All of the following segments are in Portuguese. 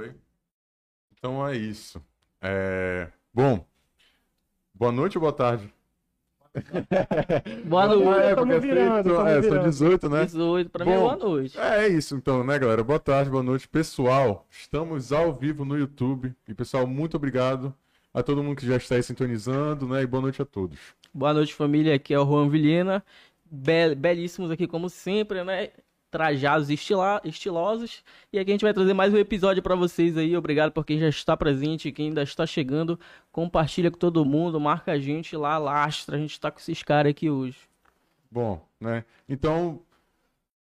Foi? Então é isso. É... Bom, boa noite ou boa tarde? Boa noite. É, porque virando, são- tamo é, são virando. 18, né? 18, pra mim é Bom, boa noite. É isso então, né, galera? Boa tarde, boa noite, pessoal. Estamos ao vivo no YouTube. E, pessoal, muito obrigado a todo mundo que já está aí sintonizando, né? E boa noite a todos. Boa noite, família. Aqui é o Juan Vilhena. Be- belíssimos aqui, como sempre, né? Trajados estila- estilosos. E aqui a gente vai trazer mais um episódio pra vocês aí. Obrigado por quem já está presente, quem ainda está chegando. Compartilha com todo mundo, marca a gente lá, lastra. A gente tá com esses caras aqui hoje. Bom, né? Então,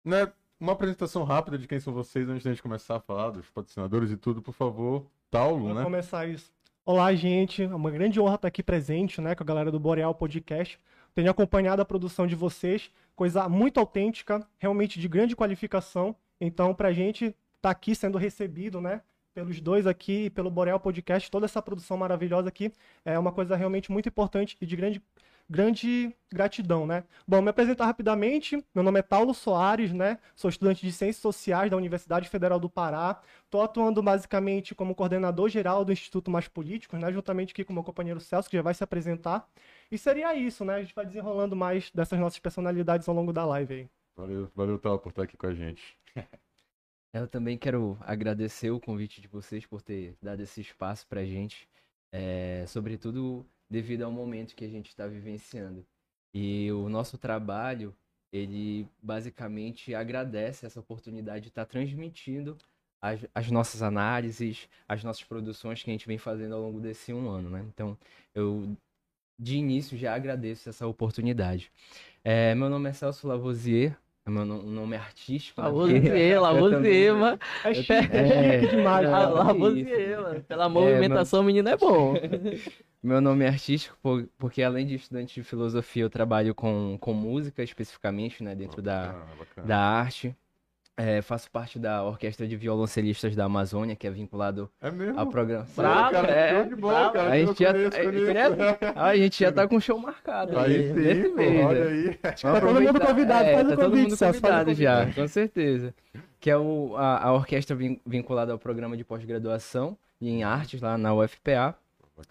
né? Uma apresentação rápida de quem são vocês antes da gente começar a falar dos patrocinadores e tudo, por favor. Taulo, Vamos né? começar isso. Olá, gente. É uma grande honra estar aqui presente, né, com a galera do Boreal Podcast. Tenho acompanhado a produção de vocês, coisa muito autêntica, realmente de grande qualificação. Então, pra gente estar aqui sendo recebido, né, pelos dois aqui pelo Boreal Podcast, toda essa produção maravilhosa aqui, é uma coisa realmente muito importante e de grande grande gratidão, né? Bom, me apresentar rapidamente. Meu nome é Paulo Soares, né? Sou estudante de Ciências Sociais da Universidade Federal do Pará. Estou atuando basicamente como coordenador geral do Instituto Mais Políticos, né? Juntamente aqui com o meu companheiro Celso, que já vai se apresentar. E seria isso, né? A gente vai desenrolando mais dessas nossas personalidades ao longo da live aí. Valeu, valeu, Taulo, por estar aqui com a gente. Eu também quero agradecer o convite de vocês por ter dado esse espaço pra gente, é, sobretudo devido ao momento que a gente está vivenciando. E o nosso trabalho, ele basicamente agradece essa oportunidade de estar transmitindo as, as nossas análises, as nossas produções que a gente vem fazendo ao longo desse um ano, né? Então, eu de início já agradeço essa oportunidade. É, meu nome é Celso Lavoisier, é meu no- nome artístico. Lá né? mano. É chique, É, é chique demais, é. Pela movimentação, menino é bom. Meu nome é artístico por- porque além de estudante de filosofia, eu trabalho com, com música especificamente, né, dentro da, Bacana, bacana. da arte. É, faço parte da Orquestra de Violoncelistas da Amazônia, que é vinculado É mesmo? ao programa. Bravo, cara, é, de bola, bravo. cara. A gente já- conheço, a gente conheço. Ah, a gente já tá com o show marcado. Aí sim, pô, mês, olha aí. Tá todo mundo convidado, é, faz o tá todo mundo convidado já, convite. com certeza. Que é o, a, a orquestra vin- vinculada ao programa de pós-graduação em artes lá na UFPA.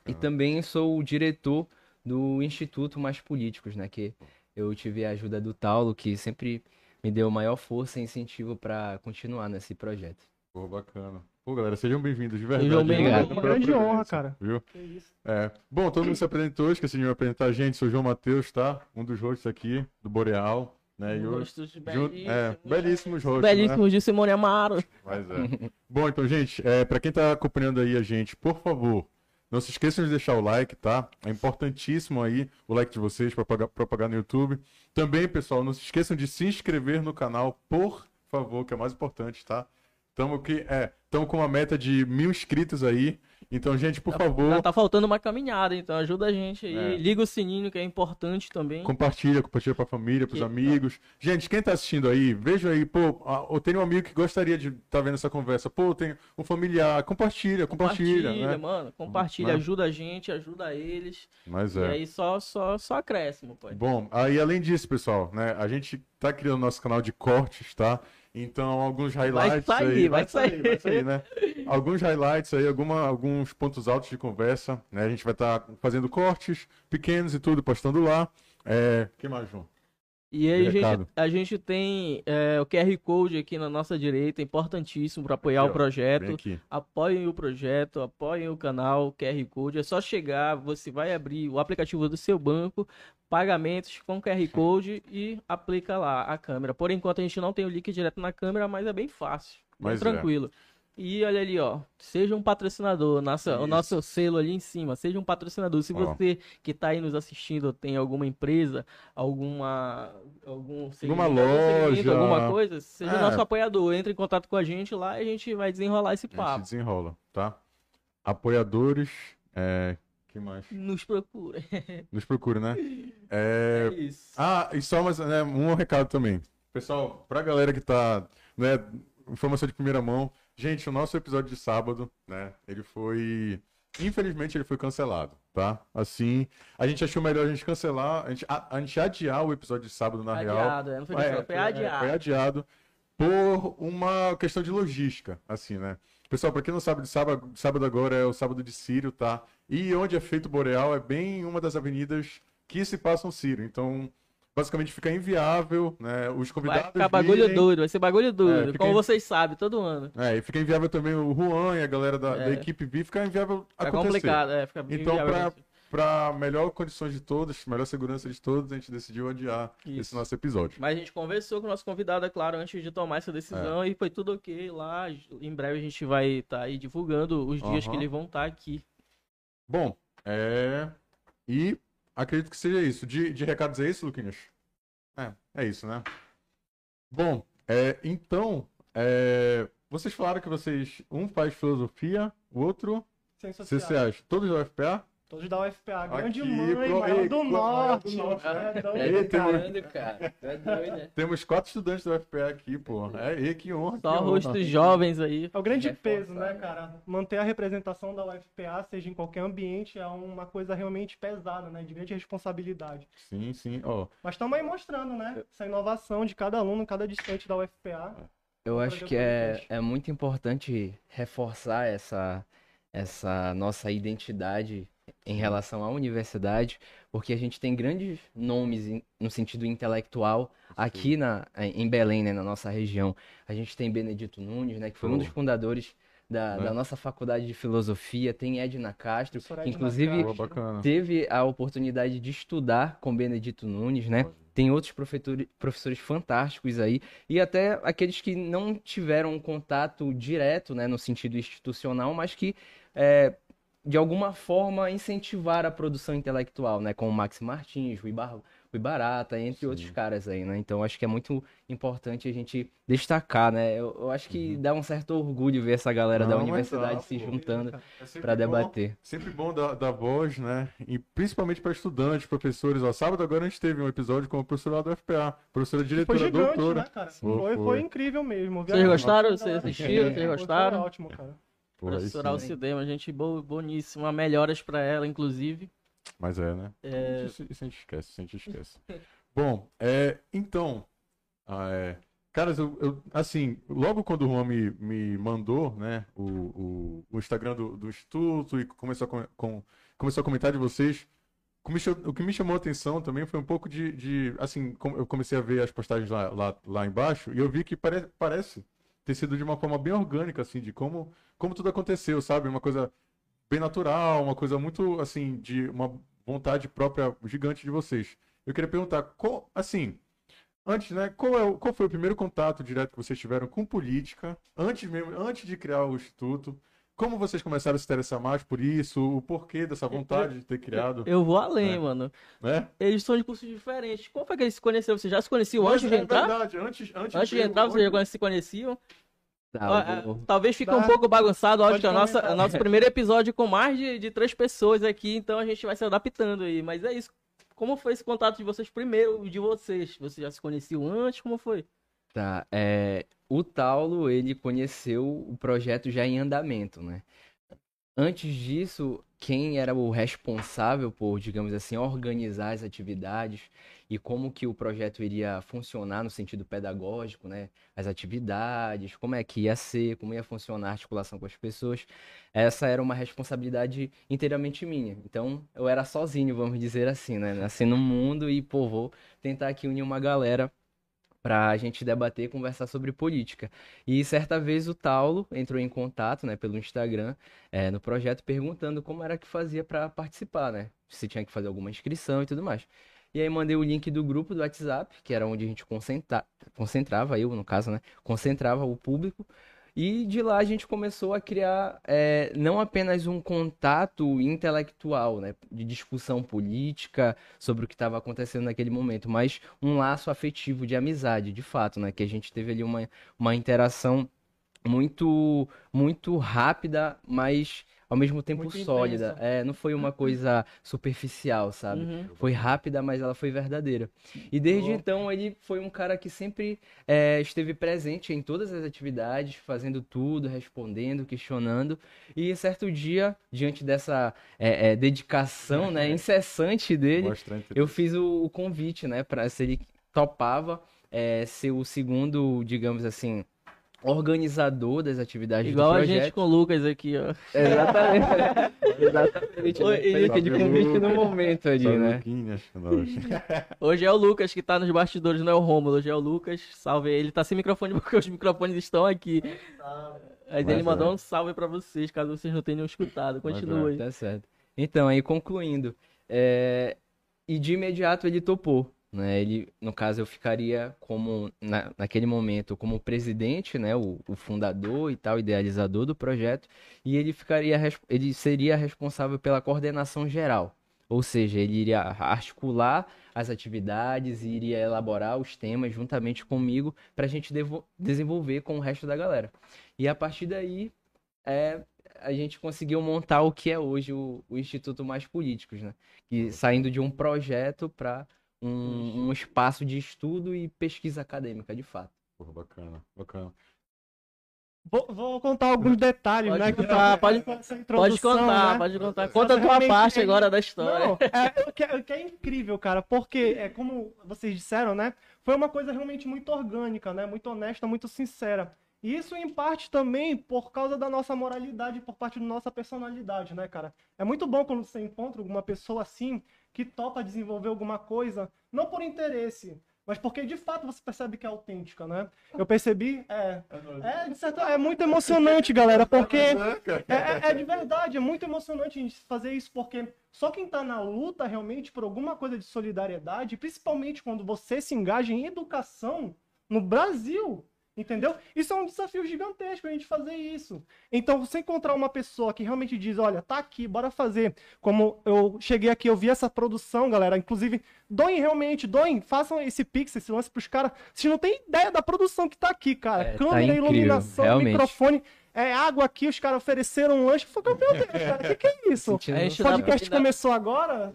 E também sou o diretor do Instituto Mais Políticos, né? Que eu tive a ajuda do Taulo, que sempre me deu maior força e incentivo para continuar nesse projeto. Pô, bacana. Pô, galera, sejam bem-vindos, de verdade. Sejam bem-vindos. Obrigado Uma pela grande honra, cara. Viu? Que isso. É. Bom, todo mundo se apresentou, esqueci de me apresentar a gente, sou o João Matheus, tá? Um dos hosts aqui, do Boreal, né? E. Rostos Jun- belíssimos. É, belíssimos hosts, né? Belíssimos de Simone Amaro. Mas é. Bom, então, gente, é, para quem tá acompanhando aí a gente, por favor, não se esqueçam de deixar o like, tá? É importantíssimo aí o like de vocês para propagar, no YouTube. Também, pessoal, não se esqueçam de se inscrever no canal, por favor, que é mais importante, tá? Estamos é, com uma meta de mil inscritos aí. Então, gente, por favor, Já tá faltando uma caminhada, então ajuda a gente aí. É. Liga o sininho, que é importante também. Compartilha, compartilha pra família, pros Que- amigos. Gente, quem tá assistindo aí, veja aí, pô, eu tenho um amigo que gostaria de estar tá vendo essa conversa. Pô, tem um familiar, compartilha, compartilha, né? mano. Compartilha, Né? ajuda a gente, ajuda eles. Mas E é. aí só, só, só acréscimo, pô. Bom, aí além disso, pessoal, né, a gente tá criando nosso canal de cortes, tá? Então, alguns highlights sair, aí, vai sair. vai sair, né? Alguns highlights aí, alguma, alguns pontos altos de conversa, né? A gente vai estar fazendo cortes pequenos e tudo, postando lá. É, que mais, João? E aí a gente, a gente tem é, o QR Code aqui na nossa direita, importantíssimo para apoiar Aqui, o projeto. Apoiem o projeto, apoiem o canal, QR Code. É só chegar, você vai abrir o aplicativo do seu banco, pagamentos com QR Code e aplica lá a câmera. Por enquanto a gente não tem o link direto na câmera, mas é bem fácil, bem Mas é. tranquilo. E olha ali, ó, seja um patrocinador, nossa, o nosso selo ali em cima, seja um patrocinador. Se você que tá aí nos assistindo tem alguma empresa, alguma algum Alguma loja. alguma coisa, seja É. nosso apoiador, entre em contato com a gente lá e a gente vai desenrolar esse A gente papo. desenrola, tá? Apoiadores, é, que mais? Nos procura. Nos procure, né? É, É isso. Ah, e só mais, né, um recado também. Pessoal, pra galera que tá, né, informação de primeira mão, gente, o nosso episódio de sábado, né, ele foi, infelizmente ele foi cancelado, tá? Assim, a gente achou melhor a gente cancelar, a gente, a, a gente adiar o episódio de sábado, na real. Adiado, é, não foi, cancelado, foi é, adiado. foi adiado. por uma questão de logística, assim, né? Pessoal, para quem não sabe, de sábado, sábado agora é o sábado de Sírio, tá? E onde é feito o Boreal é bem uma das avenidas que se passam Sírio. Então, basicamente fica inviável, né? Os convidados. Vai ficar bagulho virem- doido, vai ser bagulho. É, fica como aí- vocês sabem, todo ano. É, e fica inviável também o Juan e a galera da, da É. equipe vir, fica inviável Fica acontecer. complicado, é, fica bem Então, pra, pra melhor condições de todos, melhor segurança de todos, a gente decidiu adiar Isso. esse nosso episódio. Mas a gente conversou com o nosso convidado, é claro, antes de tomar essa decisão e foi tudo ok lá. Em breve a gente vai estar aí divulgando os dias que eles vão estar aqui. Bom, é. E acredito que seja isso. De, de recados é isso, Luquinhas? É, é isso, né? Bom, é, então, é, vocês falaram que vocês. Um faz filosofia, o outro Ciências sociais. Todos da UFPA? Todos da UFPA. Grande Aqui, mãe, pro- maior do pro- norte. É é né? Temos quatro estudantes da UFPA aqui, pô. É, e que honra. Só rostos jovens aí. É o grande Reforçar, peso, né, né? cara? Manter a representação da UFPA, seja em qualquer ambiente, é uma coisa realmente pesada, né? De grande responsabilidade. Sim, sim. Ó, Mas estamos aí mostrando, né? Essa inovação de cada aluno, cada distante da UFPA. Eu acho que é, é muito importante reforçar essa, essa nossa identidade em relação à universidade, porque a gente tem grandes nomes em- no sentido intelectual aqui na, em Belém, né, na nossa região. A gente tem Benedito Nunes, né, que foi um dos fundadores da, Né? da nossa faculdade de filosofia, tem Edna Castro, que inclusive bacana. teve a oportunidade de estudar com Benedito Nunes, né? Tem outros professores, professores fantásticos aí, e até aqueles que não tiveram um contato direto, né, no sentido institucional, mas que, é, de alguma forma, incentivaram a produção intelectual, né? Como Max Martins, Rui, Bar... Rui Barata, entre Sim. outros caras aí, né? Então, acho que é muito importante a gente destacar, né? Eu, eu acho que dá um certo orgulho ver essa galera da Uhum. Não, mas universidade dá, se pô. juntando É para debater. Sempre bom dar, dar voz, né? E principalmente para estudantes, professores. Ó, sábado agora a gente teve um episódio com a professora lá do FPA, professora Foi diretora, gigante, doutora. né, cara? Foi, Foi, foi. foi incrível mesmo. Vocês gostaram? Vocês Foi- assistiram? Vocês foi- gostaram? Foi ótimo, cara. Aí Professora. Alcidema, gente bo- boníssima. Melhoras pra ela, inclusive. Mas é, né? É, Isso, isso a gente esquece, isso a gente esquece. Bom, é, então, ah, é, caras, eu, eu- assim, logo quando o Juan me, me mandou, né, o, o, o Instagram do, do Instituto e começou a, com- com- começou a comentar de vocês, o que me chamou a atenção também foi um pouco de, de assim, eu comecei a ver as postagens lá, lá, lá embaixo e eu vi que pare, parece ter sido de uma forma bem orgânica, assim, de como, como tudo aconteceu, sabe? Uma coisa bem natural, uma coisa muito, assim, de uma vontade própria gigante de vocês. Eu queria perguntar, qual, assim, antes, né, qual, é, qual foi o primeiro contato direto que vocês tiveram com política, antes mesmo, antes de criar o Instituto? Como vocês começaram a se interessar mais por isso? O porquê dessa vontade de ter criado, eu vou além, É. mano. né? Eles são de cursos diferentes. Como foi que eles se conheceram? Você já se conheciam Mas antes de é entrar? verdade, antes, antes, Antes de eu- entrar, vocês antes- já se conheciam? Tá, Ah, eu vou- Talvez fique Dá. um pouco bagunçado, acho que a nossa, a nosso primeiro episódio com mais de, de três pessoas aqui, então a gente vai se adaptando aí. Mas é isso. Como foi esse contato de vocês primeiro, de vocês? Vocês já se conheciam antes? Como foi? Tá, é, o Taulo, ele conheceu o projeto já em andamento, né? Antes disso, quem era o responsável por, digamos assim, organizar as atividades e como que o projeto iria funcionar no sentido pedagógico, né? As atividades, como é que ia ser, como ia funcionar a articulação com as pessoas, essa era uma responsabilidade inteiramente minha. Então, eu era sozinho, vamos dizer assim, né? Nasci no mundo e, pô, vou tentar aqui unir uma galera para a gente debater e conversar sobre política. E certa vez o Taulo entrou em contato, né, pelo Instagram, eh, no projeto, perguntando como era que fazia para participar, né? Se tinha que fazer alguma inscrição e tudo mais. E aí mandei o link do grupo do WhatsApp, que era onde a gente concentra... concentrava, eu no caso, né? Concentrava o público. E de lá a gente começou a criar eh, não apenas um contato intelectual, né? De discussão política sobre o que estava acontecendo naquele momento, mas um laço afetivo de amizade, de fato, né? Que a gente teve ali uma, uma interação muito muito rápida, mas ao mesmo tempo Muito sólida. É, não foi uma coisa superficial, sabe? Uhum. Foi rápida, mas ela foi verdadeira. E desde Boa. então ele foi um cara que sempre é, esteve presente em todas as atividades, fazendo tudo, respondendo, questionando. E certo dia, diante dessa é, é, dedicação, né, incessante dele, eu fiz o, o convite, né, para se ele topava é, ser o segundo, digamos assim, organizador das atividades Igual do a projeto. gente com o Lucas aqui, ó. Exatamente. Exatamente. Oi, né? ele- Foi de convite no momento ali, né? Nós. Hoje é o Lucas que tá nos bastidores, não é o Rômulo. Hoje é o Lucas. Salve ele. Tá sem microfone porque os microfones estão aqui. Mas ele mandou é. um salve pra vocês, caso vocês não tenham escutado. Continue. Tá certo. Então, aí concluindo, é, e de imediato ele topou, né? Ele, no caso, eu ficaria como, na, naquele momento, como presidente, né? O, o fundador e tal, idealizador do projeto, e ele ficaria, ele seria responsável pela coordenação geral. Ou seja, ele iria articular as atividades e iria elaborar os temas juntamente comigo para a gente desenvolver com o resto da galera. E a partir daí, é, a gente conseguiu montar o que é hoje o, o Instituto Mais Políticos, né? E saindo de um projeto para um, um espaço de estudo e pesquisa acadêmica, de fato. Porra, bacana, bacana. Vou, vou contar alguns detalhes, Pode né? que contar, tá- pode- Pode contar, né? pode contar. Conta a tua parte é- agora da história. Não, é, o, que, é- o que é incrível, cara, porque, é como vocês disseram, né? Foi uma coisa realmente muito orgânica, né? Muito honesta, muito sincera. E isso, em parte, também por causa da nossa moralidade, por parte da nossa personalidade, né, cara? É muito bom quando você encontra alguma pessoa assim, que topa desenvolver alguma coisa, não por interesse, mas porque de fato você percebe que é autêntica, né? Eu percebi, é. É, de certa, é muito emocionante, galera, porque. É, é- é de verdade, é muito emocionante a gente fazer isso, porque só quem tá na luta realmente por alguma coisa de solidariedade, principalmente quando você se engaja em educação no Brasil, entendeu? Isso é um desafio gigantesco a gente fazer isso. Então, você encontrar uma pessoa que realmente diz, olha, tá aqui, bora fazer. Como eu cheguei aqui, eu vi essa produção, galera, inclusive, doem realmente, doem, façam esse pix, esse lance pros caras. Vocês não têm ideia da produção que tá aqui, cara. É, tá Câmera, incrível, iluminação, realmente. microfone. É água aqui, os caras ofereceram um lanche. Eu falei, meu Deus, cara, o que, que é isso? Sentindo A O podcast começou agora,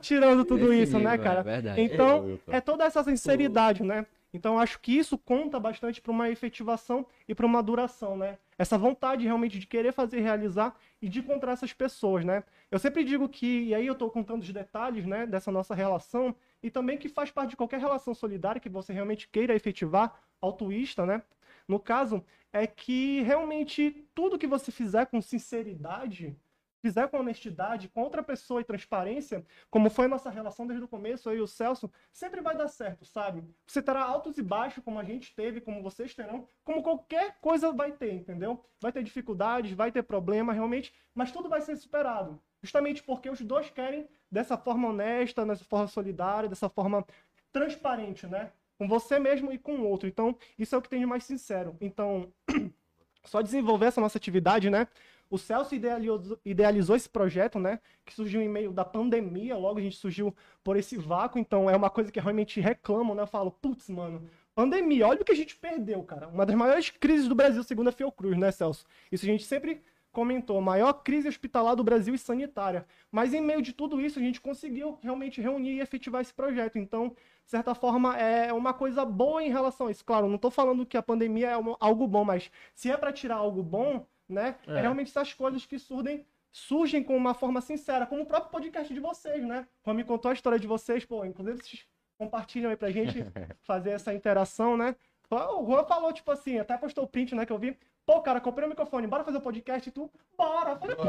tirando tudo Desse isso, né, cara? É verdade. Então, é toda essa sinceridade, né? Então, acho que isso conta bastante para uma efetivação e para uma duração, né? Essa vontade realmente de querer fazer, realizar e de encontrar essas pessoas, né? Eu sempre digo que, e aí eu estou contando os detalhes, né, dessa nossa relação e também que faz parte de qualquer relação solidária que você realmente queira efetivar, altruísta, né? No caso, é que realmente tudo que você fizer com sinceridade, fizer com honestidade, com outra pessoa e transparência, como foi nossa relação desde o começo, eu e o Celso, sempre vai dar certo, sabe? Você terá altos e baixos, como a gente teve, como vocês terão, como qualquer coisa vai ter, entendeu? Vai ter dificuldades, vai ter problema, realmente, mas tudo vai ser superado. Justamente porque os dois querem dessa forma honesta, dessa forma solidária, dessa forma transparente, né? Com você mesmo e com o outro. Então, isso é o que tem de mais sincero. Então, só desenvolver essa nossa atividade, né? O Celso idealizou, idealizou esse projeto, né? Que surgiu em meio da pandemia, logo a gente surgiu por esse vácuo, então é uma coisa que realmente reclamam, né? Eu falo, putz, mano, pandemia, olha o que a gente perdeu, cara. Uma das maiores crises do Brasil, segundo a Fiocruz, né, Celso? Isso a gente sempre comentou, maior crise hospitalar do Brasil e sanitária. Mas em meio de tudo isso, a gente conseguiu realmente reunir e efetivar esse projeto. Então, de certa forma, é uma coisa boa em relação a isso. Claro, não estou falando que a pandemia é algo bom, mas se é para tirar algo bom, né, é. É. realmente essas coisas que surgem, surgem com uma forma sincera, como o próprio podcast de vocês, né? Quando me contou a história de vocês, pô, inclusive vocês compartilham aí pra gente fazer essa interação, né? O Juan falou, tipo assim, até postou o print, né, que eu vi. Pô, cara, comprei o microfone, bora fazer o podcast e tu, bora. Falei, pô,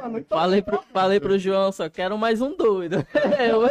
mano. Então, Falei pro, falei pro João, só quero mais um doido. Eu-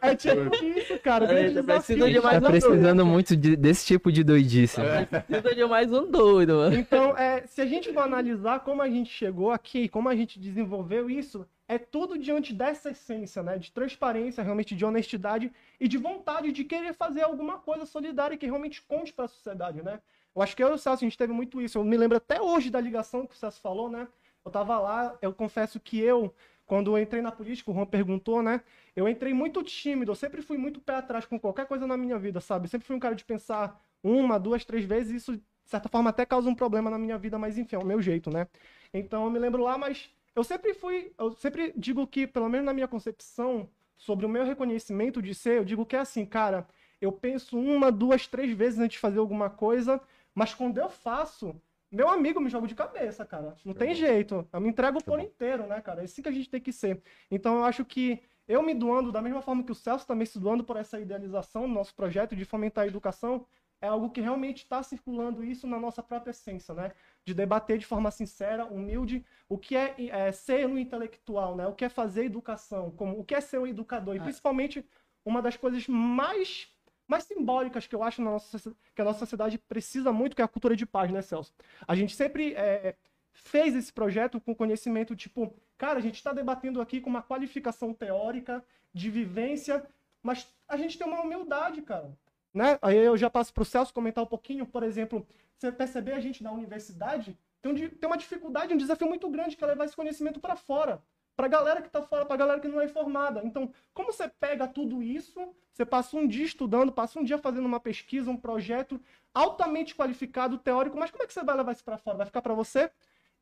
é tipo isso, cara. É, grande tá de mais Tá um precisando muito de- desse tipo de doidice. Precisa de mais um doido, mano. Então, é, se a gente for analisar como a gente chegou aqui, como a gente desenvolveu isso, é tudo diante dessa essência, né? De transparência, realmente de honestidade e de vontade de querer fazer alguma coisa solidária que realmente conte para a sociedade, né? Eu acho que eu e o Celso, a gente teve muito isso. Eu me lembro até hoje da ligação que o Celso falou, né? Eu tava lá, eu confesso que eu, quando eu entrei na política, o Juan perguntou, né? Eu entrei muito tímido, eu sempre fui muito pé atrás com qualquer coisa na minha vida, sabe? Eu sempre fui um cara de pensar uma, duas, três vezes, e isso, de certa forma, até causa um problema na minha vida, mas enfim, é o meu jeito, né? Então eu me lembro lá, mas eu sempre fui, eu sempre digo que, pelo menos na minha concepção, sobre o meu reconhecimento de ser, eu digo que é assim, cara, eu penso uma, duas, três vezes antes de fazer alguma coisa, mas quando eu faço, meu amigo, me jogo de cabeça, cara. Não tem jeito. Eu me entrego por inteiro, né, cara? É assim que a gente tem que ser. Então eu acho que eu me doando, da mesma forma que o Celso também se doando por essa idealização do nosso projeto de fomentar a educação, é algo que realmente está circulando isso na nossa própria essência, né? De debater de forma sincera, humilde, o que é, é ser um intelectual, né? O que é fazer educação, como o que é ser um educador. E Ah. principalmente, uma das coisas mais mais simbólicas que eu acho nossa, que a nossa sociedade precisa muito, que é a cultura de paz, né, Celso? A gente sempre é, fez esse projeto com conhecimento, tipo, cara, a gente está debatendo aqui com uma qualificação teórica, de vivência, mas a gente tem uma humildade, cara. Né? Aí eu já passo para o Celso comentar um pouquinho, por exemplo, você perceber a gente na universidade tem, tem uma dificuldade, um desafio muito grande que é levar esse conhecimento para fora. Para a galera que está fora, para a galera que não é informada. Então, como você pega tudo isso, você passa um dia estudando, passa um dia fazendo uma pesquisa, um projeto altamente qualificado, teórico, mas como é que você vai levar isso para fora? Vai ficar para você?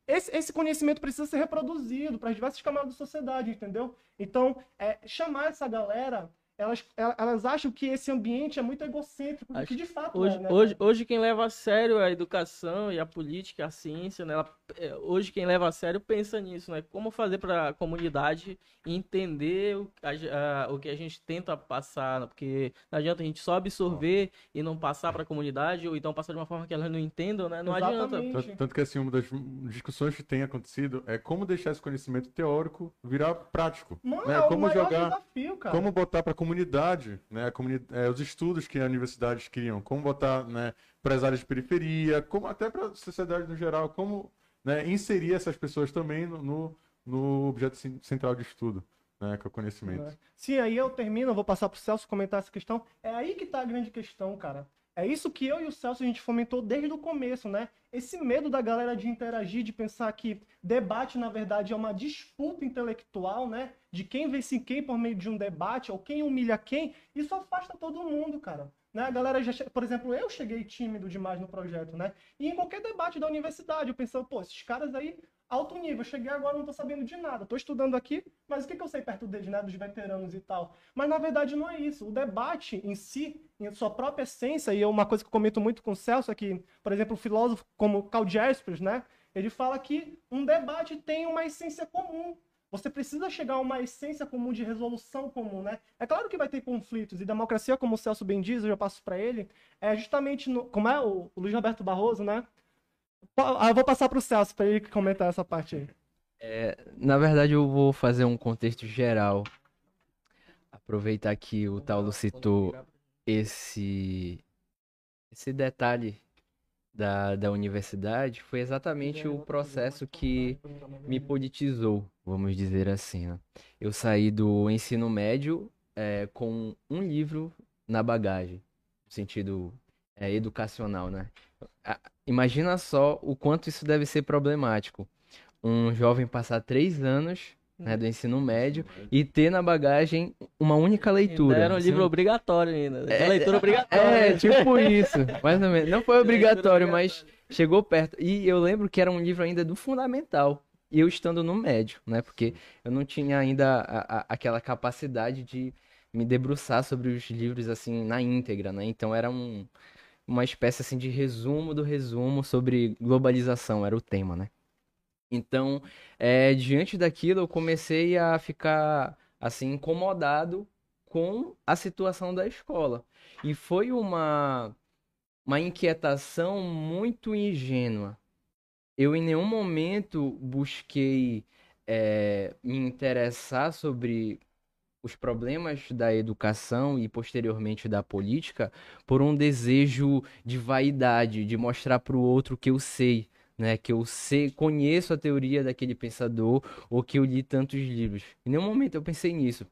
Esse, esse conhecimento precisa ser reproduzido para as diversas camadas da sociedade, entendeu? Então, é, chamar essa galera, elas, el- elas acham que esse ambiente é muito egocêntrico, Acho- que de fato Hoje, é, né? hoje, hoje quem leva a sério a educação e a política, a ciência, né? ela- é, hoje quem leva a sério pensa nisso, né? Como fazer para a comunidade entender o, a a- o que a gente tenta passar, né? porque não adianta a gente só absorver e não passar para a comunidade, ou então passar de uma forma que elas não entendam, né? Não adianta. Exatamente. Tanto, tanto que assim, uma das discussões que tem acontecido é como deixar esse conhecimento teórico virar prático. Mano, né? é o Como maior jogar, desafio, cara. como botar para comunidade, né? A comuni é, os estudos que as universidades criam, como botar, né? Para as áreas de periferia, como até para a sociedade no geral, como né, inserir essas pessoas também no, no, no objeto cen- central de estudo, né? Que é o conhecimento. Sim, aí eu termino, vou passar pro Celso comentar essa questão. É aí que tá a grande questão, cara. É isso que eu e o Celso a gente fomentou desde o começo, né? Esse medo da galera de interagir, de pensar que debate, na verdade, é uma disputa intelectual, né? De quem vence quem por meio de um debate, ou quem humilha quem, isso afasta todo mundo, cara. Né? A galera já, che- por exemplo, eu cheguei tímido demais no projeto, né? E em qualquer debate da universidade, eu pensava, pô, esses caras aí alto nível. Cheguei agora, não tô sabendo de nada. Tô estudando aqui, mas o que, que eu sei perto deles, né? Dos veteranos e tal. Mas na verdade não é isso. O debate em si, em sua própria essência, e é uma coisa que eu comento muito com o Celso aqui, por exemplo, um filósofo como Carl Jaspers, né? Ele fala que um debate tem uma essência comum. Você precisa chegar a uma essência comum de resolução comum, né? É claro que vai ter conflitos, e democracia, como o Celso bem diz, eu já passo para ele, é justamente, no, como é o, o Luiz Roberto Barroso, né? Ah, Eu vou passar para o Celso para ele comentar essa parte aí. Na verdade, eu vou fazer um contexto geral. Aproveitar que o Taulo citou esse esse detalhe da, da universidade, foi exatamente o processo que me politizou, vamos dizer assim. né? Eu saí do ensino médio é, com um livro na bagagem, no sentido é, educacional, né? Imagina só o quanto isso deve ser problemático. Um jovem passar três anos né, do ensino médio e ter na bagagem uma única leitura. Era um livro obrigatório ainda. É, leitura obrigatória. É, tipo isso, mais ou menos. Não foi obrigatório, mas chegou perto. E eu lembro que era um livro ainda do fundamental. E eu estando no médio, né? Porque eu não tinha ainda a- a- aquela capacidade de me debruçar sobre os livros assim na íntegra, né? Então era um, uma espécie assim de resumo do resumo sobre globalização, era o tema, né? Então, é, diante daquilo, eu comecei a ficar assim incomodado com a situação da escola. E foi uma, uma inquietação muito ingênua. Eu em nenhum momento busquei eh, me interessar sobre os problemas da educação e posteriormente da política por um desejo de vaidade, de mostrar para o outro que eu sei, né? Que eu sei, conheço a teoria daquele pensador ou que eu li tantos livros. Em nenhum momento eu pensei nisso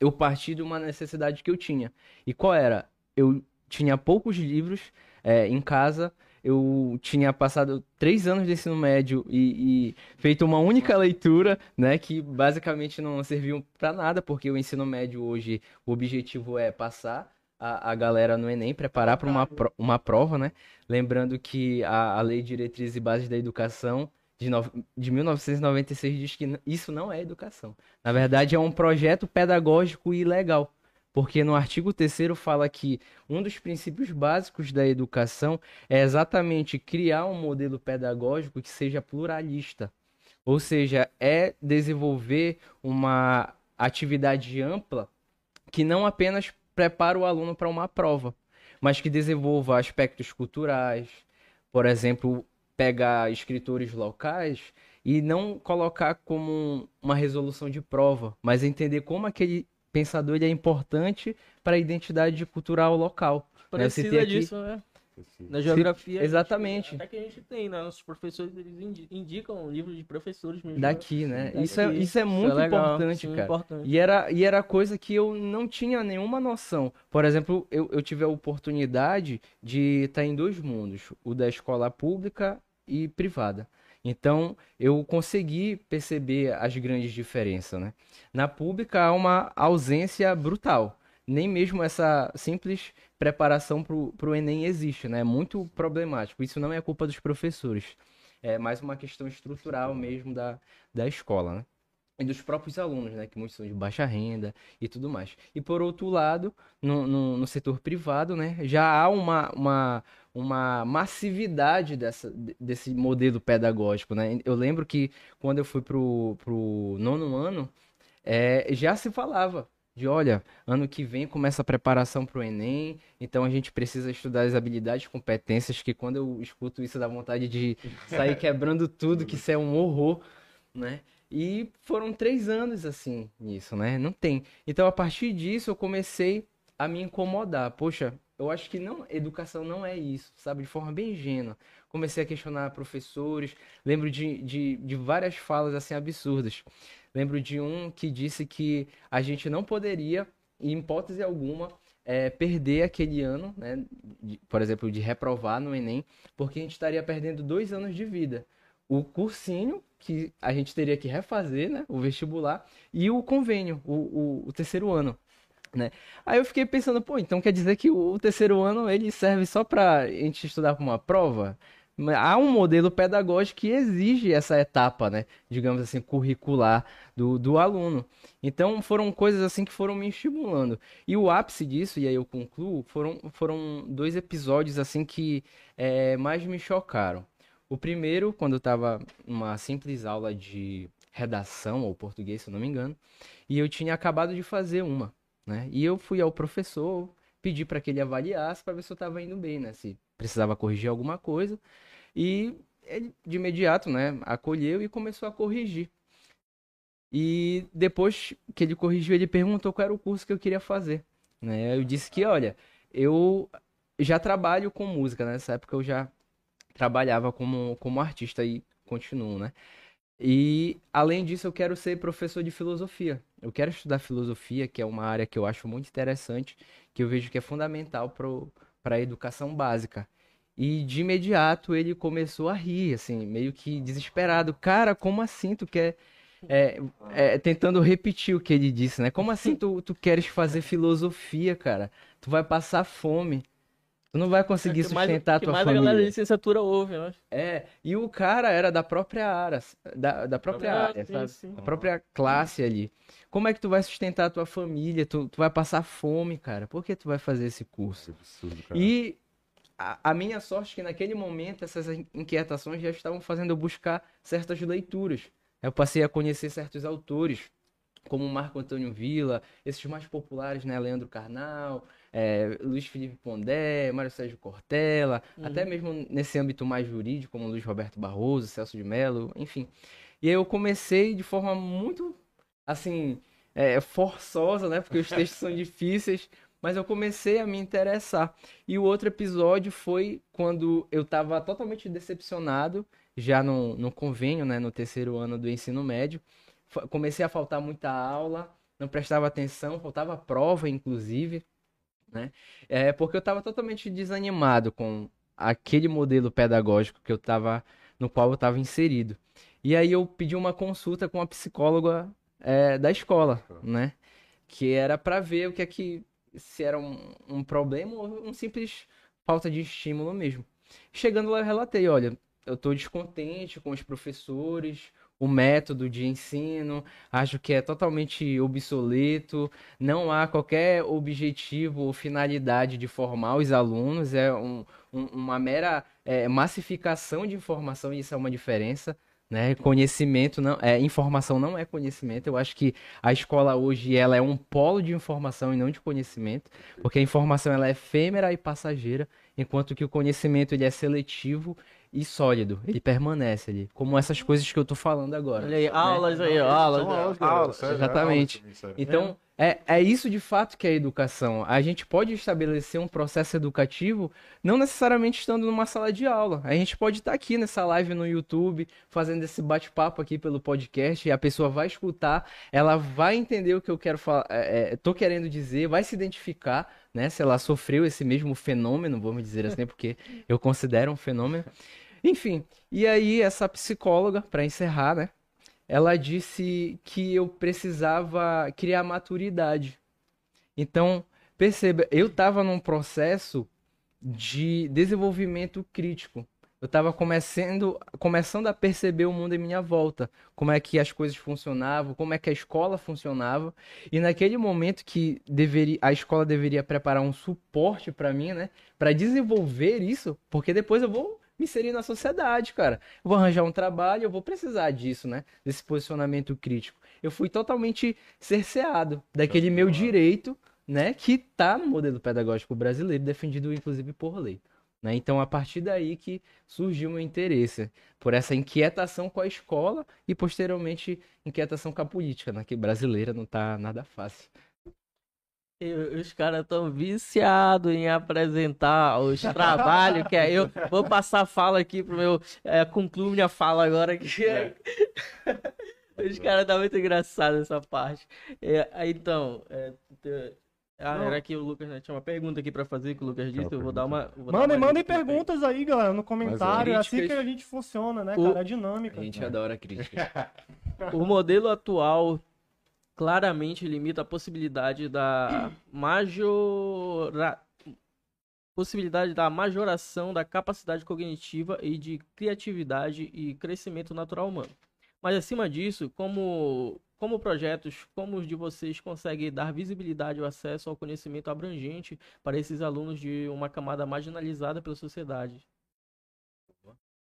eu parti de uma necessidade que eu tinha. E qual era? Eu tinha poucos livros é, em casa, eu tinha passado três anos de ensino médio e, e feito uma única leitura, né, que basicamente não serviu para nada, porque o ensino médio hoje, o objetivo é passar a, a galera no Enem, preparar para uma, pro- uma prova, né? Lembrando que a, a Lei de Diretrizes e Bases da Educação de, no, de 1996 diz que isso não é educação. Na verdade, é um projeto pedagógico e legal. Porque no artigo 3 fala que um dos princípios básicos da educação é exatamente criar um modelo pedagógico que seja pluralista. Ou seja, é desenvolver uma atividade ampla que não apenas prepara o aluno para uma prova, mas que desenvolva aspectos culturais, por exemplo, pegar escritores locais e não colocar como uma resolução de prova, mas entender como aquele pensador ele é importante para a identidade cultural local. Né? Precisa aqui... disso, né? Na geografia. Exatamente. Gente, até que a gente tem, né? Nossos professores eles indicam livros de professores mesmo. Daqui, né? Daqui. Isso, é, isso é muito isso é legal, importante, cara. Importante. E, era, e era coisa que eu não tinha nenhuma noção. Por exemplo, eu, eu tive a oportunidade de estar em dois mundos: o da escola pública e privada. Então, eu consegui perceber as grandes diferenças, né? Na pública há uma ausência brutal. Nem mesmo essa simples preparação para o Enem existe, né? É muito problemático. Isso não é culpa dos professores. É mais uma questão estrutural mesmo da, da escola, né? e dos próprios alunos, né, que muitos são de baixa renda e tudo mais. E por outro lado, no, no, no setor privado, né, já há uma, uma, uma massividade dessa, desse modelo pedagógico, né. Eu lembro que quando eu fui pro, pro nono ano, é, já se falava de, olha, ano que vem começa a preparação para o Enem, então a gente precisa estudar as habilidades e competências, que quando eu escuto isso dá vontade de sair quebrando tudo, que isso é um horror, né? E foram três anos assim nisso, né? Não tem. Então a partir disso eu comecei a me incomodar. Poxa, eu acho que não, educação não é isso, sabe? De forma bem ingênua. Comecei a questionar professores. Lembro de, de, de várias falas assim absurdas. Lembro de um que disse que a gente não poderia, em hipótese alguma, é, perder aquele ano, né? De, por exemplo, de reprovar no Enem, porque a gente estaria perdendo dois anos de vida o cursinho, que a gente teria que refazer, né? O vestibular, e o convênio, o, o, o terceiro ano. Né? Aí eu fiquei pensando, pô, então quer dizer que o, terceiro ano ele serve só para a gente estudar para uma prova? Há um modelo pedagógico que exige essa etapa, né? Digamos assim, curricular do, do aluno. Então foram coisas assim que foram me estimulando. E o ápice disso, e aí eu concluo, foram, foram dois episódios assim que é, mais me chocaram. O primeiro, quando eu estava numa simples aula de redação ou português, se eu não me engano, e eu tinha acabado de fazer uma, né? E eu fui ao professor, pedi para que ele avaliasse para ver se eu estava indo bem, né? Se precisava corrigir alguma coisa. E ele, de imediato, né, acolheu e começou a corrigir. E depois que ele corrigiu, ele perguntou qual era o curso que eu queria fazer. Né? Eu disse que, olha, eu já trabalho com música, né? nessa época eu já trabalhava como, como artista e continuo, né? E além disso, eu quero ser professor de filosofia. Eu quero estudar filosofia, que é uma área que eu acho muito interessante, que eu vejo que é fundamental para a educação básica. E de imediato ele começou a rir, assim, meio que desesperado. Cara, como assim tu quer. É, é, tentando repetir o que ele disse, né? Como assim tu, tu queres fazer filosofia, cara? Tu vai passar fome. Tu não vai conseguir é sustentar mais, a tua mais família. mais a galera da licenciatura ouve, né? É, e o cara era da própria área, da, da própria ah, área, sim? Sim. Da própria classe ali. Como é que tu vai sustentar a tua família? Tu, tu vai passar fome, cara. Por que tu vai fazer esse curso? absurdo, cara. E a, a, minha sorte é que naquele momento essas inquietações já estavam fazendo eu buscar certas leituras. Eu passei a conhecer certos autores, como Marco Antônio Villa, esses mais populares, né? Leandro Carnal, é, Luiz Felipe Pondé, Mário Sérgio Cortella, uhum. até mesmo nesse âmbito mais jurídico, como Luiz Roberto Barroso, Celso de Mello, enfim. E aí eu comecei de forma muito, assim, é, forçosa, né? Porque os textos são difíceis, mas eu comecei a me interessar. E o outro episódio foi quando eu estava totalmente decepcionado, já no, no convênio, né? No terceiro ano do ensino médio. Comecei a faltar muita aula, não prestava atenção, faltava prova, inclusive né? É porque eu estava totalmente desanimado com aquele modelo pedagógico que eu tava, no qual eu estava inserido. E aí eu pedi uma consulta com a psicóloga é, da escola, né? Que era para ver o que é que se era um, um problema ou um simples falta de estímulo mesmo. Chegando lá eu relatei, olha, eu estou descontente com os professores, o método de ensino, acho que é totalmente obsoleto, não há qualquer objetivo ou finalidade de formar os alunos, é um, um, uma mera é, massificação de informação, e isso é uma diferença. Né? Conhecimento não é informação não é conhecimento. Eu acho que a escola hoje ela é um polo de informação e não de conhecimento, porque a informação ela é efêmera e passageira, enquanto que o conhecimento ele é seletivo e sólido, ele permanece ali, como essas coisas que eu tô falando agora. Olha aí, aulas aí, aulas, São aulas, aulas. sério, exatamente. aulas. Então, é, é isso de fato que é a educação. A gente pode estabelecer um processo educativo, não necessariamente estando numa sala de aula. A gente pode estar aqui nessa live no YouTube, fazendo esse bate-papo aqui pelo podcast, e a pessoa vai escutar, ela vai entender o que eu quero falar, é, é, tô querendo dizer, vai se identificar, né? Se ela sofreu esse mesmo fenômeno, vamos dizer assim, porque eu considero um fenômeno. Enfim, e aí essa psicóloga, para encerrar, né? Ela disse que eu precisava criar maturidade. Então, perceba, eu estava num processo de desenvolvimento crítico. Eu estava começando, começando a perceber o mundo em minha volta, como é que as coisas funcionavam, como é que a escola funcionava. E naquele momento que deveria, a escola deveria preparar um suporte para mim, né, para desenvolver isso, porque depois eu vou me inserir na sociedade, cara. Eu vou arranjar um trabalho, eu vou precisar disso, né? Desse posicionamento crítico. Eu fui totalmente cerceado daquele meu direito, né? Que tá no modelo pedagógico brasileiro, defendido inclusive por lei. Né? Então, a partir daí que surgiu meu interesse por essa inquietação com a escola e, posteriormente, inquietação com a política, né? que brasileira não tá nada fácil. Os caras estão viciados em apresentar os trabalhos que é. Eu vou passar a fala aqui pro meu. É, concluo minha fala agora que é. Os caras tá muito engraçado essa parte. É, aí, então. é, ah, era que o Lucas né, tinha uma pergunta aqui pra fazer que o Lucas disse. Eu vou dar uma. vou dar Mandem, uma mandem perguntas aí, galera, no comentário. É assim que Críticas. a gente funciona, né, O- cara? É dinâmica. A gente adora crítica. O modelo atual claramente limita a possibilidade da majora... possibilidade da majoração da capacidade cognitiva e de criatividade e crescimento natural humano. Mas acima disso, como como projetos como os de vocês conseguem dar visibilidade e acesso ao conhecimento abrangente para esses alunos de uma camada marginalizada pela sociedade?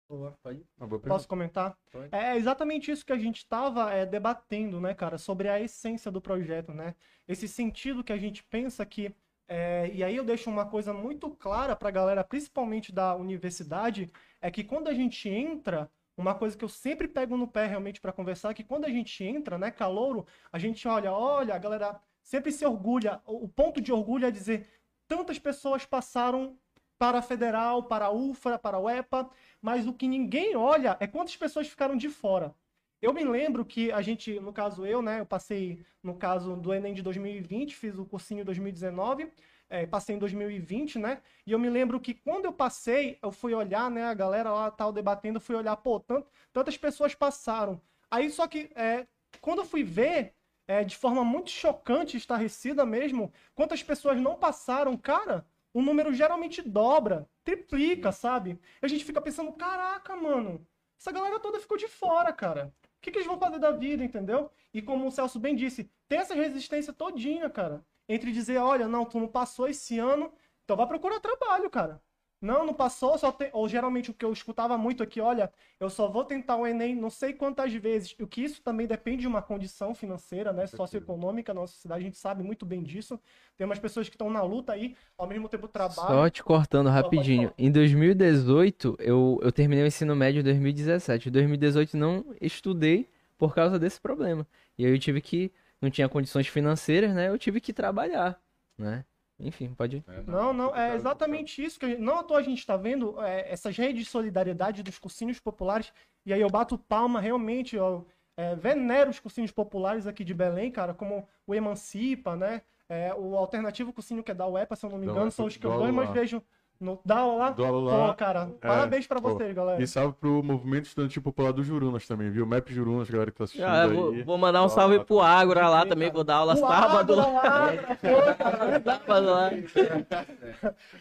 Boa. Pode? Posso comentar? Pode. É exatamente isso que a gente estava debatendo, né, cara, sobre a essência do projeto, né? Esse sentido que a gente pensa que. é, e aí eu deixo uma coisa muito clara para a galera, principalmente da universidade, é que quando a gente entra, uma coisa que eu sempre pego no pé realmente para conversar, é que quando a gente entra, né, calouro, a gente olha, olha, a galera sempre se orgulha, o ponto de orgulho é dizer, tantas pessoas passaram para a Federal, para a UFRA, para a UEPA, mas o que ninguém olha é quantas pessoas ficaram de fora. Eu me lembro que a gente, no caso eu, né, eu passei no caso do Enem de 2020, fiz o cursinho em 2019, eh, passei em 2020, né, e eu me lembro que quando eu passei, eu fui olhar, né, a galera lá tal debatendo, fui olhar, pô, tant- tantas pessoas passaram. Aí só que, eh, quando eu fui ver, eh, de forma muito chocante, estarrecida mesmo, quantas pessoas não passaram, cara, o número geralmente dobra, triplica, sabe? E a gente fica pensando, caraca, mano, essa galera toda ficou de fora, cara. O que, que eles vão fazer da vida, entendeu? E como o Celso bem disse, tem essa resistência todinha, cara. Entre dizer, olha, não, tu não passou esse ano, então vai procurar trabalho, cara. Não, não passou, só tem... Ou geralmente o que eu escutava muito aqui, olha, eu só vou tentar o Enem não sei quantas vezes. O que isso também depende de uma condição financeira, né? Socioeconômica, nossa cidade, a gente sabe muito bem disso. Tem umas pessoas que estão na luta aí, ao mesmo tempo trabalham. Só te cortando rapidinho. Em 2018, eu, eu terminei o ensino médio em 2017. Em 2018 não estudei por causa desse problema. E aí eu tive que, não tinha condições financeiras, né? Eu tive que trabalhar, né? Enfim, pode. É, Não, não, é exatamente isso que a gente, não à toa a gente está vendo é, essas redes de solidariedade dos cursinhos populares, e aí eu bato palma realmente, eu é, venero os cursinhos populares aqui de Belém, cara, como o Emancipa, né? É, o alternativo cursinho que é da UEPA, se eu não me engano, UEPA, são os que eu do dou, mas Alulá. vejo no da aula lá. Do Alulá. Pô, cara, parabéns pra pô, vocês, galera. E salve pro movimento estudantil popular do Jurunas também, viu? Map Jurunas, galera que tá assistindo Ah, vou, aí. vou mandar um salve pro Ágora lá também, cara. vou dar aula O sábado. Ágora lá, pô, lá.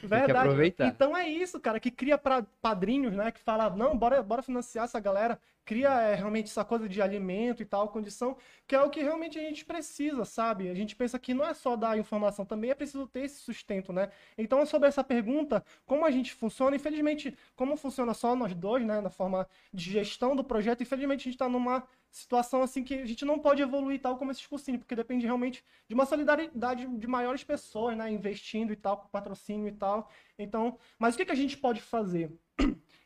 Verdade. aproveitar. Então é isso, cara, que cria pra, padrinhos, né? Que fala, não, bora, bora financiar essa galera. Cria é, realmente essa coisa de alimento e tal, condição, que é o que realmente a gente precisa, sabe? A gente pensa que não é só dar informação, também é preciso ter esse sustento, né? Então, sobre essa pergunta, como a gente funciona, infelizmente, como funciona só nós dois, né, na forma de gestão do projeto, infelizmente a gente está numa situação assim que a gente não pode evoluir tal como esses cursinhos, porque depende realmente de uma solidariedade de maiores pessoas, né, investindo e tal, com patrocínio e tal. Então, mas o que, que a gente pode fazer?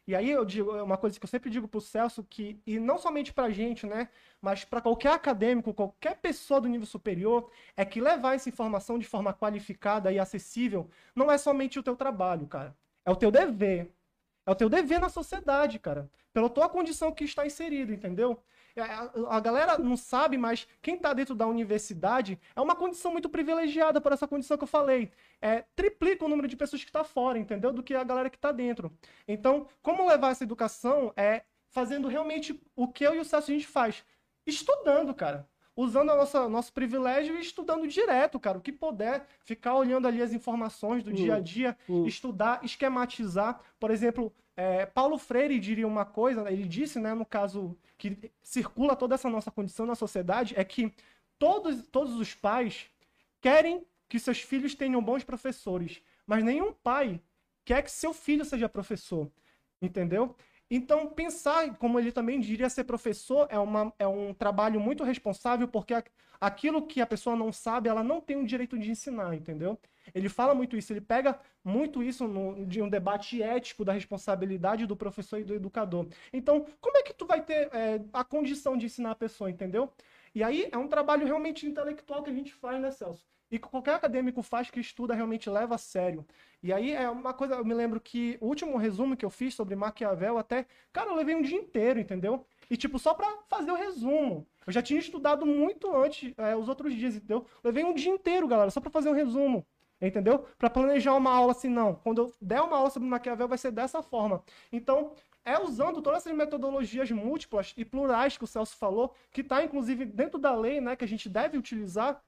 E aí eu digo, é uma coisa que eu sempre digo para o Celso, que, e não somente para a gente, né, mas para qualquer acadêmico, qualquer pessoa do nível superior, é que levar essa informação de forma qualificada e acessível não é somente o teu trabalho, cara. É o teu dever. É o teu dever na sociedade, cara. Pela tua condição que está inserido, entendeu? É, a, galera não sabe, mas quem está dentro da universidade é uma condição muito privilegiada por essa condição que eu falei. É, triplica o número de pessoas que está fora, entendeu? Do que a galera que está dentro. Então, como levar essa educação é fazendo realmente o que eu e o Celso a gente faz? Estudando, cara usando o nosso, nosso privilégio e estudando direto, cara. O que puder, ficar olhando ali as informações do dia a dia, uh. estudar, esquematizar. Por exemplo, é, Paulo Freire diria uma coisa, ele disse, né, no caso que circula toda essa nossa condição na sociedade, é que todos, todos os pais querem que seus filhos tenham bons professores, mas nenhum pai quer que seu filho seja professor, entendeu? Então, pensar, como ele também diria, ser professor é, uma, é um trabalho muito responsável, porque aquilo que a pessoa não sabe, ela não tem o direito de ensinar, entendeu? Ele fala muito isso, ele pega muito isso no, de um debate ético da responsabilidade do professor e do educador. Então, como é que tu vai ter é, a condição de ensinar a pessoa, entendeu? E aí é um trabalho realmente intelectual que a gente faz, né, Celso? e que qualquer acadêmico faz que estuda realmente leva a sério. E aí é uma coisa, eu me lembro que o último resumo que eu fiz sobre Maquiavel até, cara, eu levei um dia inteiro, entendeu? E tipo, só para fazer o resumo. Eu já tinha estudado muito antes, é, os outros dias, entendeu? Levei um dia inteiro, galera, só para fazer um resumo. Entendeu? Para planejar uma aula assim, não. Quando eu der uma aula sobre Maquiavel, vai ser dessa forma. Então, é usando todas essas metodologias múltiplas e plurais que o Celso falou, que está inclusive dentro da lei, né, que a gente deve utilizar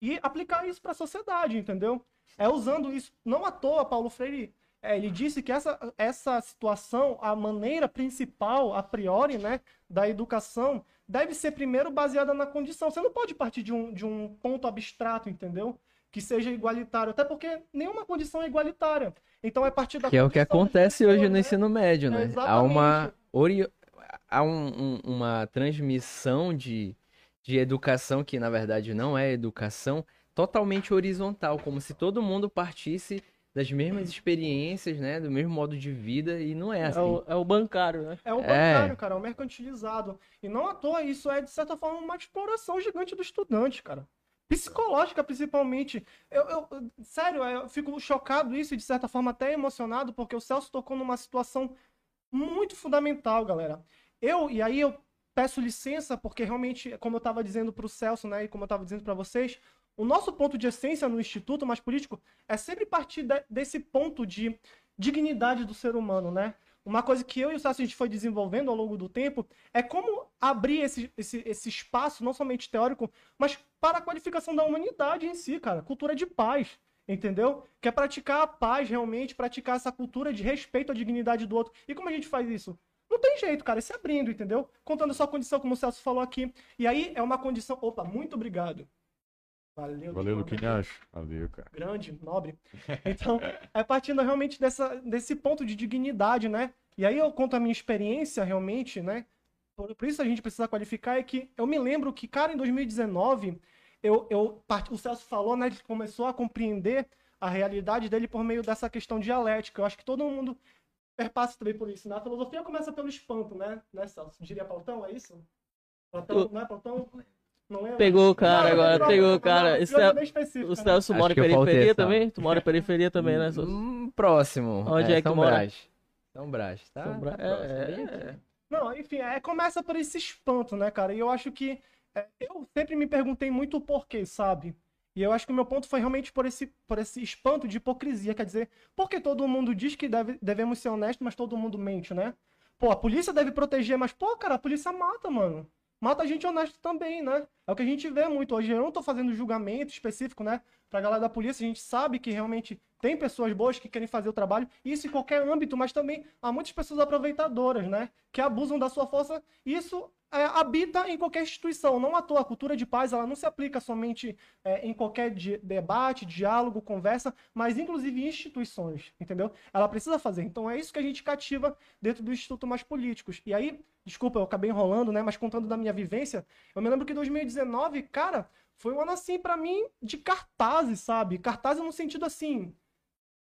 e aplicar isso para a sociedade, entendeu? É usando isso. Não à toa, Paulo Freire, é, ele disse que essa, essa situação, a maneira principal, a priori, né, da educação, deve ser primeiro baseada na condição. Você não pode partir de um, de um ponto abstrato, entendeu? Que seja igualitário, até porque nenhuma condição é igualitária. Então é partir da Que é o que acontece hoje no né? ensino médio, né? É, há uma, ori... há um, um, uma transmissão de de educação, que na verdade não é educação, totalmente horizontal, como se todo mundo partisse das mesmas experiências, né? Do mesmo modo de vida, e não é assim. É o, é o bancário, né? É o bancário, é. cara, é o mercantilizado. E não à toa, isso é, de certa forma, uma exploração gigante do estudante, cara. Psicológica, principalmente. Eu, eu, sério, eu fico chocado isso e, de certa forma, até emocionado, porque o Celso tocou numa situação muito fundamental, galera. Eu, e aí eu peço licença, porque realmente, como eu estava dizendo para o Celso, né, e como eu estava dizendo para vocês, o nosso ponto de essência no Instituto Mais Político é sempre partir de, desse ponto de dignidade do ser humano, né? Uma coisa que eu e o Celso a gente foi desenvolvendo ao longo do tempo é como abrir esse, esse, esse espaço, não somente teórico, mas para a qualificação da humanidade em si, cara. Cultura de paz, entendeu? Que é praticar a paz realmente, praticar essa cultura de respeito à dignidade do outro. E como a gente faz isso? Não tem jeito, cara, é se abrindo, entendeu? Contando a sua condição, como o Celso falou aqui. E aí é uma condição. Opa, muito obrigado. Valeu, Valeu Luquinhas. Valeu, cara. Grande, nobre. Então, é partindo realmente dessa, desse ponto de dignidade, né? E aí eu conto a minha experiência realmente, né? Por, por isso a gente precisa qualificar, é que eu me lembro que, cara, em 2019, eu, eu, o Celso falou, né? Ele começou a compreender a realidade dele por meio dessa questão dialética. Eu acho que todo mundo perpassa também por isso. Na né? filosofia começa pelo espanto, né? né Celso? Diria Platão, é isso? Platão, não é Platão? Não é? Pegou o cara não, agora, pegou o cara. Isso é, o né? Celso mora em periferia também? Tu mora em periferia também, né, Celso? Hum, próximo. Onde é, é que tu mora? São Brás, tá? São Brás, é, é, Não, enfim, é, começa por esse espanto, né, cara? E eu acho que é, eu sempre me perguntei muito o porquê, sabe? E eu acho que o meu ponto foi realmente por esse, por esse espanto de hipocrisia. Quer dizer, porque todo mundo diz que deve, devemos ser honestos, mas todo mundo mente, né? Pô, a polícia deve proteger, mas, pô, cara, a polícia mata, mano. Mata gente honesta também, né? É o que a gente vê muito hoje. Eu não tô fazendo julgamento específico, né? Pra galera da polícia, a gente sabe que realmente tem pessoas boas que querem fazer o trabalho, isso em qualquer âmbito, mas também há muitas pessoas aproveitadoras, né? Que abusam da sua força. Isso é, habita em qualquer instituição. Não à toa, a cultura de paz ela não se aplica somente é, em qualquer debate, diálogo, conversa, mas inclusive em instituições, entendeu? Ela precisa fazer. Então é isso que a gente cativa dentro do Instituto Mais Políticos. E aí, desculpa, eu acabei enrolando, né? Mas contando da minha vivência, eu me lembro que 2019, cara, foi um ano assim para mim de cartazes, sabe? Cartazes no sentido assim,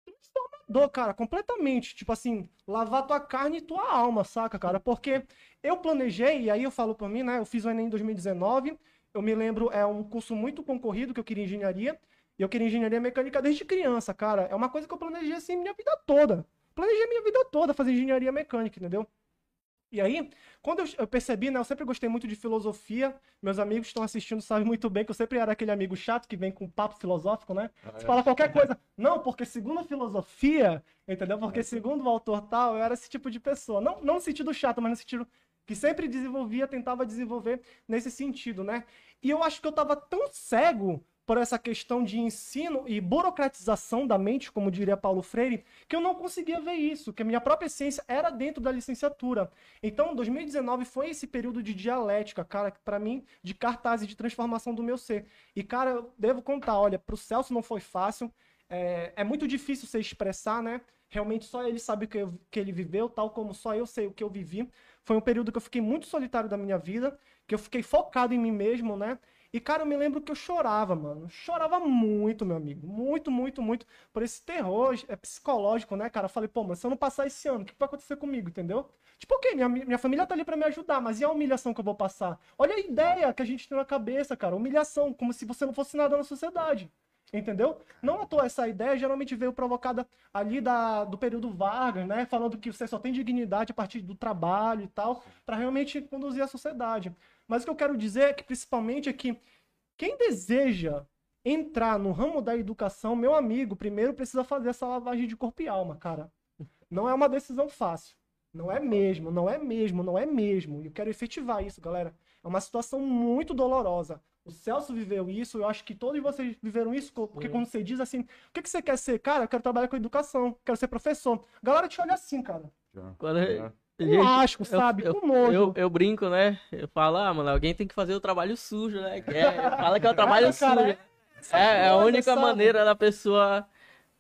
transformador, cara, completamente. Tipo assim, lavar tua carne e tua alma, saca, cara? Porque eu planejei, e aí eu falo por mim, né? Eu fiz o Enem em 2019. Eu me lembro, é um curso muito concorrido que eu queria engenharia. E eu queria engenharia mecânica desde criança, cara. É uma coisa que eu planejei assim minha vida toda. Planejei minha vida toda fazer engenharia mecânica, entendeu? E aí, quando eu, percebi, né, eu sempre gostei muito de filosofia. Meus amigos estão assistindo sabem muito bem que eu sempre era aquele amigo chato que vem com papo filosófico, né? Ah, Você é. fala qualquer coisa. Não, porque segundo a filosofia, entendeu? Porque é. segundo o autor tal, eu era esse tipo de pessoa. Não, não no sentido chato, mas no sentido que sempre desenvolvia, tentava desenvolver nesse sentido, né? E eu acho que eu tava tão cego por essa questão de ensino e burocratização da mente, como diria Paulo Freire, que eu não conseguia ver isso, que a minha própria essência era dentro da licenciatura. Então, 2019 foi esse período de dialética, cara, para mim, de cartaz e de transformação do meu ser. E, cara, eu devo contar, olha, pro Celso não foi fácil, é, é muito difícil você expressar, né? Realmente só ele sabe o que, eu, que ele viveu, tal como só eu sei o que eu vivi. Foi um período que eu fiquei muito solitário da minha vida, que eu fiquei focado em mim mesmo, né? E, cara, eu me lembro que eu chorava, mano. Chorava muito, meu amigo. Muito, muito, muito. Por esse terror é psicológico, né, cara? Eu falei, pô, mas se eu não passar esse ano, o que vai acontecer comigo, entendeu? Tipo, ok, minha, minha família tá ali para me ajudar, mas e a humilhação que eu vou passar? Olha a ideia que a gente tem na cabeça, cara. Humilhação, como se você não fosse nada na sociedade. Entendeu? Não à toa essa ideia geralmente veio provocada ali da, do período Vargas, né? Falando que você só tem dignidade a partir do trabalho e tal, para realmente conduzir a sociedade. Mas o que eu quero dizer é que, principalmente, é que quem deseja entrar no ramo da educação, meu amigo, primeiro precisa fazer essa lavagem de corpo e alma, cara. Não é uma decisão fácil. Não é mesmo, não é mesmo, não é mesmo. E eu quero efetivar isso, galera. É uma situação muito dolorosa. O Celso viveu isso, eu acho que todos vocês viveram isso, porque quando você diz assim, o que, que você quer ser? Cara, eu quero trabalhar com educação, quero ser professor. A galera te olha assim, cara. Quando, é Gente, asco, sabe? Eu, com nojo. Eu, eu, brinco, né? Eu falo, ah, mano, alguém tem que fazer o trabalho sujo, né? Que é, fala que é o trabalho sujo. É, é, é a única sabe? maneira da pessoa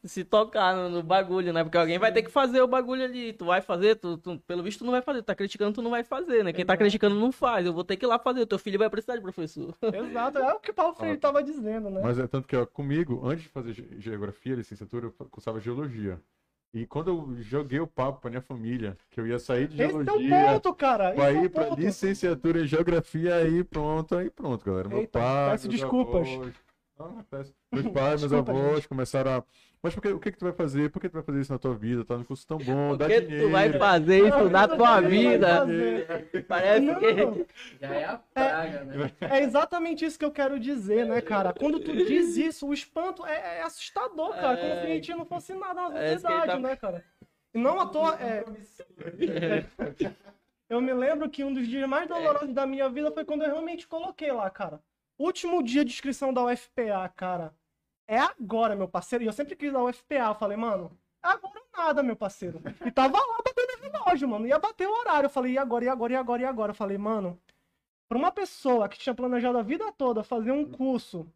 se tocar no, no, bagulho, né? Porque alguém vai ter que fazer o bagulho ali. Tu vai fazer, tu, tu, pelo visto, tu não vai fazer. Tu tá criticando, tu não vai fazer, né? Quem tá criticando não faz. Eu vou ter que ir lá fazer. O teu filho vai precisar de professor. Exato, é o que o Paulo Freire ah, tava dizendo, né? Mas é tanto que ó, comigo, antes de fazer geografia, licenciatura, eu cursava geologia. E quando eu joguei o papo pra minha família, que eu ia sair de geologia. Esse é o ponto, cara. Pra ir é pra ponto. licenciatura em geografia, aí pronto, aí pronto, galera. Meu Eita, pai. Peço desculpas. Avós, ah, peço. Meus pais, meus avós começaram a mas porque, o que, que tu vai fazer? Por que tu vai fazer isso na tua vida? Tá no curso tão bom, dá dinheiro. Por que tu vai fazer isso na tua vida? Parece não. que... Já é a praga, né? É exatamente isso que eu quero dizer, né, cara? Quando tu diz isso, o espanto é, é assustador, cara. É... Como se a gente não fosse nada na é sociedade, tá... né, cara? E não à toa... É... Eu me lembro que um dos dias mais dolorosos da minha vida foi quando eu realmente coloquei lá, cara. Último dia de inscrição da UFPA, cara é agora, meu parceiro. E eu sempre quis dar o FPA. Eu falei, mano, agora nada, meu parceiro. E tava lá batendo relógio, mano. Ia bater o horário. Eu falei, e agora, e agora, e agora, e agora? Eu falei, mano, pra uma pessoa que tinha planejado a vida toda fazer um curso,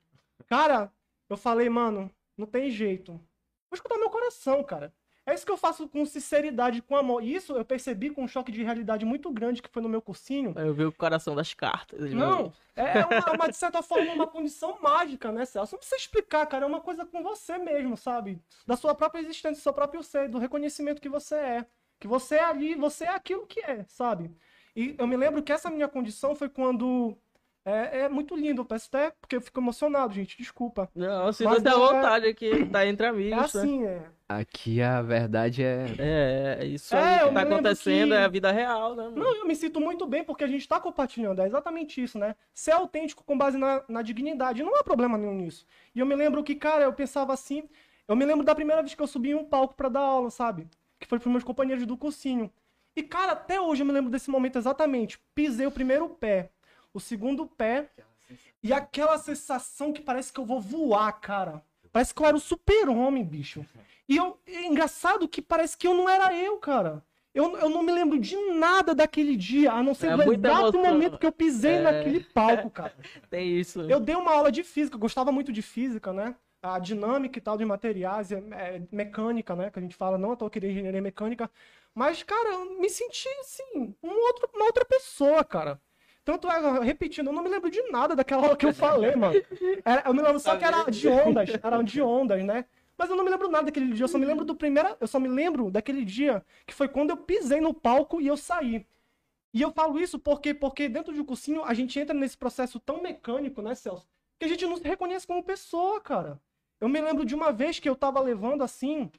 cara, eu falei, mano, não tem jeito. Vou escutar meu coração, cara. É isso que eu faço com sinceridade, com amor. E isso eu percebi com um choque de realidade muito grande que foi no meu cursinho. Eu vi o coração das cartas. Não, é uma, uma, de certa forma uma condição mágica, né, Celso? Não precisa explicar, cara. É uma coisa com você mesmo, sabe? Da sua própria existência, do seu próprio ser, do reconhecimento que você é. Que você é ali, você é aquilo que é, sabe? E eu me lembro que essa minha condição foi quando é, é, muito lindo, eu peço até, porque eu fico emocionado, gente, desculpa. Não, se não der é... vontade aqui, tá entre amigos. É né? assim, é. Aqui a verdade é. É, é isso é, que tá acontecendo que... é a vida real, né? Mano? Não, eu me sinto muito bem porque a gente tá compartilhando, é exatamente isso, né? Ser autêntico com base na, na dignidade, não há problema nenhum nisso. E eu me lembro que, cara, eu pensava assim, eu me lembro da primeira vez que eu subi em um palco para dar aula, sabe? Que foi pros meus companheiros do cursinho. E, cara, até hoje eu me lembro desse momento exatamente. Pisei o primeiro pé o segundo pé. E aquela sensação que parece que eu vou voar, cara. Parece que eu era o super-homem, bicho. E eu, é engraçado que parece que eu não era eu, cara. Eu, eu não me lembro de nada daquele dia, a não ser É do exato emoção. momento que eu pisei É. naquele palco, cara. Tem isso. Eu dei uma aula de física, eu gostava muito de física, né? A dinâmica e tal de materiais, é, é, mecânica, né? Que a gente fala, não, eu queria engenharia mecânica. Mas, cara, eu me senti, assim, um uma outra pessoa, cara. Tanto é, repetindo, eu não me lembro de nada daquela aula que eu falei, mano. Era- eu me lembro só que era de ondas, era de ondas, né? Mas eu não me lembro nada daquele dia, eu só me lembro do primeiro, eu só me lembro daquele dia que foi quando eu pisei no palco e eu saí. E eu falo isso porque, porque dentro de um cursinho a gente entra nesse processo tão mecânico, né, Celso? Que a gente não se reconhece como pessoa, cara. Eu me lembro de uma vez que eu tava levando assim.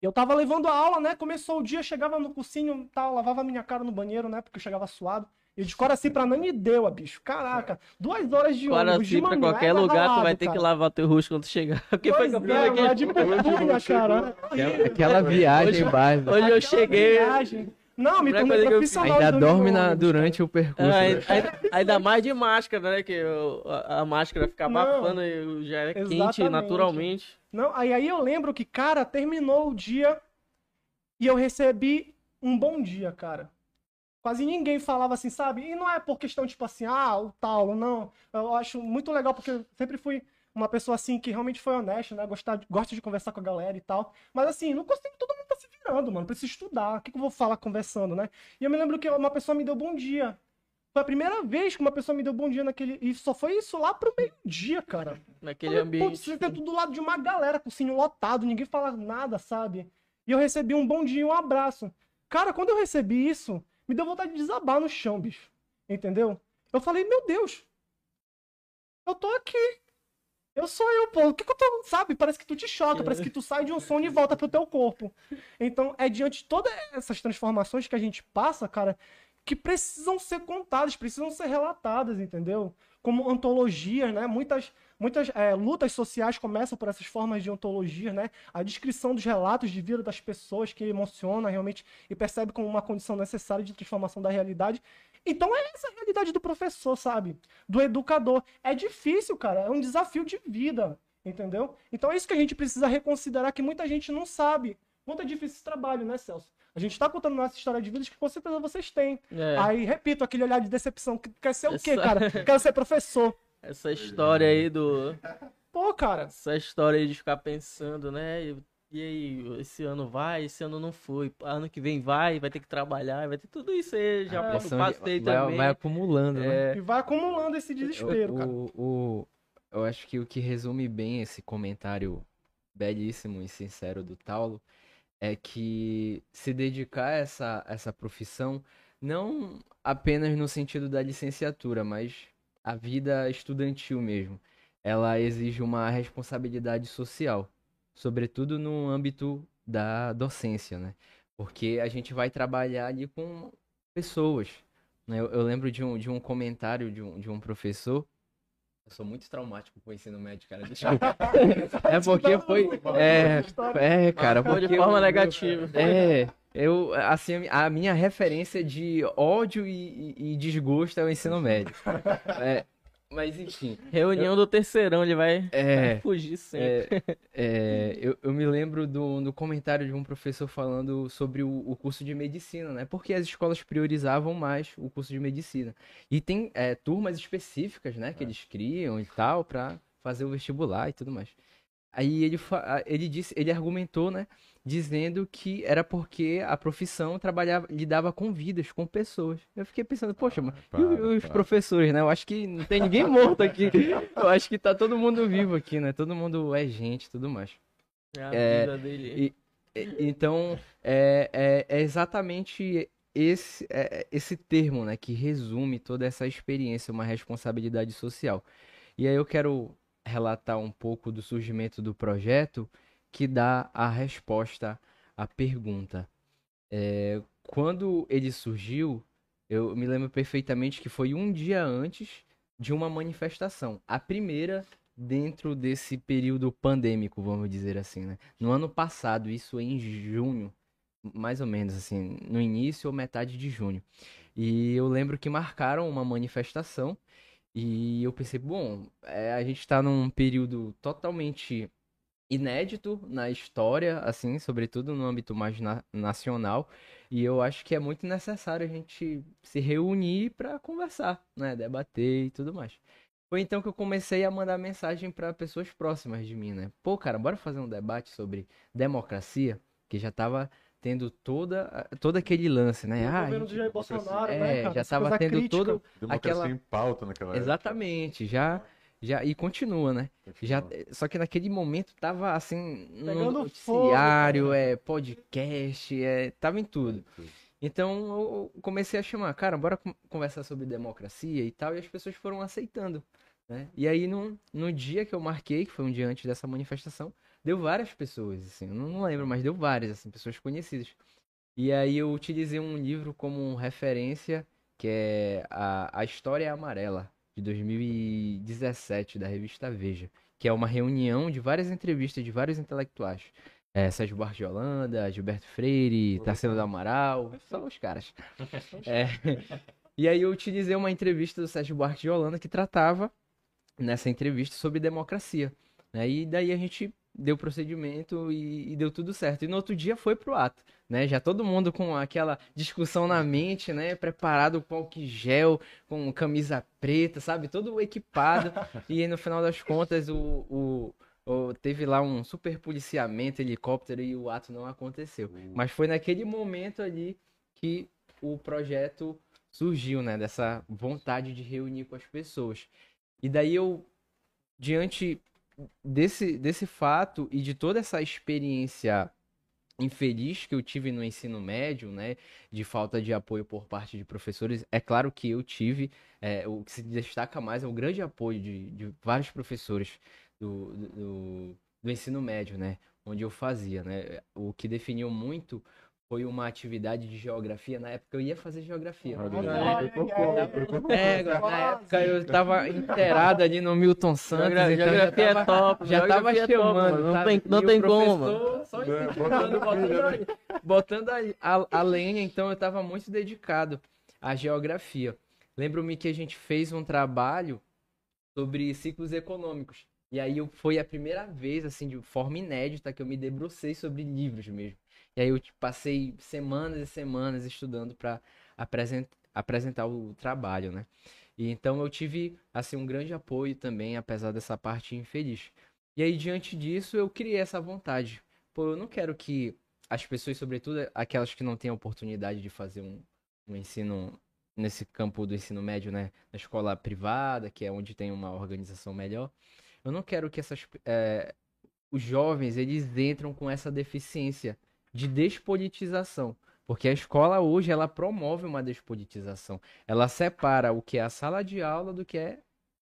Eu tava levando a aula, né? Começou o dia, chegava no cursinho, tal, lavava minha cara no banheiro, né? Porque eu chegava suado. E de Coraci pra Nani deu, bicho. Caraca, duas horas de Agora ônibus de sim, pra Manoel qualquer lugar, tu ralado, vai ter que cara. lavar teu rosto quando tu chegar. Porque foi Pois que eu fiz é, aqui. de cara. Aquela, aquela viagem Hoje- básica. Hoje eu cheguei. viagem. Não, me Primeira tornei que eu profissional. Ainda dorme na- ônibus, durante o percurso. Ah, né? ainda, ainda- ainda mais de máscara, né? Que o- a, a máscara fica Não. abafando e já é quente naturalmente. Não, aí, aí eu lembro que, cara, terminou o dia e eu recebi um bom dia, cara. Quase ninguém falava assim, sabe? E não é por questão, tipo assim, ah, o tal, não. Eu acho muito legal porque eu sempre fui uma pessoa assim que realmente foi honesta, né? Gostar, gosta de conversar com a galera e tal. Mas assim, não consigo, todo mundo tá se virando, mano. Preciso estudar. O que, que eu vou falar conversando, né? E eu me lembro que uma pessoa me deu bom dia. Foi a primeira vez que uma pessoa me deu bom dia naquele. E só foi isso lá pro meio-dia, cara. Naquele Falei, ambiente. Putz, você tá do lado de uma galera com o sino lotado, ninguém fala nada, sabe? E eu recebi um bom dia e um abraço. Cara, quando eu recebi isso, me deu vontade de desabar no chão, bicho. Entendeu? Eu falei, meu Deus, eu tô aqui. Eu sou eu, pô. O que, que eu tô. Sabe? Parece que tu te choca, parece que tu sai de um sono e volta pro teu corpo. Então, é diante de todas essas transformações que a gente passa, cara, que precisam ser contadas, precisam ser relatadas, entendeu? Como antologias, né? Muitas, muitas é, lutas sociais começam por essas formas de ontologias, né? A descrição dos relatos de vida das pessoas que emociona realmente e percebe como uma condição necessária de transformação da realidade. Então é essa a realidade do professor, sabe? Do educador. É difícil, cara. É um desafio de vida, entendeu? Então é isso que a gente precisa reconsiderar que muita gente não sabe. Quanto é difícil esse trabalho, né, Celso? A gente tá contando nossa história de vida que com certeza vocês têm. É, Aí, repito, aquele olhar de decepção. que- Quer ser o quê, cara? Quero ser professor. Essa história aí do. Pô, cara. Essa história aí de ficar pensando, né? E, e aí, esse ano vai, esse ano não foi. Ano que vem vai, vai ter que trabalhar, vai ter tudo isso aí. Já É. passei vai, também. vai acumulando, né? É, E vai acumulando esse desespero, o, cara. o- o- eu acho que o que resume bem esse comentário belíssimo e sincero do Taulo é que se dedicar a essa, essa profissão não apenas no sentido da licenciatura, mas a vida estudantil mesmo. Ela exige uma responsabilidade social, sobretudo no âmbito da docência, né? Porque a gente vai trabalhar ali com pessoas, né? Eu, eu lembro de um, de um comentário de um, de um professor. Eu sou muito traumático com o ensino médio, cara. Deixa eu... é porque foi. É, é cara. foi de porque forma negativa. É. Eu, assim, a mi- a minha referência de ódio e, e- e desgosto é o ensino médio. É, mas, enfim. Reunião do terceirão, ele vai É. fugir sempre. É, é, eu, eu me lembro do, do comentário de um professor falando sobre o, o curso de medicina, né? Porque as escolas priorizavam mais o curso de medicina. E tem é, turmas específicas, né? Que eles criam e tal, pra fazer o vestibular e tudo mais. Aí ele, ele disse, ele argumentou, né? Dizendo que era porque a profissão trabalhava, lidava com vidas, com pessoas. Eu fiquei pensando, poxa, mas e o- Para, os para. professores, né? Eu acho que não tem ninguém morto aqui. Eu acho que tá todo mundo vivo aqui, né? Todo mundo é gente e tudo mais. É a É, vida dele. E- e- então, é, é- é exatamente esse, é- esse termo, né? Que resume toda essa experiência, uma responsabilidade social. E aí eu quero relatar um pouco do surgimento do projeto que dá a resposta à pergunta. É, quando ele surgiu, eu me lembro perfeitamente que foi um dia antes de uma manifestação. A primeira dentro desse período pandêmico, vamos dizer assim, né? No ano passado, isso em junho, mais ou menos assim, no início ou metade de junho. E eu lembro que marcaram uma manifestação e eu pensei, bom, é, a gente está num período totalmente inédito na história, assim, sobretudo no âmbito mais na nacional, e eu acho que é muito necessário a gente se reunir para conversar, né, debater e tudo mais. Foi então que eu comecei a mandar mensagem para pessoas próximas de mim, né? Pô, cara, bora fazer um debate sobre democracia, que já tava tendo toda, todo aquele lance, né? O ah, governo gente... do Jair Bolsonaro, é, né, cara? já Essa tava coisa tendo crítica. todo Democracia aquela em pauta naquela época. Exatamente, já já e continua, né? Já Continua. só que naquele momento tava assim no Pegando noticiário, fogo, é podcast, é tava em tudo. Então eu comecei a chamar, cara, bora con- conversar sobre democracia e tal, e as pessoas foram aceitando, né? E aí no, no dia que eu marquei, que foi um dia antes dessa manifestação, deu várias pessoas, assim, eu não, não lembro, mas deu várias, assim, pessoas conhecidas. E aí eu utilizei um livro como referência, que é a, a História Amarela, de 2017, da revista Veja, que é uma reunião de várias entrevistas de vários intelectuais. É, Sérgio Buarque de Holanda, Gilberto Freire, Tarsila do Amaral, só os caras. É, e aí eu utilizei uma entrevista do Sérgio Buarque de Holanda que tratava nessa entrevista sobre democracia. Né? E daí a gente deu procedimento e, e deu tudo certo. E no outro dia foi pro ato, né? Já todo mundo com aquela discussão na mente, né? Preparado com álcool gel, com camisa preta, sabe? Todo equipado. e aí, no final das contas, o, o- o- teve lá um super policiamento, helicóptero e o ato não aconteceu. Mas foi naquele momento ali que o projeto surgiu, né? Dessa vontade de reunir com as pessoas. E daí eu, diante desse, desse fato e de toda essa experiência infeliz que eu tive no ensino médio, né, de falta de apoio por parte de professores, é claro que eu tive, é, o que se destaca mais é o grande apoio de, de vários professores do, do, do- ensino médio, né, onde eu fazia, né, o que definiu muito foi uma atividade de geografia, na época eu ia fazer geografia. É, na época eu tava inteirado ali no Milton Santos, Geogra- então geografia já é tava, top, já tava geografia é chamando, não tem- não tem como, Só É, incentivando, bota pilha, botando, botando a, a, a lenha, então eu tava muito dedicado à geografia. Lembro-me que a gente fez um trabalho sobre ciclos econômicos. E aí foi a primeira vez, assim, de forma inédita, que eu me debrucei sobre livros mesmo. E aí eu tipo, passei semanas e semanas estudando para apresentar o trabalho, né? E então eu tive, assim, um grande apoio também, apesar dessa parte infeliz. E aí, diante disso, eu criei essa vontade. Pô, eu não quero que as pessoas, sobretudo aquelas que não têm a oportunidade de fazer um, um ensino nesse campo do ensino médio, né? Na escola privada, que é onde tem uma organização melhor. Eu não quero que essas, eh, os jovens, eles entram com essa deficiência de despolitização. Porque a escola hoje, ela promove uma despolitização. Ela separa o que é a sala de aula do que é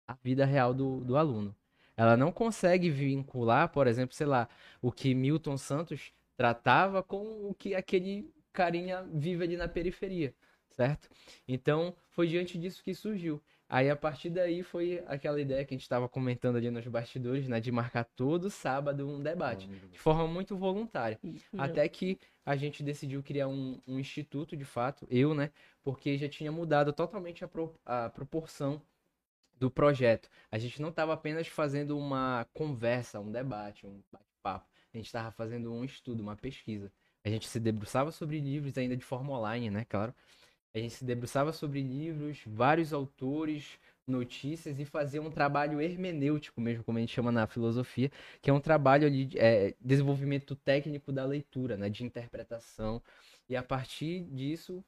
a vida real do, do aluno. Ela não consegue vincular, por exemplo, sei lá, o que Milton Santos tratava com o que aquele carinha vive ali na periferia, certo? Então, foi diante disso que surgiu. Aí, a partir daí, foi aquela ideia que a gente estava comentando ali nos bastidores, né? De marcar todo sábado um debate, de forma muito voluntária. Até que a gente decidiu criar um, um instituto, de fato, eu, né? Porque já tinha mudado totalmente a, pro- a proporção do projeto. A gente não estava apenas fazendo uma conversa, um debate, um bate-papo. A gente estava fazendo um estudo, uma pesquisa. A gente se debruçava sobre livros, ainda de forma online, né? Claro. A gente se debruçava sobre livros, vários autores, notícias e fazia um trabalho hermenêutico mesmo, como a gente chama na filosofia, que é um trabalho ali de é, desenvolvimento técnico da leitura, né, de interpretação. E a partir disso,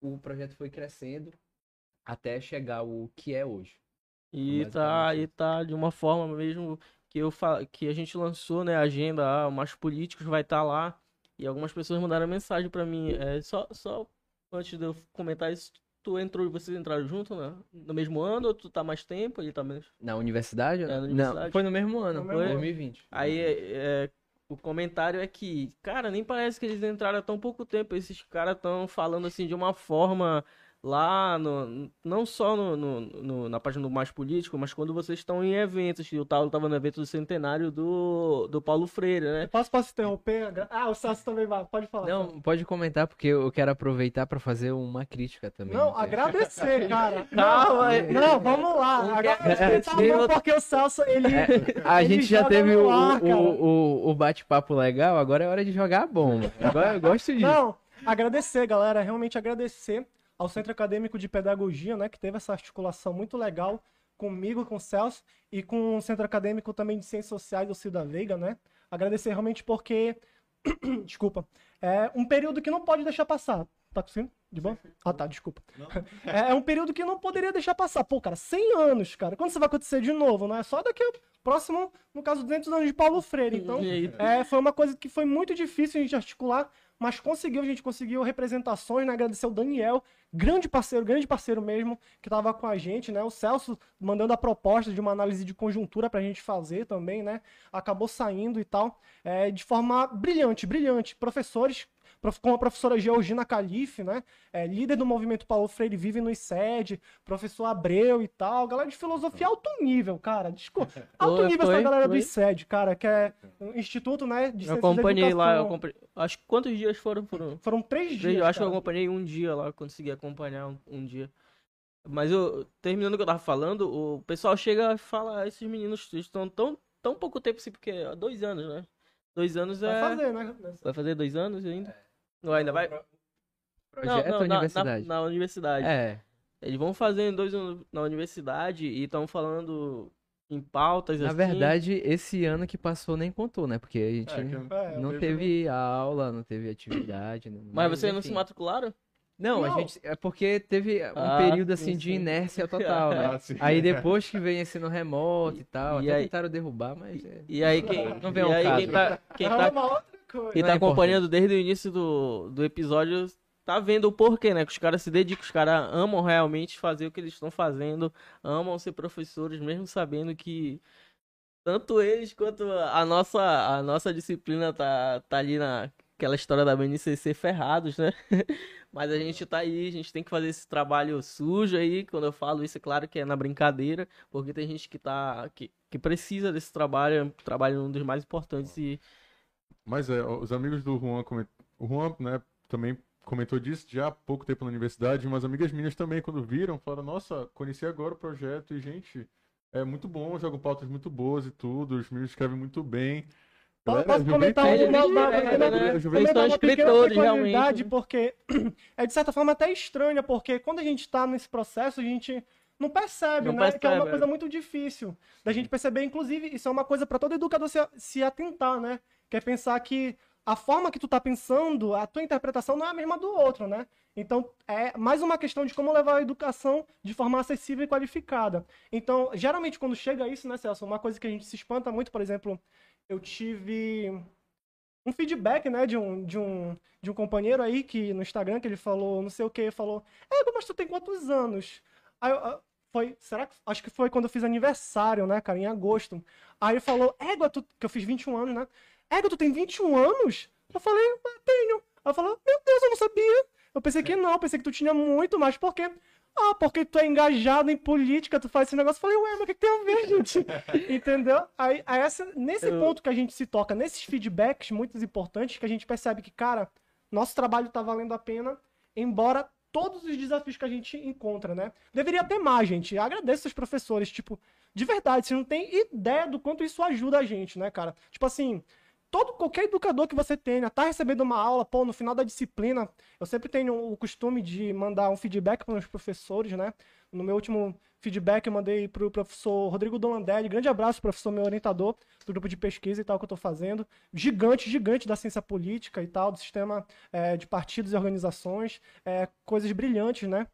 o projeto foi crescendo até chegar ao que é hoje. E tá, e tá de uma forma mesmo que eu fa... que a gente lançou, né, a agenda, ah, o mais políticos vai estar lá. E algumas pessoas mandaram mensagem pra mim. É, só, só antes de eu comentar isso, tu entrou, vocês entraram junto, né? No mesmo ano ou tu tá mais tempo? Ele tá menos. Na universidade? É, na Não, universidade. foi no mesmo ano, No foi ano. 2020. Aí é, é, o comentário é que, cara, nem parece que eles entraram há tão pouco tempo. Esses caras estão falando assim de uma forma lá, no, não só no, no- no- na página do Mais Político, mas quando vocês estão em eventos. Eu tava, eu tava no evento do centenário do, do Paulo Freire, né? Posso, posso interromper? Ah, o Celso também vai. Pode falar. Não, pode comentar, porque eu quero aproveitar pra fazer uma crítica também. Não, né? agradecer, cara. Calma, Não, não, vamos lá. Agradecer É, bom, eu- porque o Celso, ele... A ele gente já teve o, ar, cara. o, o, o bate-papo legal, agora é hora de jogar a bomba. Agora eu gosto disso. Não, agradecer, galera, realmente agradecer ao Centro Acadêmico de Pedagogia, né, que teve essa articulação muito legal comigo, com o Celso, e com o Centro Acadêmico também de Ciências Sociais do Cida Veiga, né? Agradecer realmente porque, desculpa, é um período que não pode deixar passar. Tá conseguindo? De boa? Ah, tá, desculpa. É, é um período que não poderia deixar passar. Pô, cara, 100 anos, cara. Quando isso vai acontecer de novo, né? Só daqui a próximo, no caso, 200 anos de Paulo Freire. Então, é, foi uma coisa que foi muito difícil a gente articular, mas conseguiu, a gente conseguiu representações, né? Agradecer o Daniel, grande parceiro, grande parceiro mesmo, que estava com a gente, né? O Celso mandando a proposta de uma análise de conjuntura pra gente fazer também, né? Acabou saindo e tal, é, de forma brilhante, brilhante. Professores, prof- como a professora Georgina Calife, né? É, líder do movimento Paulo Freire Vive no ICED, professor Abreu e tal, galera de filosofia alto nível, cara. Desculpa. Alto Foi, nível essa foi, galera do foi. ICED, cara, que é um instituto, né, de Eu acompanhei lá, eu. Acho que quantos dias foram? foram? Foram três dias, Eu acho que eu cara. acompanhei um dia lá, consegui acompanhar um, um dia. Mas eu, terminando o que eu tava falando, o pessoal chega e fala, "Ah, esses meninos estão tão, tão pouco tempo assim, porque há dois anos, né? Dois anos é. Vai fazer, né? Vai fazer dois anos ainda? Ou ainda vai? Projeto não, não, na- universidade. Na, na universidade. É, Eles vão fazendo dois anos na universidade e estão falando em pautas na assim. verdade, esse ano que passou nem contou, né? Porque a gente É, que- É, não teve- teve aula, não teve atividade. não- Mas vocês não se matricularam? Não, a Não. gente. É porque teve um Ah, período assim sim, de inércia total, né? Ah, sim. Aí depois que veio ensino remoto e tal, E até aí- tentaram derrubar, mas. é- E aí quem, Não vem ao e aí caso. quem tá, quem é tá, quem Não tá é acompanhando desde o início do, do episódio tá vendo o porquê, né? Que os caras se dedicam, os caras amam realmente fazer o que eles estão fazendo, amam ser professores, mesmo sabendo que tanto eles quanto a nossa, a nossa disciplina tá, tá ali naquela história da BNCC ferrados, né? Mas a gente tá aí, a gente tem que fazer esse trabalho sujo aí. Quando eu falo isso, é claro que é na brincadeira, porque tem gente que tá que, que precisa desse trabalho, é um trabalho um dos mais importantes e Mas é, os amigos do Juan, coment... o Juan, né, também comentou disso já há pouco tempo na universidade, umas amigas minhas também, quando viram, falaram, nossa, conheci agora o projeto e, gente, é muito bom, jogam pautas muito boas e tudo, os meninos escrevem muito bem. Galera, posso comentar um é, pequena- né? juventude- Eles são escritores, realmente. porque é de certa forma até estranha, porque quando a gente tá nesse processo, a gente não percebe, Não né? que é uma percebe, coisa é. muito difícil da gente perceber. Inclusive, isso é uma coisa para todo educador se, se atentar, né? Que é pensar que a forma que tu tá pensando, a tua interpretação não é a mesma do outro, né? Então, é mais uma questão de como levar a educação de forma acessível e qualificada. Então, geralmente, quando chega isso, né, Celso? Uma coisa que a gente se espanta muito, por exemplo, eu tive um feedback, né, de um, de um, de um companheiro aí que no Instagram que ele falou, não sei o que, falou, é, mas tu tem quantos anos? Aí eu, foi, será que, acho que foi quando eu fiz aniversário, né, cara, em agosto. Aí ele falou, égua, tu, que eu fiz 21 anos, né? Égua, tu tem 21 anos? Eu falei, "Ah, tenho. Ela falou, meu Deus, eu não sabia. Eu pensei que não, pensei que tu tinha muito mais, por quê? Ah, porque tu é engajado em política, tu faz esse negócio. Eu falei, ué, mas o que, que tem a ver, gente? Entendeu? Aí, aí essa, nesse Eu- ponto que a gente se toca, nesses feedbacks muito importantes, que a gente percebe que, cara, nosso trabalho tá valendo a pena, embora todos os desafios que a gente encontra, né? Deveria ter mais, gente. Agradeço os professores, tipo, de verdade, você não tem ideia do quanto isso ajuda a gente, né, cara? Tipo assim, todo qualquer educador que você tenha, tá recebendo uma aula, pô, no final da disciplina, eu sempre tenho o costume de mandar um feedback para os professores, né? No meu último feedback eu mandei pro professor Rodrigo Dolandelli, grande abraço, professor, meu orientador do grupo de pesquisa e tal que eu tô fazendo, gigante, gigante da ciência política e tal, do sistema é, de partidos e organizações, é, coisas brilhantes, né?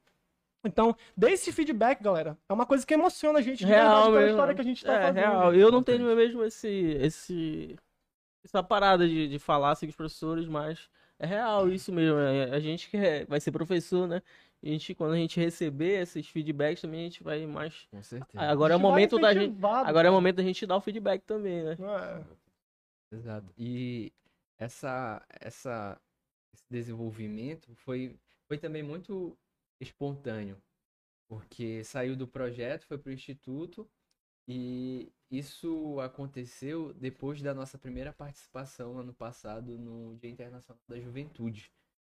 Então, dê esse feedback, galera. É uma coisa que emociona a gente de verdade real pela mesmo. história que a gente tá é, fazendo. real. Eu não tenho mesmo esse esse essa parada de, de falar assim com os professores, mas é real isso mesmo. É, a gente que é- vai ser professor, né? A gente, quando a gente receber esses feedbacks também, a gente vai mais. Com certeza. Agora é o momento da gente. Agora é o momento da gente dar o feedback também, né? É. Exato. E essa, essa, esse desenvolvimento foi, foi também muito espontâneo, porque saiu do projeto, foi para o instituto e isso aconteceu depois da nossa primeira participação ano passado no Dia Internacional da Juventude,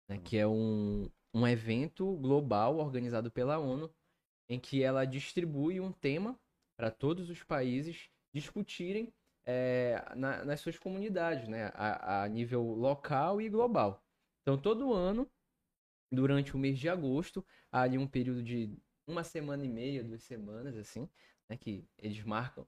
né, que é um, um evento global organizado pela ONU em que ela distribui um tema para todos os países discutirem é, na, nas suas comunidades, né, a, a nível local e global. Então, todo ano, durante o mês de agosto, há ali um período de uma semana e meia, duas semanas, assim, né, que eles marcam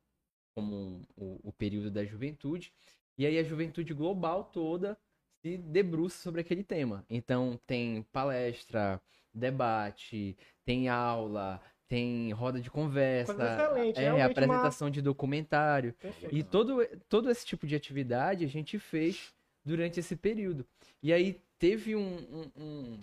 como um, o, o período da juventude. E aí a juventude global toda se debruça sobre aquele tema. Então tem palestra, debate, tem aula, tem roda de conversa, é, apresentação uma... de documentário. Perfeito. E todo, todo esse tipo de atividade a gente fez durante esse período. E aí teve um, um, um,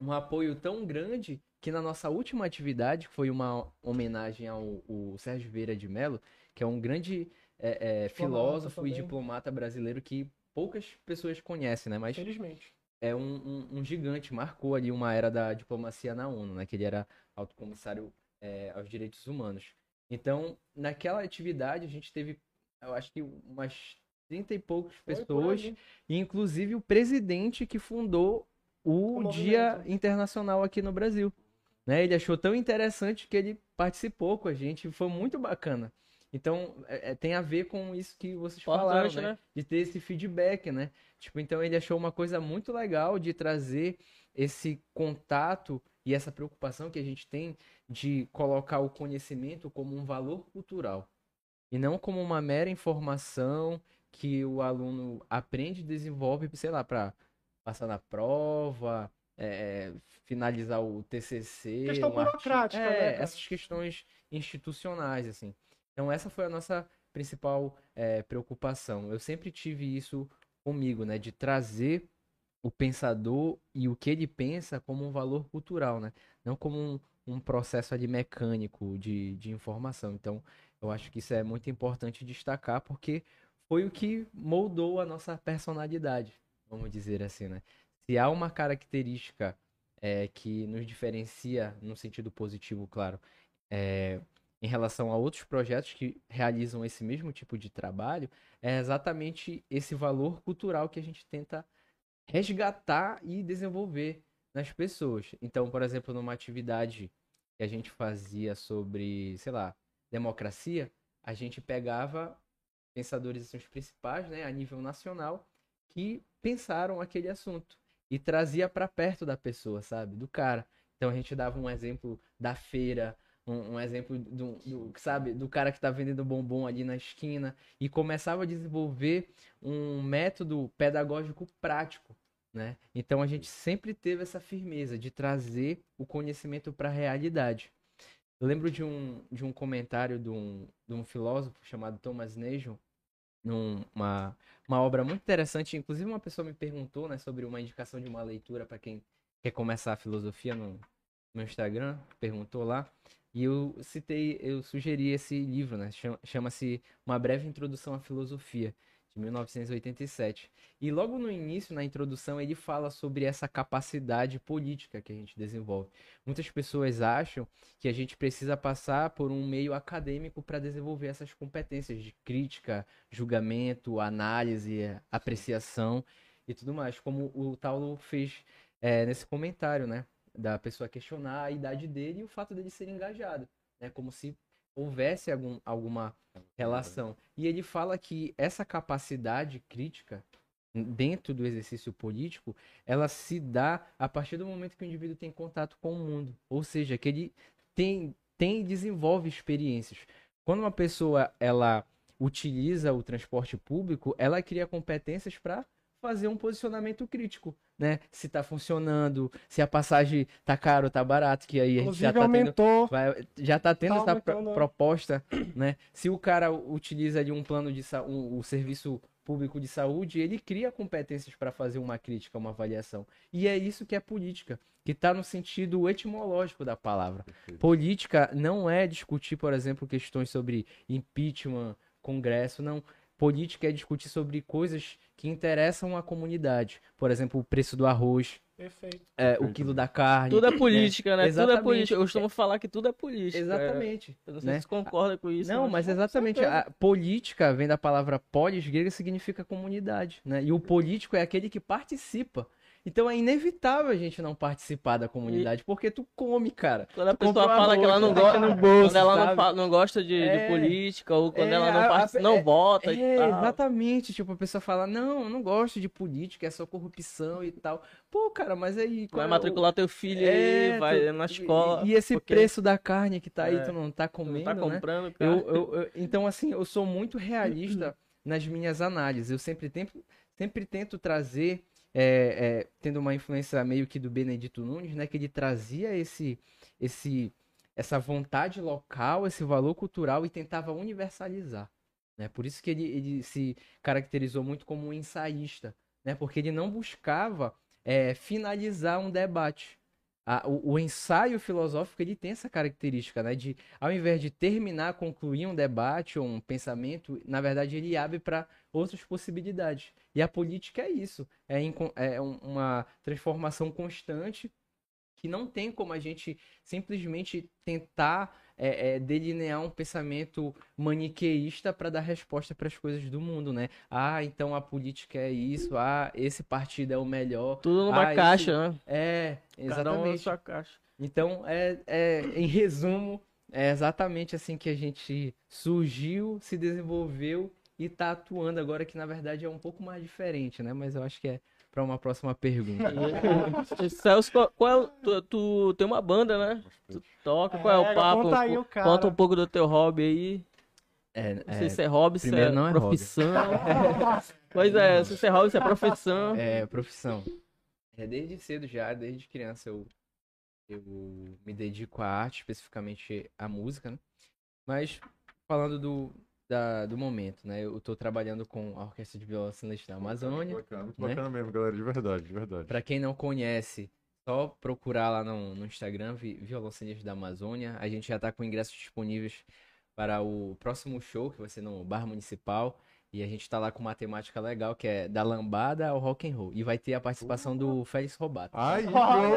um apoio tão grande que na nossa última atividade, que foi uma homenagem ao, ao Sérgio Vieira de Mello, que é um grande é, é, filósofo também. e diplomata brasileiro que poucas pessoas conhecem, né? Mas Felizmente. é um, um, um, gigante, marcou ali uma era da diplomacia na ONU, né? Que ele era alto comissário é, aos direitos humanos. Então, naquela atividade a gente teve, eu acho que umas 30 e poucas pessoas, e inclusive o presidente que fundou o, o Dia Internacional aqui no Brasil. Né? Ele achou tão interessante que ele participou com a gente, foi muito bacana. Então, é, é, tem a ver com isso que vocês falaram, né? né? De ter esse feedback, né? Tipo, então ele achou uma coisa muito legal de trazer esse contato e essa preocupação que a gente tem de colocar o conhecimento como um valor cultural e não como uma mera informação que o aluno aprende e desenvolve, sei lá, para passar na prova, é, finalizar o TCC. Questão burocrática, é, né? Essas questões institucionais, assim. Então essa foi a nossa principal é, preocupação. Eu sempre tive isso comigo, né? De trazer o pensador e o que ele pensa como um valor cultural, né? Não como um, um processo ali mecânico de, de informação. Então, eu acho que isso é muito importante destacar, porque foi o que moldou a nossa personalidade, vamos dizer assim, né? Se há uma característica é, que nos diferencia, no sentido positivo, claro, é, em relação a outros projetos que realizam esse mesmo tipo de trabalho, é exatamente esse valor cultural que a gente tenta resgatar e desenvolver nas pessoas. Então, por exemplo, numa atividade que a gente fazia sobre, sei lá, democracia, a gente pegava pensadores principais, né, a nível nacional, que pensaram aquele assunto e trazia para perto da pessoa, sabe, do cara. Então a gente dava um exemplo da feira, um, um exemplo do, do, sabe, do cara que está vendendo bombom ali na esquina e começava a desenvolver um método pedagógico prático, né? Então a gente sempre teve essa firmeza de trazer o conhecimento para a realidade. Eu lembro de um, de um comentário de um, de um filósofo chamado Thomas Nagel, numa uma obra muito interessante. Inclusive, uma pessoa me perguntou né, sobre uma indicação de uma leitura para quem quer começar a filosofia no meu Instagram, perguntou lá. E eu citei, eu sugeri esse livro, né? Chama-se Uma Breve Introdução à Filosofia, de 1987. E logo no início, na introdução, ele fala sobre essa capacidade política que a gente desenvolve. Muitas pessoas acham que a gente precisa passar por um meio acadêmico para desenvolver essas competências de crítica, julgamento, análise, apreciação e tudo mais, como o Taulo fez é, nesse comentário, né? Da pessoa questionar a idade dele e o fato dele ser engajado, né? Como se houvesse algum, alguma relação. E ele fala que essa capacidade crítica dentro do exercício político, ela se dá a partir do momento que o indivíduo tem contato com o mundo, ou seja, que ele tem tem e desenvolve experiências. Quando uma pessoa ela utiliza o transporte público, ela cria competências para fazer um posicionamento crítico, né? Se tá funcionando, se a passagem tá caro, tá barato, que aí Inclusive, a gente já tá aumentou, tendo, vai, já tá tendo tá essa pro, proposta, né? Se o cara utiliza de um plano de um, um serviço público de saúde, ele cria competências para fazer uma crítica, uma avaliação. E é isso que é política, que está no sentido etimológico da palavra. Política não é discutir, por exemplo, questões sobre impeachment, Congresso, não Política é discutir sobre coisas que interessam a comunidade. Por exemplo, o preço do arroz, Perfeito. é, o quilo da carne. Tudo é política, né? Tudo é Exatamente. política. Eu costumo falar que tudo é política. Exatamente. Eu não sei né? se você concorda com isso. Não, mas com exatamente. certeza. A política vem da palavra polis grega significa comunidade, né? E o político é aquele que participa. Então é inevitável a gente não participar da comunidade, porque tu come, cara. Quando a pessoa fala que ela não gosta, no bolso, quando ela não, sabe? fa- não gosta de, de É. política, ou quando É, ela não, a- não é- vota e É, tal. exatamente. Tipo, a pessoa fala, não, eu não gosto de política, é só corrupção e tal. Pô, cara, mas aí... Vai é matricular teu filho É, aí, vai tu- na e- escola. E, esse porque preço da carne que tá aí, É. tu não tá tu comendo, não tá né? comprando, cara. Eu, eu- eu- então, assim, eu sou muito realista nas minhas análises. Eu sempre tento, sempre tento trazer, é, é, tendo uma influência meio que do Benedito Nunes, né? Que ele trazia esse, esse, essa vontade local, esse valor cultural e tentava universalizar. Né? Por isso que ele, ele se caracterizou muito como um ensaísta, né? Porque ele não buscava é, finalizar um debate. A- o, o ensaio filosófico ele tem essa característica, né? De ao invés de terminar, concluir um debate ou um pensamento, na verdade ele abre para outras possibilidades. E a política é isso, é, é um- uma transformação constante que não tem como a gente simplesmente tentar é, é, delinear um pensamento maniqueísta para dar resposta para as coisas do mundo, né? Ah, então a política é isso, ah, esse partido é o melhor. Tudo numa Ah, esse- caixa, né? É, Cada um na exatamente. sua caixa. Então, é, é, em resumo, é exatamente assim que a gente surgiu, se desenvolveu e tá atuando agora, que na verdade é um pouco mais diferente, né? Mas eu acho que é para uma próxima pergunta. E, Celso, qual, qual é tu, tu tem uma banda, né? Tu toca, qual é, É, o papo? conta aí o cara. Conta um pouco do teu hobby aí. É, Não sei é, se é hobby, se é não é profissão. pois é, se é hobby, se é profissão. é, profissão. É desde cedo já, desde criança eu, eu me dedico à arte, especificamente à música, né? Mas falando do, da- do momento, né? Eu tô trabalhando com a Orquestra de Celeste da Amazônia. Bacana, muito né? bacana mesmo, galera, de verdade, de verdade. Pra quem não conhece, só procurar lá no, no Instagram, Vi- Violoncelistas da Amazônia. A gente já tá com ingressos disponíveis para o próximo show, que vai ser no Bar Municipal. E a gente tá lá com uma temática legal, que é da lambada ao rock and roll. E vai ter a participação do Félix Robato. Ai,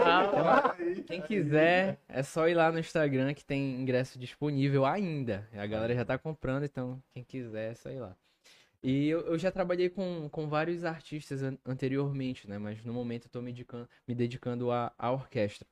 Ah, pronto. Quem quiser, é só ir lá no Instagram que tem ingresso disponível ainda. A galera já tá comprando, então quem quiser é só ir lá. E eu, eu já trabalhei com, com vários artistas an- anteriormente, né? Mas no momento eu tô me dedicando, me dedicando à, à orquestra.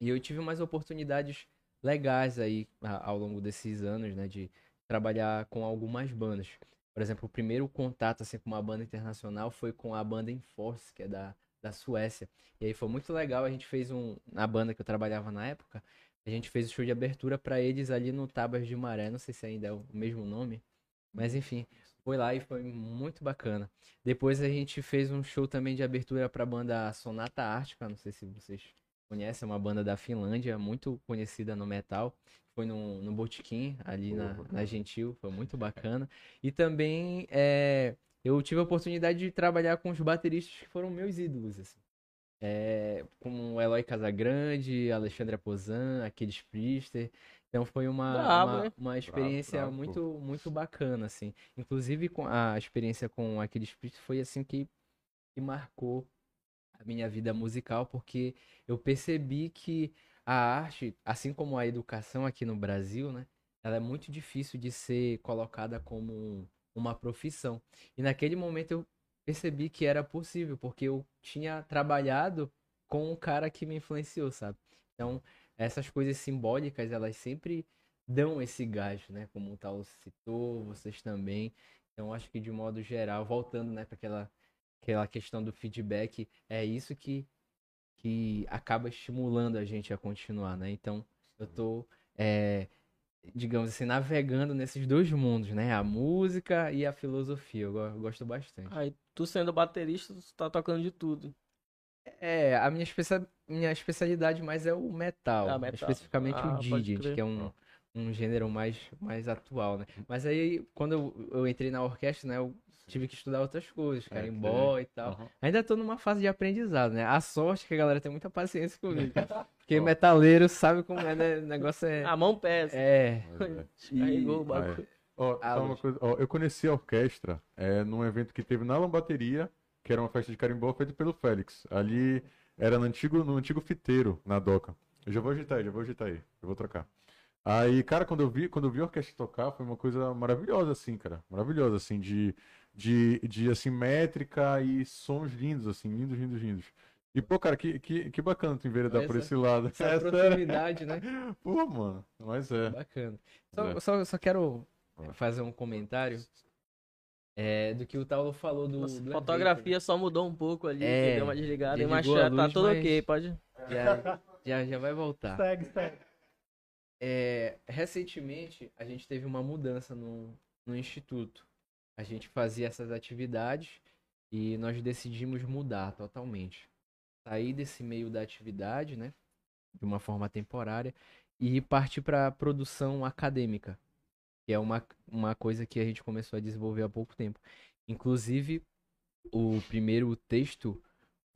E eu tive umas oportunidades legais aí a- ao longo desses anos, né? De trabalhar com algumas bandas. Por exemplo, o primeiro contato assim, com uma banda internacional foi com a banda Enforce, que é da, da Suécia. E aí foi muito legal, a gente fez um. Na banda que eu trabalhava na época, a gente fez o show de abertura pra eles ali no Tabas de Maré. Não sei se ainda é o mesmo nome. Mas enfim, foi lá e foi muito bacana. Depois a gente fez um show também de abertura pra banda Sonata Ártica. Não sei se vocês conhecem, é uma banda da Finlândia, muito conhecida no metal. Foi no, no Botequim, ali na, na Gentil, foi muito bacana. E também é, eu tive a oportunidade de trabalhar com os bateristas que foram meus ídolos, assim. É, como o Eloy Casagrande, Alexandre Pozan, Aquiles Priester. Então foi uma, Brabo, uma, hein? uma experiência brabo, pô. muito, muito bacana, assim. Inclusive com a experiência com Aquiles Priester foi assim que, que marcou minha vida musical, porque eu percebi que a arte, assim como a educação aqui no Brasil, né, ela é muito difícil de ser colocada como um- uma profissão. E naquele momento eu percebi que era possível, porque eu tinha trabalhado com um cara que me influenciou, sabe? Então, essas coisas simbólicas, elas sempre dão esse gás, né? Como o Tal citou, vocês também. Então, acho que de modo geral, voltando, né, para aquela aquela questão do feedback, é isso que que acaba estimulando a gente a continuar, né? Então, eu tô é, digamos assim, navegando nesses dois mundos, né? A música e a filosofia. Eu go- eu gosto bastante. Aí, tu sendo baterista, tu tá tocando de tudo. É, a minha, especia... minha especialidade mais é o metal, Ah, metal. especificamente Ah, o digit, crer. que é um, um gênero mais, mais atual, né? Mas aí, quando eu, eu entrei na orquestra, né, eu tive que estudar outras coisas, É, carimbó e tal. Aham. Ainda tô numa fase de aprendizado, né? A sorte é que a galera tem muita paciência comigo. Porque metaleiro sabe como é, né? O negócio é... A mão pesa. É... Mas é. Carregou o bagulho. Coisa, ó, eu conheci a orquestra é, num evento que teve na Lambateria, que era uma festa de carimbó feita pelo Félix. Ali Era no antigo, no antigo fiteiro, na doca. Eu já vou agitar aí, já vou agitar aí. Eu vou trocar. Aí, cara, quando eu vi, quando eu vi a orquestra tocar, foi uma coisa maravilhosa, assim, cara. Maravilhosa, assim, de, de, de assim, métrica e sons lindos, assim, lindos, lindos, lindos. E, pô, cara, que, que, que bacana tu enveredar Essa- por esse lado. Essa É sério. proximidade, né? Pô, mano, mas é. Bacana. Só, É. só, só quero fazer um comentário é, do que o Taulo falou do. Nossa, fotografia só mudou um pouco ali, É, deu uma desligada, mas já tá tudo mas- ok, pode. Já, já, já vai voltar. Segue, segue. É, recentemente, a gente teve uma mudança no, no instituto. A gente fazia essas atividades e nós decidimos mudar totalmente. Sair desse meio da atividade, né? De uma forma temporária e partir para a produção acadêmica, que é uma, uma coisa que a gente começou a desenvolver há pouco tempo. Inclusive, o primeiro texto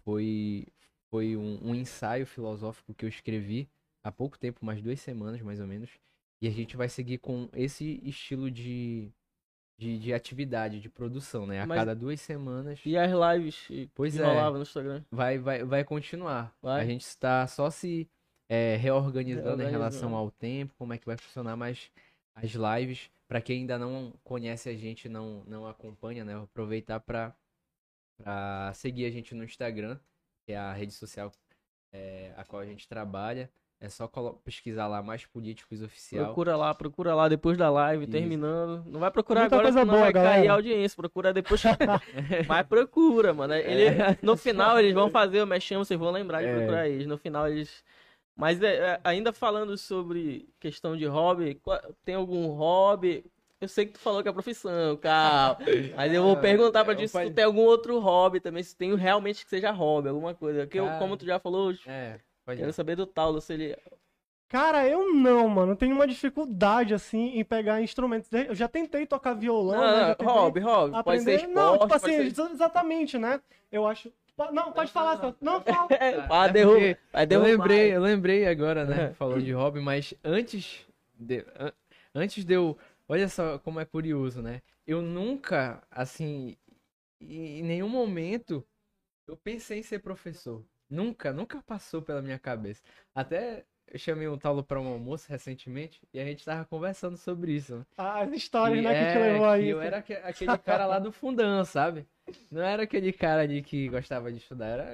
foi, foi um, um ensaio filosófico que eu escrevi há pouco tempo, umas duas semanas mais ou menos. E a gente vai seguir com esse estilo de, de, de atividade, de produção, né? A Mas- cada duas semanas E as lives Pois que é. no Instagram. vai, vai, vai continuar. Vai. A gente está só se é, reorganizando em relação ao tempo, como é que vai funcionar, mas as lives, para quem ainda não conhece a gente, não, não acompanha, né? Aproveitar para seguir a gente no Instagram, que é a rede social é, a qual a gente trabalha. É só pesquisar lá mais políticos oficial. Procura lá, procura lá depois da live, Isso. terminando. Não vai procurar Muita agora, coisa senão boa, vai cair galera. a audiência. Procura depois. Mas procura, mano. Ele, É. No final eles vão fazer o mexão, vocês vão lembrar de É. procurar eles. No final eles. Mas é, é, ainda falando sobre questão de hobby, tem algum hobby? Eu sei que tu falou que é profissão, calma. Mas eu vou perguntar pra ti se tu tem algum outro hobby também, se tem realmente que seja hobby, alguma coisa. Que eu, Cara. como tu já falou, É, pode quero saber do Taulo, se ele. Cara, eu não, mano. Eu tenho uma dificuldade, assim, em pegar instrumentos. Eu já tentei tocar violão, Não, né? não, hobby, hobby. Pode ser aprender. esporte, Não, tipo pode assim, ser... exa- exatamente, né? Eu acho... Não, pode falar, Celso. Não, fala. É, vai É derrubar. porque Vai Eu derrubar. lembrei, eu lembrei agora, né? É. Falou de hobby, mas antes de, an- antes de eu. Olha só como é curioso, né? Eu nunca, assim, em nenhum momento eu pensei em ser professor. Nunca, nunca passou pela minha cabeça. Até eu chamei um Taulo para um almoço recentemente e a gente tava conversando sobre isso. Né? As histórias, Que né, que te é, levou a que isso. eu era aque- aquele cara lá do fundão, sabe? Não era aquele cara ali que gostava de estudar, era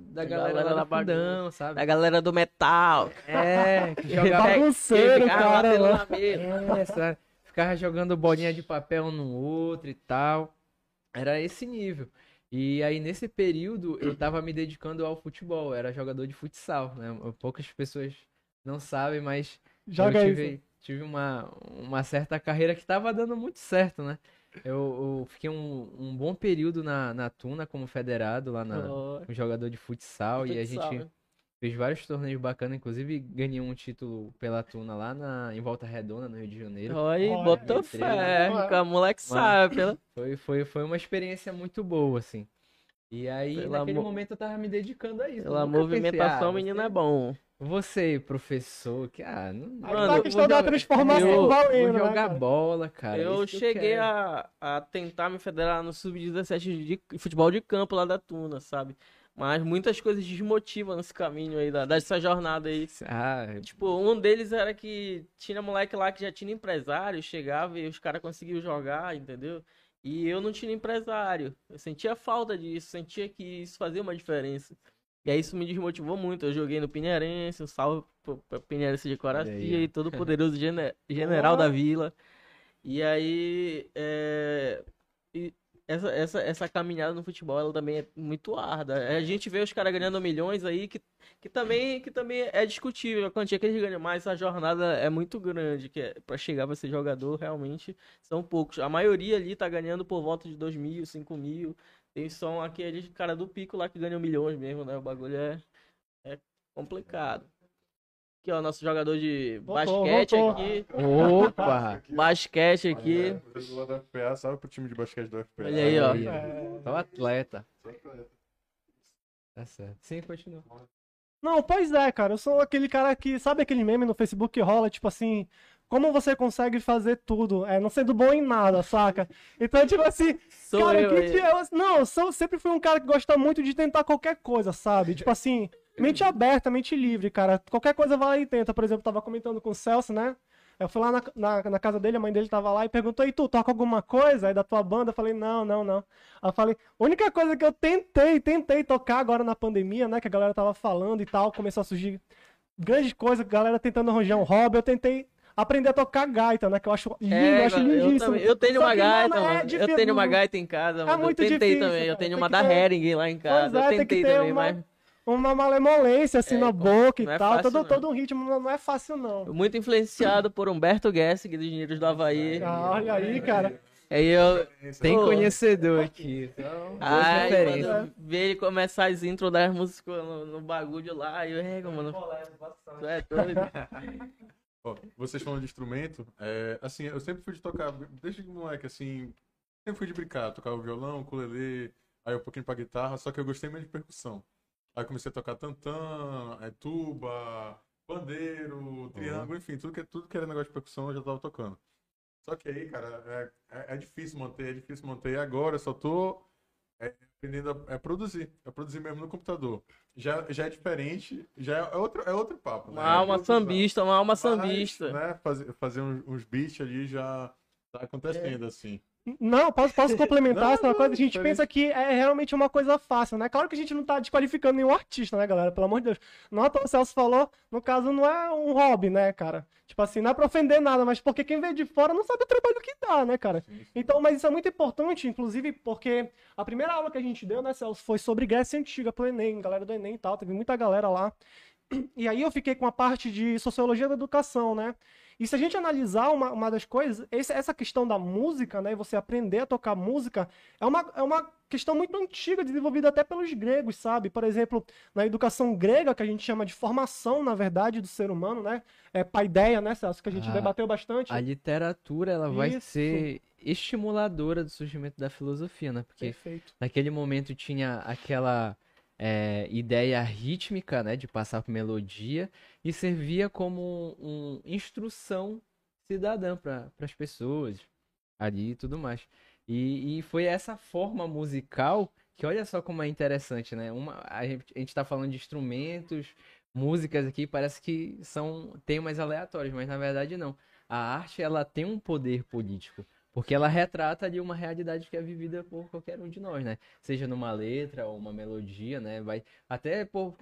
da galera, galera lá do fundão, sabe? Da galera do metal. É, que jogava, Bagunceiro, ficava cara, lá. na mesa. é, sabe? ficava jogando bolinha de papel um no outro e tal. Era esse nível. E aí, nesse período, eu tava me dedicando ao futebol, era jogador de futsal, né? Poucas pessoas não sabem, mas Joga eu tive, tive uma, uma certa carreira que tava dando muito certo, né? Eu, eu fiquei um, um bom período na, na Tuna como federado, lá na, Ó, um jogador de futsal, e a futsal, gente né? fez vários torneios bacanas, inclusive ganhei um título pela Tuna lá na, em Volta Redonda, no Rio de Janeiro. Olha, Olha, botou fé, né? a moleque sabe. Pela... Foi, foi, foi uma experiência muito boa, assim. E aí, Pela naquele mo- momento, eu tava me dedicando a isso. Pela Eu nunca pensei, movimentação, ah, menino você- é bom. Você, professor, que ah, não, Aí Mano, tá a eu questão da jogar- transformação eu- valendo, vou né, jogar cara? bola, cara. eu isso que cheguei quero. a, a tentar me federar no sub-17 de futebol de campo lá da Tuna, sabe? Mas muitas coisas desmotivam nesse caminho aí, da, dessa jornada aí. Ah, Tipo, um deles era que tinha moleque lá que já tinha empresário, chegava e os caras conseguiam jogar, entendeu? E eu não tinha empresário. Eu sentia falta disso, sentia que isso fazia uma diferença. E aí isso me desmotivou muito. Eu joguei no Pinheirense, um salve pro, pro Pinheirense de Coracia ó. e todo o poderoso gene- general da vila. E aí, é, e essa, essa, essa caminhada no futebol, ela também é muito árdua. A gente vê os caras ganhando milhões aí, que, que, também, que também é discutível a quantia que eles ganham, mas a jornada é muito grande, que é, para chegar pra ser jogador, realmente, são poucos. A maioria ali tá ganhando por volta de 2 mil, 5 mil. Tem só aqueles cara do pico lá que ganham milhões mesmo, né? O bagulho é, é complicado. Aqui, ó, nosso jogador de Voltou, basquete voltou. aqui. opa! Basquete aqui. É, FPA, salve pro time de basquete da FPA. Olha aí, ó. É. Só atleta. Tá certo. Sim, continua. Não, pois é, cara. Eu sou aquele cara que. Sabe aquele meme no Facebook que rola, tipo assim. como você consegue fazer tudo, é, não sendo bom em nada, saca? Então, tipo assim, Sou cara, eu, que que eu- não, eu sou- sempre fui um cara que gosta muito de tentar qualquer coisa, sabe? Tipo assim, mente aberta, mente livre, cara. Qualquer coisa vai lá e tenta. Por exemplo, eu tava comentando com o Celso, né? Eu fui lá na, na, na casa dele, a mãe dele tava lá e perguntou: E tu, toca alguma coisa aí da tua banda? Eu falei: Não, não, não. Aí eu falei: A única coisa que eu tentei, tentei tocar agora na pandemia, né? Que a galera tava falando e tal, começou a surgir grandes coisas, a galera tentando arranjar um hobby. Eu tentei aprender a tocar gaita, né? Que eu acho lindo, eu acho eu, lindíssimo. também- eu tenho uma gaita, mano, é eu tenho uma gaita em casa, mano. muito eu tentei difícil, também. Eu tenho Tem uma da ter- Hering lá em casa. É, eu tentei também, uma- mas uma malemolência assim É, na boca e é tal, fácil, todo, não. todo um ritmo não não é fácil não. muito influenciado por Humberto Gessick, dos Engenheiros do Havaí. Ah, olha aí, cara. Aí eu. Tem Pô. conhecedor aqui. Então, referências. mano, ver ele começar as intros das músicas no, no bagulho lá, e eu, é, mano. Tu é doido. Ó, vocês falando de instrumento, é, assim, eu sempre fui de tocar, desde moleque, assim, sempre fui de brincar, tocar o violão, ukulele, aí um pouquinho pra guitarra, só que eu gostei mais de percussão. Aí comecei a tocar tantã, é, tuba, pandeiro, triângulo, enfim, tudo que, tudo que era negócio de percussão eu já tava tocando. Só que aí, cara, é, é, é difícil manter, é difícil manter. E agora eu só tô é, aprendendo a é, produzir, a produzir mesmo no computador. Já, já é diferente, já é outro, é outro papo. Uma né? alma É sambista, uma alma Mas, sambista. né, fazer, fazer uns, uns beats ali já tá acontecendo, assim. Não, posso, posso complementar essa coisa? A gente pensa que é realmente uma coisa fácil, né? Claro que a gente não tá desqualificando nenhum artista, né, galera? Pelo amor de Deus. Não, é o Celso falou, no caso, não é um hobby, né, cara? Tipo assim, não é pra ofender nada, mas porque quem vem de fora não sabe o trabalho que dá, né, cara? Então, mas isso é muito importante, inclusive, porque a primeira aula que a gente deu, né, Celso, foi sobre Grécia Antiga pro Enem, galera do Enem e tal, teve muita galera lá. E aí eu fiquei com a parte de sociologia da educação, né? E se a gente analisar uma, uma das coisas, esse- essa questão da música, né? e Você aprender a tocar música, é uma, é uma questão muito antiga, desenvolvida até pelos gregos, sabe? Por exemplo, na educação grega, que a gente chama de formação, na verdade, do ser humano, né? É paideia, né, Celso? Que a gente Ah, debateu bastante. A literatura, ela vai Isso. ser estimuladora do surgimento da filosofia, né? Porque Perfeito. naquele momento tinha aquela é, ideia rítmica, né, de passar por melodia e servia como um, instrução cidadã para as pessoas ali e tudo mais. E, e foi essa forma musical que olha só como é interessante, né? Uma, a gente, a gente tá falando de instrumentos, músicas aqui, parece que são temas aleatórios, mas na verdade não. A arte, ela tem um poder político. Porque ela retrata ali uma realidade que é vivida por qualquer um de nós, né? Seja numa letra ou uma melodia, né? Vai até por,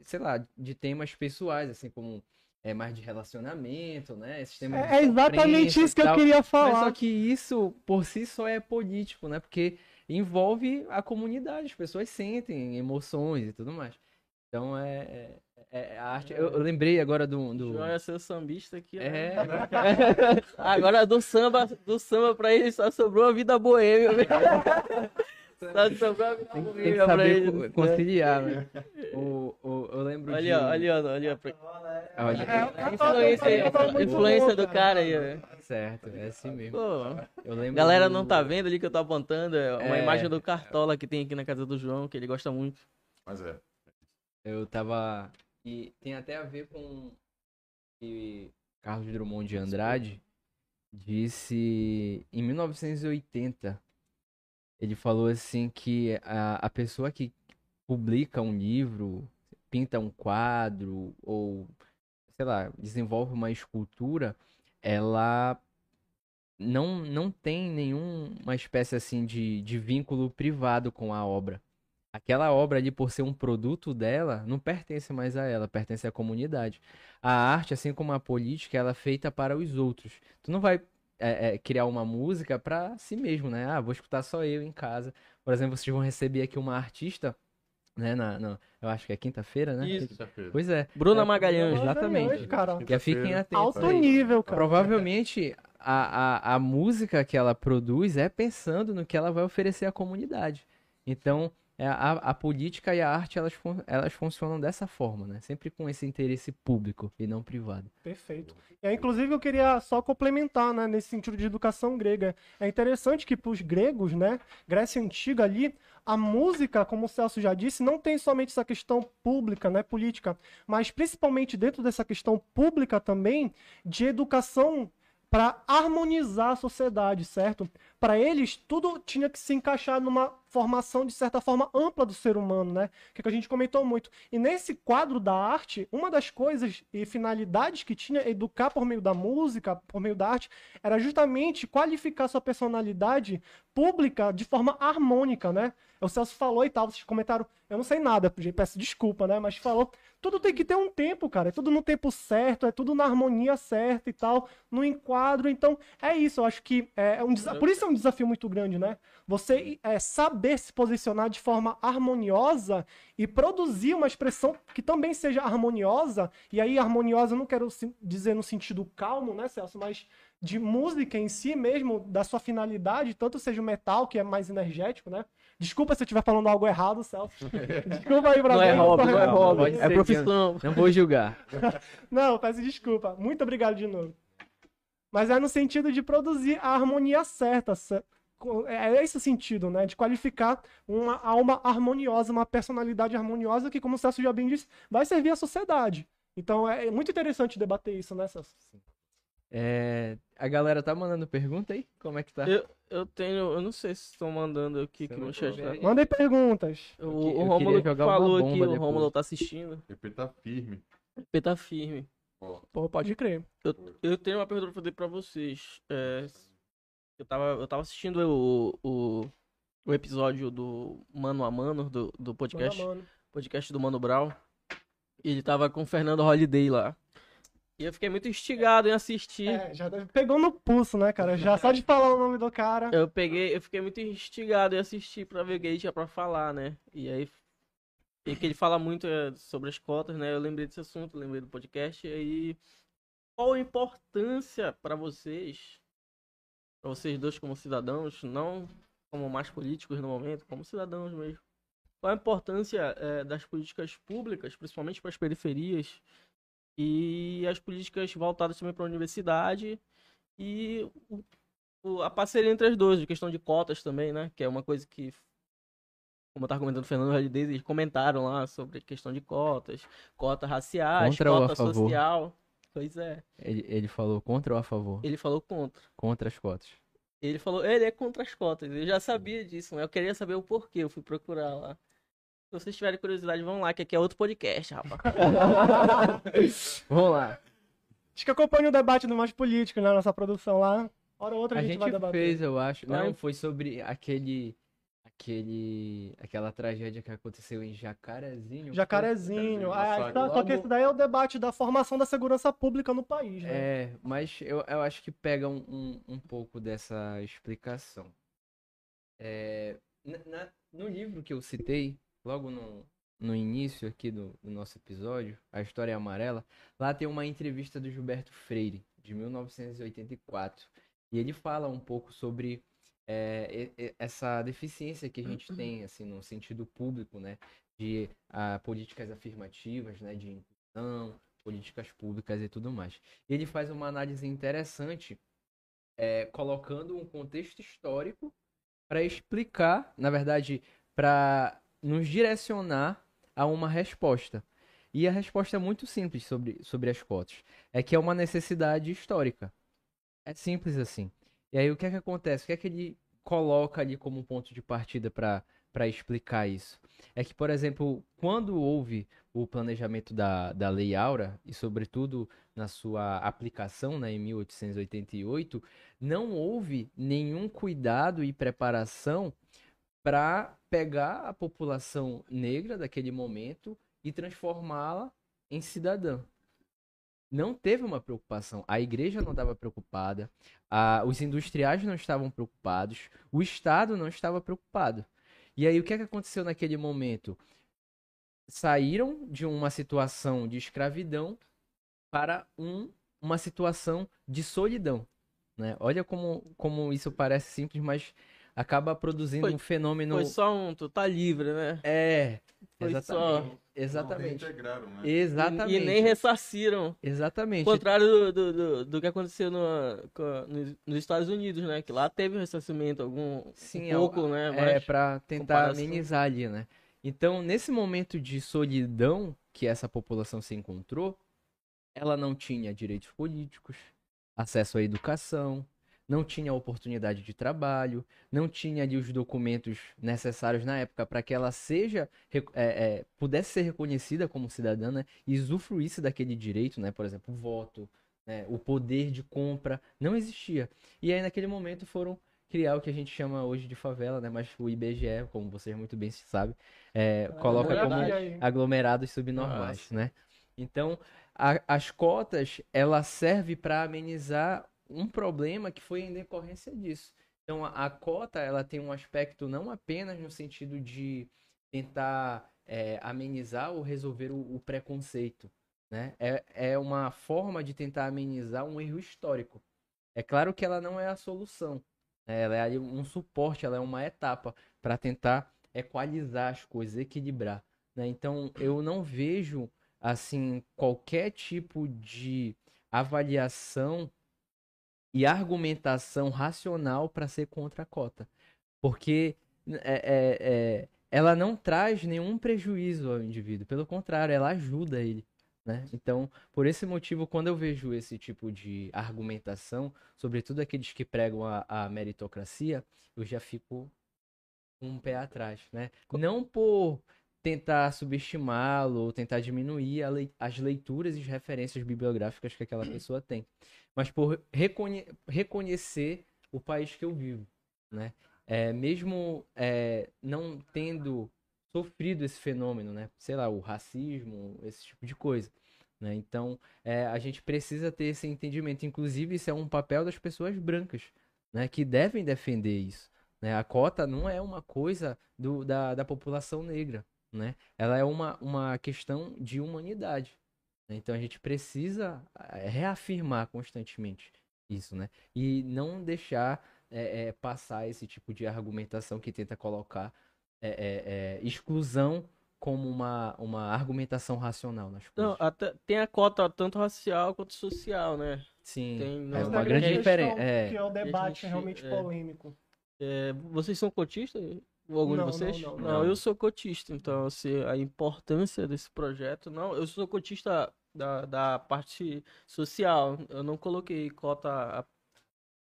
sei lá, de temas pessoais, assim como é mais de relacionamento, né? Esses temas de É, é exatamente isso que eu queria Mas só falar. que isso por si só é político, né? Porque envolve a comunidade, as pessoas sentem emoções e tudo mais. Então é, é- é a arte. Eu, eu lembrei agora do, do... João é seu sambista aqui, ó. É, Agora do samba, do samba pra ele só sobrou a vida boêmia. velho. Só sobrou a vida tem, tem que boêmia pra saber ele. co- conciliar, né? O, o, eu lembro Ali, de... ó, ali, ó, ali, ó. Olha, A influência aí, a influência do cara aí, ó. certo, é assim mesmo. Pô, Eu lembro galera do- não tá vendo ali que eu tô apontando, é uma É. imagem do Cartola que tem aqui na casa do João, que ele gosta muito. Mas é. Eu tava. E tem até a ver com que Carlos Drummond de Andrade disse em 1980. Ele falou assim que a, a pessoa que publica um livro, pinta um quadro ou sei lá, desenvolve uma escultura, ela não, não tem nenhuma espécie assim de, de vínculo privado com a obra. Aquela obra ali, por ser um produto dela, não pertence mais a ela, pertence à comunidade. A arte, assim como a política, ela é feita para os outros. Tu não vai é, é, criar uma música para si mesmo, né? Ah, vou escutar só eu em casa. Por exemplo, vocês vão receber aqui uma artista, né? Na, na- eu acho que é quinta-feira, né? Isso. Quinta-feira. Pois é. Bruna É, Magalhães. Exatamente. cara. Que fiquem atentos. Alto aí. nível, cara. Provavelmente a, a, a música que ela produz é pensando no que ela vai oferecer à comunidade. Então, é, a, a política e a arte elas, elas funcionam dessa forma, né? Sempre com esse interesse público e não privado. Perfeito. Aí, inclusive, eu queria só complementar, né, nesse sentido de educação grega. É interessante que para os gregos, né, Grécia Antiga ali, a música, como o Celso já disse, não tem somente essa questão pública, né, política, mas principalmente dentro dessa questão pública também de educação para harmonizar a sociedade, certo? Para eles, tudo tinha que se encaixar numa formação, de certa forma, ampla do ser humano, né? Que, é que a gente comentou muito. E nesse quadro da arte, uma das coisas e finalidades que tinha educar por meio da música, por meio da arte, era justamente qualificar sua personalidade pública de forma harmônica, né? O Celso falou e tal, vocês comentaram, eu não sei nada, peço desculpa, né? Mas falou, tudo tem que ter um tempo, cara, é tudo no tempo certo, é tudo na harmonia certa e tal, no enquadro. Então, é isso, eu acho que é um desa- por isso é um desafio muito grande, né? Você é, saber se posicionar de forma harmoniosa e produzir uma expressão que também seja harmoniosa, e aí harmoniosa eu não quero dizer no sentido calmo, né, Celso, mas de música em si mesmo, da sua finalidade, tanto seja o metal, que é mais energético, né? Desculpa se eu estiver falando algo errado, Celso. Desculpa aí pra Não é mim, hobby, não é hobby. Pode É ser que profissão. Não vou julgar. Não, peço desculpa. Muito obrigado de novo. Mas é no sentido de produzir a harmonia certa. ce- co- É esse o sentido, né? De qualificar uma alma harmoniosa, uma personalidade harmoniosa que, como o Celso já bem disse, vai servir à sociedade. Então é muito interessante debater isso, né, Celso? É, a galera tá mandando pergunta aí? Como é que tá? Eu, eu tenho, eu não sei se estão mandando aqui Você que no não chat tá. Mandem perguntas. O, Eu que- o uma falou aqui, o. Rômulo tá assistindo. O EP tá firme. O P tá firme. Pô, pode crer. Eu, eu tenho uma pergunta pra fazer pra vocês. É, eu, tava, eu tava assistindo o, o, o episódio do Mano a Mano, do, do podcast, Manda, mano. podcast do Mano Brown. E ele tava com o Fernando Holiday lá. E eu fiquei muito instigado em assistir. É, já pegou no pulso, né, cara? Já só de falar o nome do cara. Eu peguei, eu fiquei muito instigado em assistir pra ver o que ele tinha pra falar, né? E aí. E que ele fala muito é, sobre as cotas, né? Eu lembrei desse assunto, lembrei do podcast. E aí. Qual a importância pra vocês, pra vocês dois como cidadãos, não como mais políticos no momento, como cidadãos mesmo? Qual a importância é, das políticas públicas, principalmente para as periferias, e as políticas voltadas também para a universidade e o- o- a parceria entre as duas, de questão de cotas também, né? Que é uma coisa que, como eu tava comentando, o Fernando Holiday, eles comentaram lá sobre questão de cotas, cotas raciais, Contra ou a cota favor? social. Pois é. Ele, ele falou contra ou a favor? Ele falou contra. Contra as cotas. Ele falou, ele é contra as cotas. Eu já sabia disso, mas eu queria saber o porquê. Eu fui procurar lá. Se vocês tiverem curiosidade, vão lá, que aqui é outro podcast, rapaz. Vamos lá. Acho que acompanha o debate do Mais Político, né? Nossa produção lá. Hora ou outra a, A gente, gente vai debater. fez, eu acho. Não, foi sobre aquele. Aquele. Aquela tragédia que aconteceu em Jacarezinho. Jacarezinho. Jacarezinho, Ah, massacre. tá, só que esse daí é o debate da formação da segurança pública no país, né? É, mas eu, eu acho que pega um, um, um pouco dessa explicação. É, na- na- no livro que eu citei, logo no, no início aqui do, do nosso episódio, A História é Amarela, lá tem uma entrevista do Gilberto Freire, de 1984. E ele fala um pouco sobre é, e- e- essa deficiência que a gente tem, assim, no sentido público, né? De ah, políticas afirmativas, né? De inclusão, políticas públicas e tudo mais. Ele faz uma análise interessante, é, colocando um contexto histórico para explicar, na verdade, para nos direcionar a uma resposta. E a resposta é muito simples sobre, sobre as cotas. É que é uma necessidade histórica. É simples assim. E aí o que é que acontece? O que é que ele coloca ali como ponto de partida para explicar isso? É que, por exemplo, quando houve o planejamento da, da Lei Áurea, e sobretudo na sua aplicação né, em 1888, não houve nenhum cuidado e preparação para pegar a população negra daquele momento e transformá-la em cidadã. Não teve uma preocupação. A igreja não estava preocupada, a- os industriais não estavam preocupados, o Estado não estava preocupado. E aí o que, é que aconteceu naquele momento? Saíram de uma situação de escravidão para um, uma situação de solidão. Né? Olha como, como isso parece simples, mas acaba produzindo Foi- um fenômeno. Foi só um, tu tá livre, né? É, Foi exatamente. só. Exatamente. Integraram, né? Exatamente. E nem ressarciram. Exatamente. Ao contrário do, do, do, do que aconteceu no, co- nos, Estados Unidos, né? Que lá teve um ressarcimento, algum Sim, um pouco, né? É, Mas, pra tentar amenizar ali, né? Então, nesse momento de solidão que essa população se encontrou, ela não tinha direitos políticos, acesso à educação, não tinha oportunidade de trabalho, não tinha ali os documentos necessários na época para que ela seja, é, é, pudesse ser reconhecida como cidadã, né? E usufruísse daquele direito, né? Por exemplo, o voto, né? o poder de compra, não existia. E aí, naquele momento, foram criar o que a gente chama hoje de favela, né? Mas o IBGE, como vocês muito bem sabem, é, coloca como aglomerados subnormais, né? Então, a- as cotas, ela serve para amenizar um problema que foi em decorrência disso. Então, a, a cota, ela tem um aspecto não apenas no sentido de tentar é, amenizar ou resolver o, o preconceito, né? É, é uma forma de tentar amenizar um erro histórico. É claro que ela não é a solução, né? Ela é um suporte, ela é uma etapa para tentar equalizar as coisas, equilibrar, né? Então, eu não vejo assim qualquer tipo de avaliação e argumentação racional para ser contra a cota, porque é, é, é, ela não traz nenhum prejuízo ao indivíduo, pelo contrário, ela ajuda ele. Né? Então, por esse motivo, quando eu vejo esse tipo de argumentação, sobretudo aqueles que pregam a, a meritocracia, eu já fico com um pé atrás, né? Não por tentar subestimá-lo ou tentar diminuir lei- as leituras e as referências bibliográficas que aquela pessoa tem, mas por reconhe- reconhecer o país que eu vivo, né? É, mesmo é, não tendo sofrido esse fenômeno, né? Sei lá, o racismo, esse tipo de coisa. Né? Então, é, a gente precisa ter esse entendimento. Inclusive, isso é um papel das pessoas brancas, né? Que devem defender isso. Né? A cota não é uma coisa do, da, da população negra, né? Ela é uma, uma questão de humanidade. né? Então, a gente precisa é, reafirmar constantemente isso, né? E não deixar é, é, passar esse tipo de argumentação que tenta colocar é, é, é, exclusão como uma, uma argumentação racional nas Não, coisas. até, tem a cota tanto racial quanto social, né? Sim, tem- é não- uma grande questão diferença. Que É, é o debate gente, realmente é. polêmico. É, vocês são cotistas? Algum Não, de vocês? não, não, não. eu sou cotista, então assim, a importância desse projeto. Não, eu sou cotista da, da parte social. Eu não coloquei cota,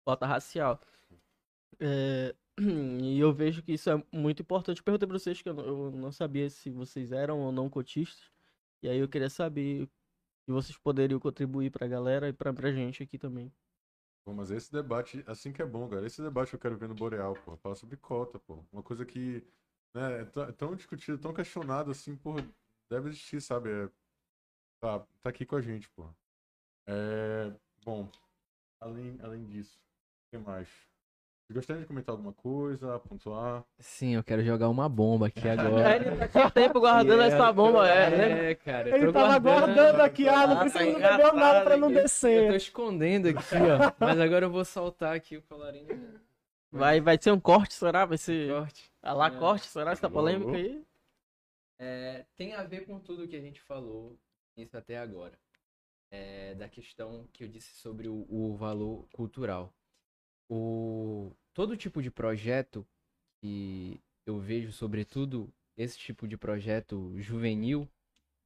cota racial. É, e eu vejo que isso é muito importante. Eu perguntei pra vocês que eu eu não sabia se vocês eram ou não cotistas. E aí eu queria saber se vocês poderiam contribuir pra galera e pra, pra gente aqui também. Pô, mas esse debate, assim que é bom, cara. Esse debate eu quero ver no Boreal, pô. Falar sobre cota, pô. Uma coisa que né, é tão- é tão discutido, tão questionado, assim, pô, deve existir, sabe? É, tá, tá aqui com a gente, pô. É, bom, além, além disso, o que mais? Vocês gostariam de comentar alguma coisa, pontuar? sim, eu quero jogar uma bomba aqui É, agora. ele tá com tempo guardando essa bomba, é, né? É, cara, eu Ele tava guardando aqui, ah, não precisa tá beber nada pra não aqui. Eu tô descer. escondendo aqui, ó. Mas agora eu vou soltar aqui o colarinho. Vai, vai ser um corte, será? Vai ser. Corte. Ah lá, É. corte, será? Essa polêmica aí? É, tem a ver com tudo que a gente falou isso até agora. É, da questão que eu disse sobre o, o valor cultural. O, todo tipo de projeto que eu vejo, sobretudo esse tipo de projeto juvenil,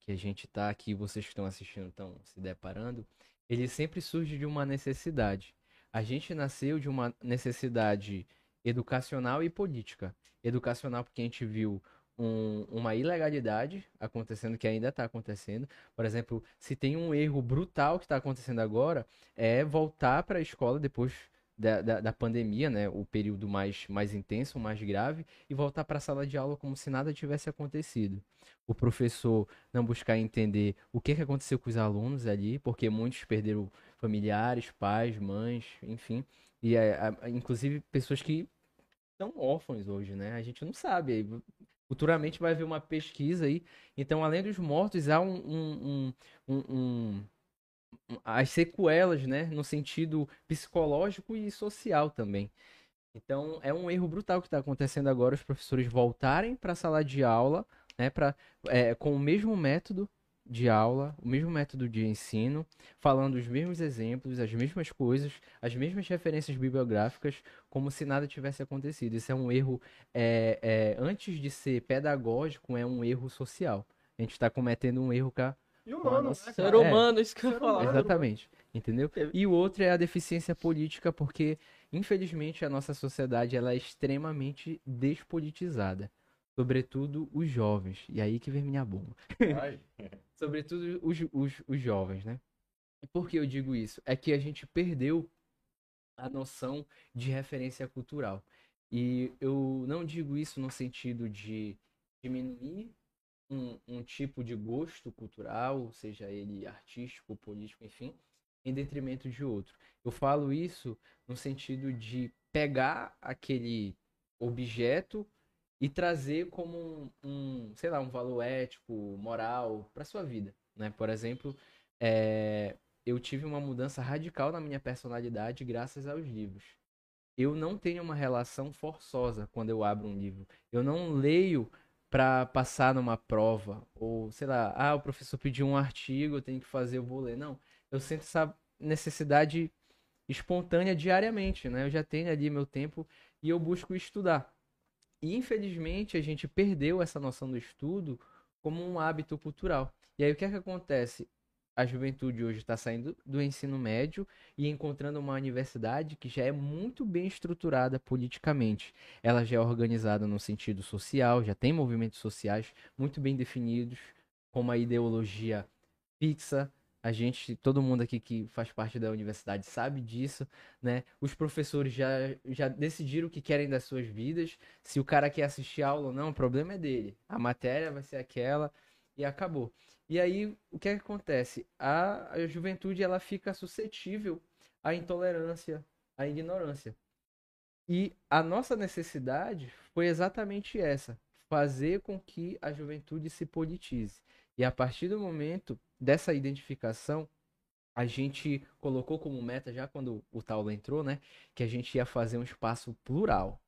que a gente tá aqui, vocês que estão assistindo estão se deparando, ele sempre surge de uma necessidade. A gente nasceu de uma necessidade educacional e política. Educacional porque a gente viu um- uma ilegalidade acontecendo que ainda está acontecendo. Por exemplo, se tem um erro brutal que está acontecendo agora, é voltar para a escola depois da, da, da pandemia, né? O período mais, mais intenso, mais grave, e voltar para a sala de aula como se nada tivesse acontecido. O professor não buscar entender o que, que aconteceu com os alunos ali, porque muitos perderam familiares, pais, mães, enfim. E a- a- inclusive pessoas que são órfãos hoje, né? A gente não sabe. Futuramente vai haver uma pesquisa aí. Então, além dos mortos, há um- um- um- um- as sequelas, né? No sentido psicológico e social também. Então, é um erro brutal que está acontecendo agora, os professores voltarem para a sala de aula, né, pra, é, com o mesmo método de aula, o mesmo método de ensino, falando os mesmos exemplos, as mesmas coisas, as mesmas referências bibliográficas, como se nada tivesse acontecido. Isso é um erro, é, é, antes de ser pedagógico, é um erro social. A gente está cometendo um erro com a, E humano, né, Ser humano, isso que eu falar. Exatamente. Entendeu? Teve- E o outro é a deficiência política, porque, infelizmente, a nossa sociedade ela é extremamente despolitizada. Sobretudo os jovens. E aí que vem minha bomba. Sobretudo os, os, os jovens, né? E por que eu digo isso? É que a gente perdeu a noção de referência cultural. E eu não digo isso no sentido de diminuir um, um tipo de gosto cultural, seja ele artístico, político, enfim, em detrimento de outro. Eu falo isso no sentido de pegar aquele objeto e trazer como um, um, sei lá, um valor ético, moral para sua vida, né? Por exemplo, é, eu tive uma mudança radical na minha personalidade graças aos livros. Eu não tenho uma relação forçosa quando eu abro um livro. Eu não leio para passar numa prova ou sei lá, ah, o professor pediu um artigo, eu tenho que fazer, eu vou ler. Não, eu sinto essa necessidade espontânea diariamente, né? Eu já tenho ali meu tempo e eu busco estudar. E infelizmente a gente perdeu essa noção do estudo como um hábito cultural. E aí o que é que acontece? A juventude hoje está saindo do ensino médio e encontrando uma universidade que já é muito bem estruturada politicamente. Ela já é organizada no sentido social, já tem movimentos sociais muito bem definidos, com uma ideologia fixa. A gente, todo mundo aqui que faz parte da universidade sabe disso, né? Os professores já, já decidiram o que querem das suas vidas. Se o cara quer assistir aula ou não, o problema é dele. A matéria vai ser aquela e acabou. E aí, o que é que acontece? A, a juventude ela fica suscetível à intolerância, à ignorância. E a nossa necessidade foi exatamente essa: fazer com que a juventude se politize. E a partir do momento dessa identificação, a gente colocou como meta, já quando o Taula entrou, né? Que a gente ia fazer um espaço plural.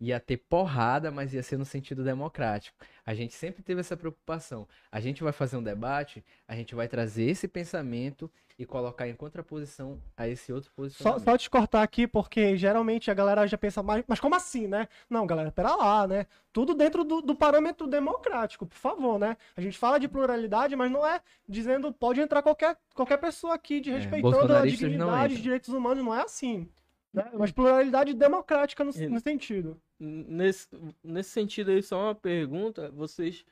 Ia ter porrada, mas ia ser no sentido democrático. A gente sempre teve essa preocupação. A gente vai fazer um debate, a gente vai trazer esse pensamento e colocar em contraposição a esse outro Só, posicionamento. só te cortar aqui, porque geralmente a galera já pensa, mas, mas como assim, né? Não, galera, pera lá, né? Tudo dentro do, do parâmetro democrático, por favor, né? A gente fala de pluralidade, mas não é dizendo pode entrar qualquer, qualquer pessoa aqui de É, respeitando a bolsonaristas não dignidade, direitos humanos, não é assim. Né? Mas pluralidade democrática no, no sentido. Nesse, nesse sentido aí, só uma pergunta. Vocês.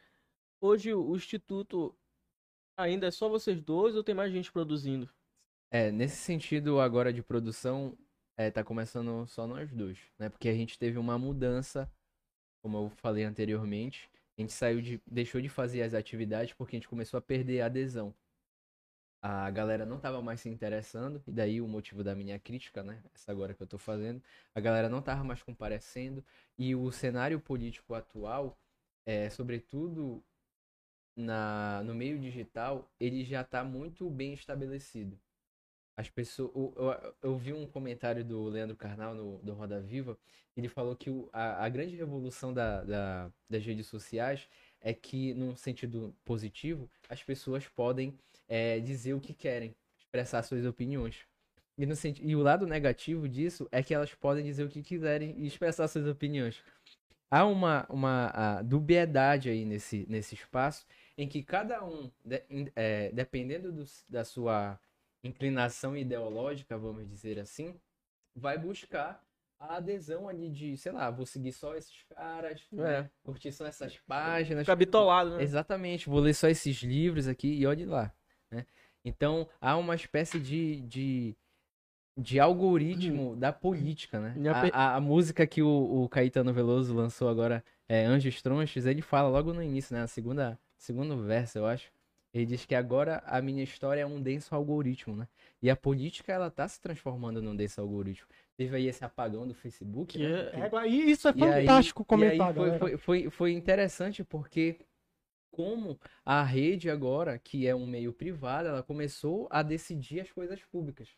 Hoje o Instituto ainda é só vocês dois ou tem mais gente produzindo? É, nesse sentido agora de produção, é, tá começando só nós dois, né? Porque a gente teve uma mudança, como eu falei anteriormente, a gente saiu de, deixou de fazer as atividades porque a gente começou a perder a adesão. A galera não tava mais se interessando, e daí o motivo da minha crítica, né? Essa agora que eu tô fazendo, a galera não tava mais comparecendo, e o cenário político atual, é, sobretudo na, no meio digital, ele já tá muito bem estabelecido. As pessoas. o- Eu, eu vi um comentário do Leandro Carnal no, do Roda Viva. Ele falou que o- a, a grande revolução da, da- das redes sociais é que, num sentido positivo, as pessoas podem é, dizer o que querem, expressar suas opiniões. E, no e o lado negativo disso é que elas podem dizer o que quiserem e expressar suas opiniões. Há uma, uma dubiedade aí nesse, nesse espaço em que cada um, de- é, dependendo do- da sua inclinação ideológica, vamos dizer assim, vai buscar a adesão ali de, sei lá, vou seguir só esses caras, né? curtir só essas páginas. Fica bitolado, né? Exatamente, vou ler só esses livros aqui e olhe lá. Né? Então, há uma espécie de, de, de algoritmo da política, né? A, a- a música que o, o Caetano Veloso lançou agora, é, Anjos Tronchos, ele fala logo no início, né? Na segunda, segundo verso, eu acho. Ele diz que agora a minha história é um denso algoritmo, né? E a política, ela tá se transformando num denso algoritmo. Teve aí esse apagão do Facebook, Que né? é- É, isso é E aí- fantástico E comentar, aí foi, foi, foi, foi interessante porque como a rede agora, que é um meio privado, ela começou a decidir as coisas públicas.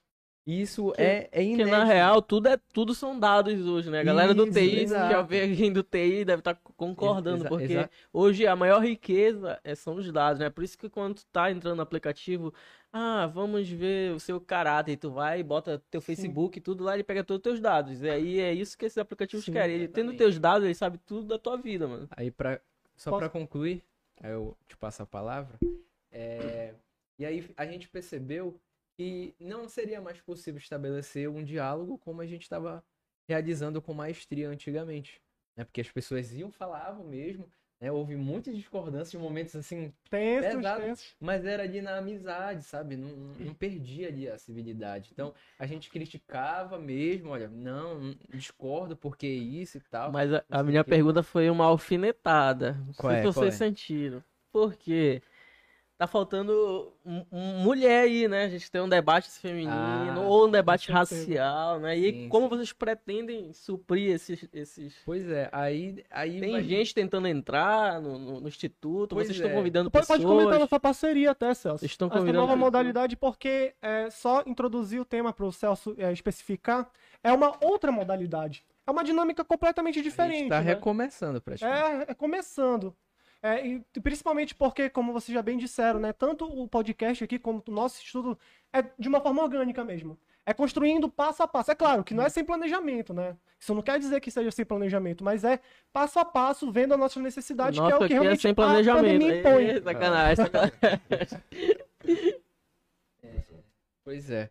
Isso Que- é, é Porque inédito. na real, tudo, é, tudo são dados hoje, né? A galera do Isso, TI, se exato. já alguém do TI, deve estar concordando, Exa- porque exa- hoje a maior riqueza é- são os dados, né? Por isso que quando tu tá entrando no aplicativo, ah, vamos ver o seu caráter, e tu vai e bota teu Facebook e tudo lá, ele pega todos os teus dados. E aí é isso que esses aplicativos Sim, querem. Ele tendo teus dados, ele sabe tudo da tua vida, mano. Aí, pra, só Posso- pra concluir, aí eu te passo a palavra. é, e aí a gente percebeu que não seria mais possível estabelecer um diálogo como a gente estava realizando com maestria antigamente. Né? Porque as pessoas iam, falavam mesmo, né? houve muitas discordâncias em momentos assim, Tensos, Pesado. tensos. mas era ali na amizade, sabe? Não, não- perdia ali a civilidade. Então a gente criticava mesmo, olha, não, discordo porque isso e tal. Mas a, a minha o quê. pergunta foi uma alfinetada. Não Qual sei é, se qual vocês é? sentiram. Por quê? Tá faltando mulher aí, né? A gente tem um debate feminino Ah, ou um debate racial, né? E Sim, como sim. vocês pretendem suprir esses, esses... Pois é, aí, aí Tem vai- gente tentando entrar no, no- no instituto, Pois vocês estão é. convidando Pode, pode comentar pessoas. nossa parceria até, Celso. Vocês estão Essa convidando nova pessoas. modalidade, porque é, só introduzir o tema para o Celso é, especificar, é uma outra modalidade. É uma dinâmica completamente a diferente. gente tá né? recomeçando praticamente. É, é começando. É, e principalmente porque, como vocês já bem disseram, né? Tanto o podcast aqui como o nosso estudo é de uma forma orgânica mesmo. É construindo passo a passo. É claro que não é sem planejamento, né? Isso não quer dizer que seja sem planejamento, mas é passo a passo, vendo a nossa necessidade, que é o que é realmente sem a planejamento. pandemia impõe. Ê, sacanagem, sacanagem. Pois é.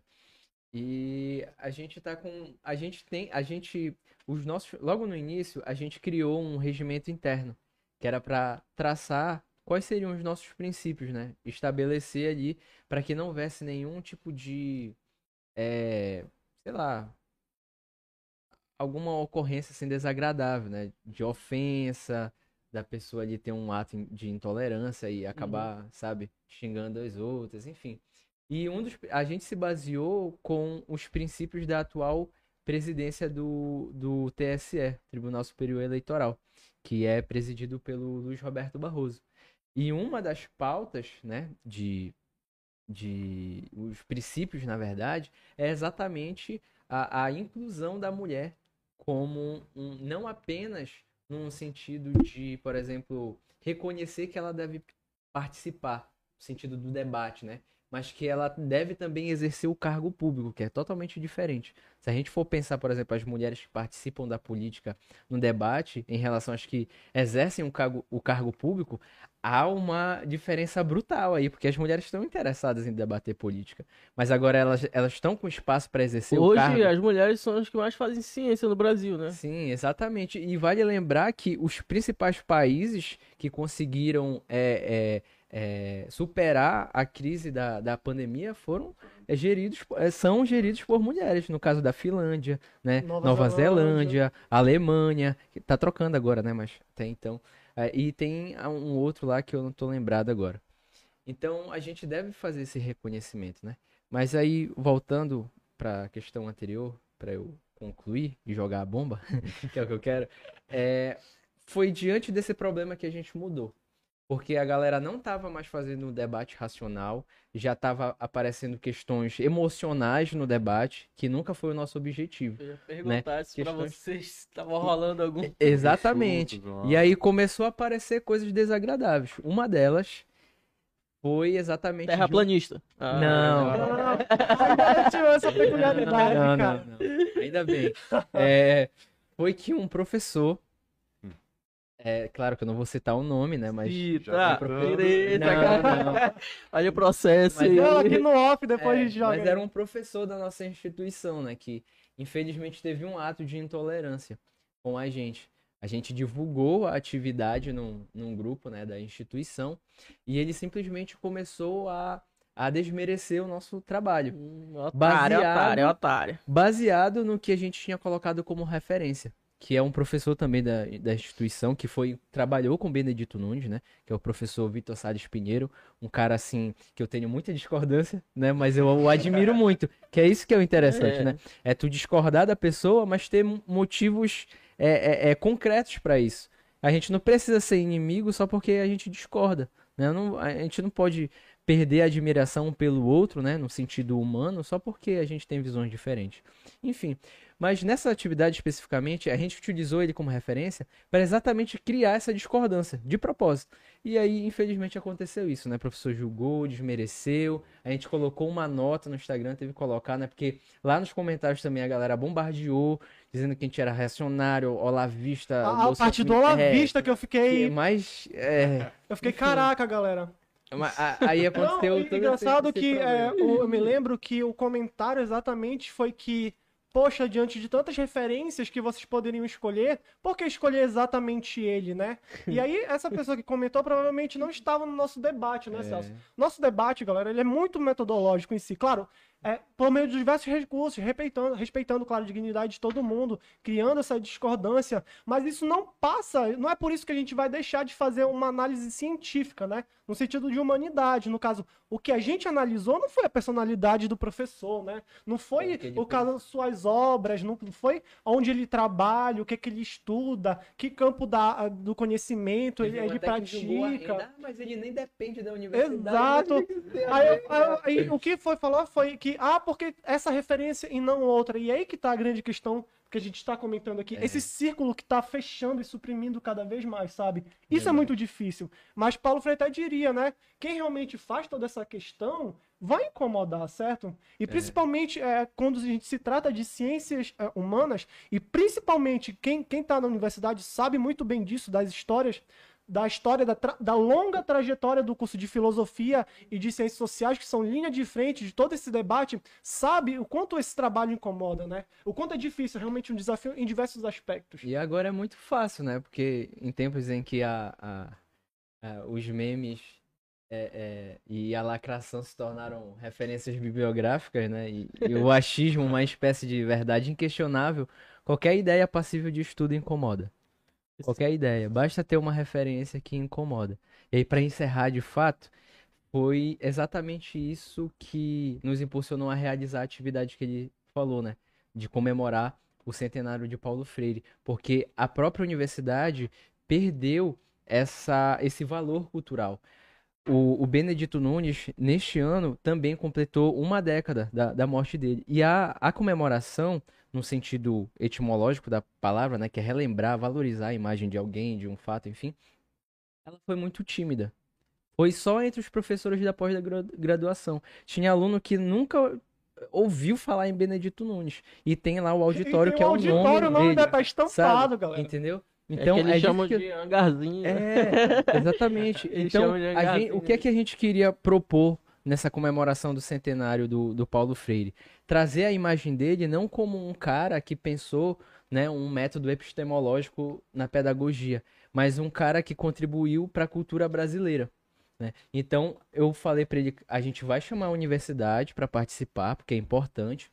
E a gente tá com. A gente tem. A gente. Os nossos. Logo no início, a gente criou um regimento interno. Que era pra traçar quais seriam os nossos princípios, né? Estabelecer ali para que não houvesse nenhum tipo de. é, sei lá. Alguma ocorrência assim desagradável, né? De ofensa, da pessoa ali ter um ato de intolerância e acabar, sabe, xingando as outras, enfim. E um dos, a gente se baseou com os princípios da atual presidência do, do TSE, Tribunal Superior Eleitoral, que é presidido pelo Luiz Roberto Barroso. E uma das pautas, né, de, de os princípios, na verdade, é exatamente a, a inclusão da mulher como um, não apenas num sentido de, por exemplo, reconhecer que ela deve participar, no sentido do debate, né? Mas que ela deve também exercer o cargo público, que é totalmente diferente. Se a gente for pensar, por exemplo, as mulheres que participam da política no debate, em relação às que exercem o cargo, o cargo público, há uma diferença brutal aí, porque as mulheres estão interessadas em debater política. Mas agora elas, elas estão com espaço para exercer o cargo. Hoje, as mulheres são as que mais fazem ciência no Brasil, né? Sim, exatamente. E vale lembrar que os principais países que conseguiram é, é, é, superar a crise da, da pandemia foram é, geridos, é, são geridos por mulheres. No caso da Finlândia, né? Nova Nova, Zelândia. Zelândia, Alemanha, que tá trocando agora, né? Mas até então. É, e tem um outro lá que eu não tô lembrado agora. Então a gente deve fazer esse reconhecimento, né? Mas aí, voltando para a questão anterior, para eu concluir e jogar a bomba, que é o que eu quero, é, foi diante desse problema que a gente mudou. Porque a galera não estava mais fazendo um debate racional, já estava aparecendo questões emocionais no debate, que nunca foi o nosso objetivo. Eu ia perguntar se pra Questões- vocês estava rolando algum. Exatamente. E aí começou a aparecer coisas desagradáveis. Uma delas foi exatamente. de Terraplanista. Ah, Não. Essa peculiaridade, Não, cara. não, não. Ainda bem. É, foi que um professor. É claro que eu não vou citar o nome, né? Mas. Eita, Já eita, Não, cara. Olha o processo Mas. Não, aqui no off, depois É, a gente joga. mas era um professor da nossa instituição, né? Que infelizmente teve um ato de intolerância com a gente. A gente divulgou a atividade num, num grupo né, da instituição e ele simplesmente começou a, a desmerecer o nosso trabalho, Hum, Otário, Baseado- otário, otário. baseado no que a gente tinha colocado como referência. Que é um professor também da, da instituição, que foi trabalhou com Benedito Nunes, né? Que é o professor Vitor Salles Pinheiro, um cara assim que eu tenho muita discordância, né? Mas eu o admiro muito, que é isso que é o interessante, É. né? É tu discordar da pessoa, mas ter motivos é, é, é, concretos para isso. A gente não precisa ser inimigo só porque a gente discorda, né? Não, a gente não pode perder a admiração pelo outro, né, no sentido humano, só porque a gente tem visões diferentes. Enfim, mas nessa atividade especificamente, a gente utilizou ele como referência para exatamente criar essa discordância, de propósito. E aí, infelizmente, aconteceu isso, né? O professor julgou, desmereceu, a gente colocou uma nota no Instagram, teve que colocar, né? Porque lá nos comentários também a galera bombardeou, dizendo que a gente era reacionário, olavista. A, a parte do olavista que eu fiquei. Que mais. É... Eu fiquei, caraca, galera. Mas, aí aconteceu. Não, engraçado esse, esse que é, eu me lembro que o comentário exatamente foi que poxa, diante de tantas referências que vocês poderiam escolher, por que escolher exatamente ele, né? E aí, essa pessoa que comentou provavelmente não estava no nosso debate, né, é. Celso? Nosso debate, galera, ele é muito metodológico em si. Claro, é, por meio de diversos recursos, respeitando, respeitando, claro, a dignidade de todo mundo, criando essa discordância, mas isso não passa, não é por isso que a gente vai deixar de fazer uma análise científica, né? No sentido de humanidade. No caso, o que a gente analisou não foi a personalidade do professor, né? Não foi o caso das suas obras, não foi onde ele trabalha, o que, que ele estuda, que campo da, do conhecimento ele, ele pratica. Ainda, mas ele nem depende da universidade. Exato. Aí, aí, aí, o que foi falou foi que, ah, porque essa referência e não outra. E aí que tá a grande questão que a gente está comentando aqui. É. Esse círculo que está fechando e suprimindo cada vez mais, sabe? Isso é, é muito difícil. Mas Paulo Freire diria, né? Quem realmente faz toda essa questão vai incomodar, certo? E é. principalmente é, quando a gente se trata de ciências é, humanas, e principalmente quem está na universidade sabe muito bem disso, das histórias da história, da, da, longa trajetória do curso de filosofia e de ciências sociais, que são linha de frente de todo esse debate, sabe o quanto esse trabalho incomoda, né? O quanto é difícil, realmente um desafio em diversos aspectos. E agora é muito fácil, né? Porque em tempos em que a, a, a os memes é, é, e a lacração se tornaram referências bibliográficas, né? E, e o achismo uma espécie de verdade inquestionável, qualquer ideia passível de estudo incomoda. Qualquer ideia. Basta ter uma referência que incomoda. E aí, para encerrar de fato, foi exatamente isso que nos impulsionou a realizar a atividade que ele falou, né? De comemorar o centenário de Paulo Freire. Porque a própria universidade perdeu essa, esse valor cultural. O, o, Benedito Nunes, neste ano, também completou uma década da, da morte dele. E a, a comemoração no sentido etimológico da palavra, né, que é relembrar, valorizar a imagem de alguém, de um fato, enfim, ela foi muito tímida. Foi só entre os professores da pós-graduação. Tinha aluno que nunca ouviu falar em Benedito Nunes. E tem lá o auditório, que é o nome auditório, o nome dele, tá estampado, sabe? galera. Entendeu? Então, é que eles é chamam de hangarzinho. É, exatamente. então, gente, o que é que a gente queria propor nessa comemoração do centenário do, do Paulo Freire. Trazer a imagem dele não como um cara que pensou né, um método epistemológico na pedagogia, mas um cara que contribuiu para a cultura brasileira. Né? Então, eu falei para ele: a gente vai chamar a universidade para participar, porque é importante,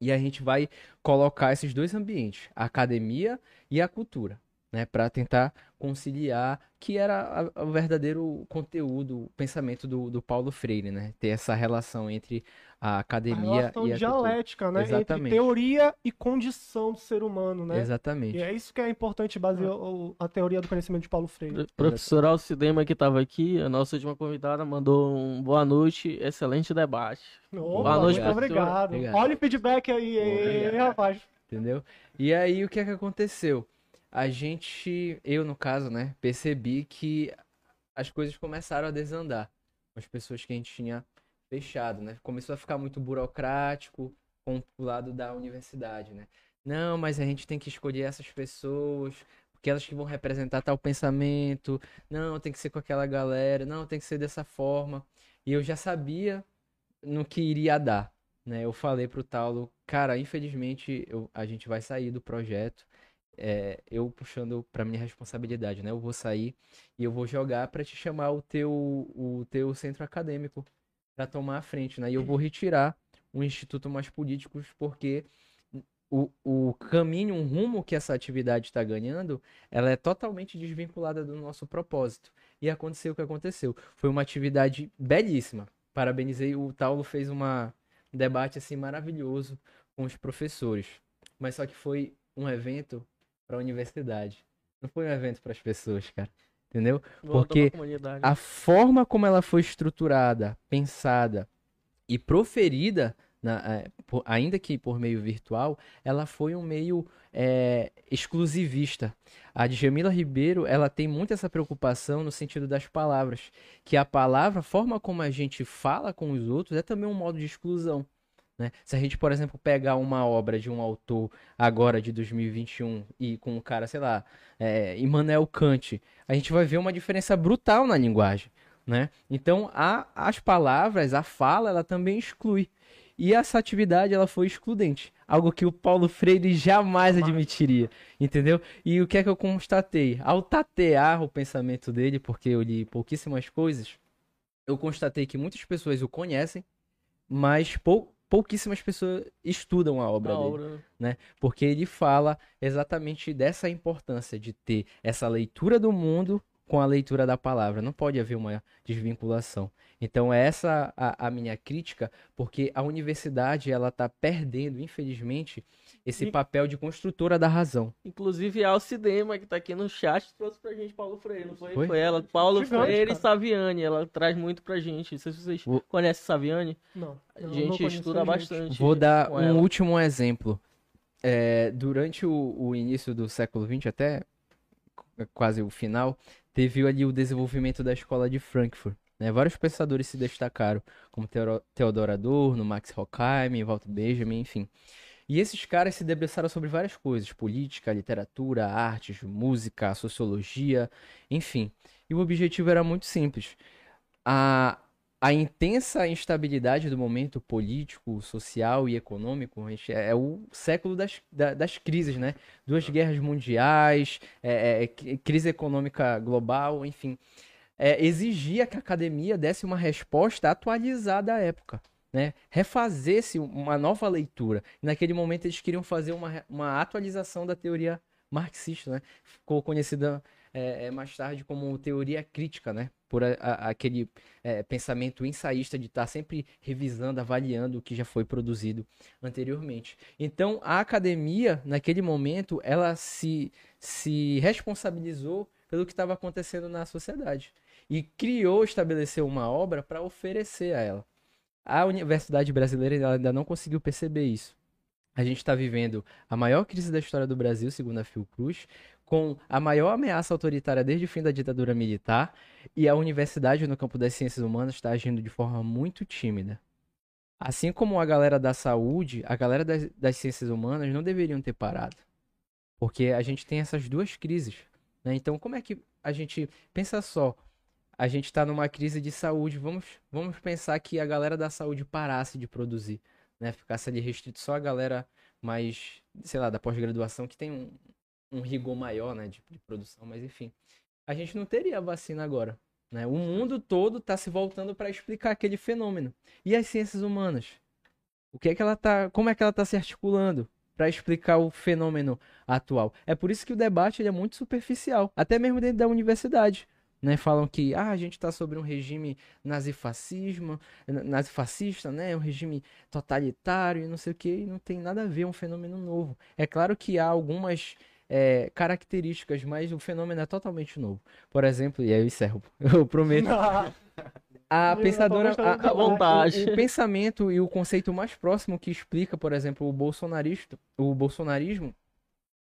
e a gente vai colocar esses dois ambientes, a academia e a cultura né, para tentar conciliar que era o verdadeiro conteúdo, o pensamento do, do Paulo Freire, né, ter essa relação entre a academia a e a dialética, né, Exatamente. entre teoria e condição do ser humano, né? Exatamente. E é isso que é importante basear ah. a teoria do conhecimento de Paulo Freire. O professor Alcidema que estava aqui, a nossa última convidada, mandou um boa noite, excelente debate. Opa, boa noite, obrigado. obrigado. obrigado. Olha o feedback aí, aí rapaz. Entendeu? E aí o que é que aconteceu? A gente, eu no caso, né, percebi que as coisas começaram a desandar. As pessoas que a gente tinha fechado, né? Começou a ficar muito burocrático com o lado da universidade, né? Não, mas a gente tem que escolher essas pessoas, porque elas que vão representar tal pensamento. Não, tem que ser com aquela galera. Não, tem que ser dessa forma. E eu já sabia no que iria dar, né? Eu falei pro Taulo, cara, infelizmente eu, a gente vai sair do projeto é, eu puxando para minha responsabilidade, né? Eu vou sair e eu vou jogar para te chamar o teu, o teu centro acadêmico para tomar a frente, né? E eu vou retirar o Instituto Mais Políticos porque o, o caminho, um rumo que essa atividade está ganhando, ela é totalmente desvinculada do nosso propósito. E aconteceu o que aconteceu. Foi uma atividade belíssima. Parabenizei, o Taulo fez uma, um debate assim maravilhoso com os professores. Mas só que foi um evento para a universidade. Não foi um evento para as pessoas, cara. entendeu? Volta Porque a forma como ela foi estruturada, pensada e proferida, na- é, por- ainda que por meio virtual, ela foi um meio é, exclusivista. A Djamila Ribeiro, ela tem muito essa preocupação no sentido das palavras, que a palavra, a forma como a gente fala com os outros, é também um modo de exclusão. Né? Se a gente, por exemplo, pegar uma obra de um autor agora de 2021 e com um cara, sei lá, é, Immanuel Kant, a gente vai ver uma diferença brutal na linguagem, né? Então, a, as palavras, a fala, ela também exclui. E essa atividade, ela foi excludente. Algo que o Paulo Freire jamais admitiria, entendeu? E o que é que eu constatei? Ao tatear o pensamento dele, porque eu li pouquíssimas coisas, eu constatei que muitas pessoas o conhecem, mas pou, pouquíssimas pessoas estudam a obra a dele obra, né? porque ele fala exatamente dessa importância de ter essa leitura do mundo com a leitura da palavra. Não pode haver uma desvinculação. Então essa a, a minha crítica, porque a universidade ela está perdendo, infelizmente, esse E- papel de construtora da razão. Inclusive a Alcidema, que tá aqui no chat, trouxe pra gente Paulo Freire, não foi? Foi? Foi, ela. Paulo Gigante, Freire cara. e Saviani. Ela traz muito pra gente. Não sei se vocês O- conhecem Saviani. Não. A gente estuda a gente. bastante. Vou dar um ela. último exemplo. É, durante o, o início do século XX, até quase o final, teve ali o desenvolvimento da escola de Frankfurt. né? Vários pensadores se destacaram, como Theodor Adorno, Max Horkheim, Walter Benjamin, enfim. E esses caras se debruçaram sobre várias coisas: política, literatura, artes, música, sociologia, enfim. E o objetivo era muito simples. A, a intensa instabilidade do momento político, social e econômico é, é o século das, da- das crises, né? Duas guerras mundiais, é, é, cri- crise econômica global, enfim. É, exigia que a academia desse uma resposta atualizada à época, né? Refazesse uma nova leitura. Naquele momento eles queriam fazer uma, uma atualização da teoria marxista, né? Ficou conhecida é, é, mais tarde como teoria crítica, né? Por a- a- aquele é, pensamento ensaísta de estar sempre revisando, avaliando o que já foi produzido anteriormente. Então, a academia, naquele momento, ela se, se responsabilizou pelo que estava acontecendo na sociedade e criou, estabeleceu uma obra para oferecer a ela. A Universidade Brasileira ainda não conseguiu perceber isso. A gente está vivendo a maior crise da história do Brasil, segundo a Fiocruz, com a maior ameaça autoritária desde o fim da ditadura militar, e a universidade no campo das ciências humanas está agindo de forma muito tímida. Assim como a galera da saúde, a galera das, das ciências humanas não deveriam ter parado. Porque a gente tem essas duas crises. né? Então, como é que a gente. Pensa só, a gente está numa crise de saúde. Vamos, vamos pensar que a galera da saúde parasse de produzir. Né? Ficasse ali restrito só a galera mais, sei lá, da pós-graduação, que tem um, um rigor maior né, de, de produção, mas enfim. A gente não teria a vacina agora. Né? O mundo todo está se voltando para explicar aquele fenômeno. E as ciências humanas? O que é que ela tá, como é que ela está se articulando para explicar o fenômeno atual? É por isso que o debate é muito superficial, até mesmo dentro da universidade. Né, falam que ah, a gente está sobre um regime nazifascismo, nazifascista, né, um regime totalitário e não sei o que, e não tem nada a ver, é um fenômeno novo. É claro que há algumas é, características, mas o fenômeno é totalmente novo. Por exemplo, e aí eu encerro, eu prometo. A pensadora, a- a- o- vontade. O, o pensamento e o conceito mais próximo que explica, por exemplo, o bolsonarista, o bolsonarismo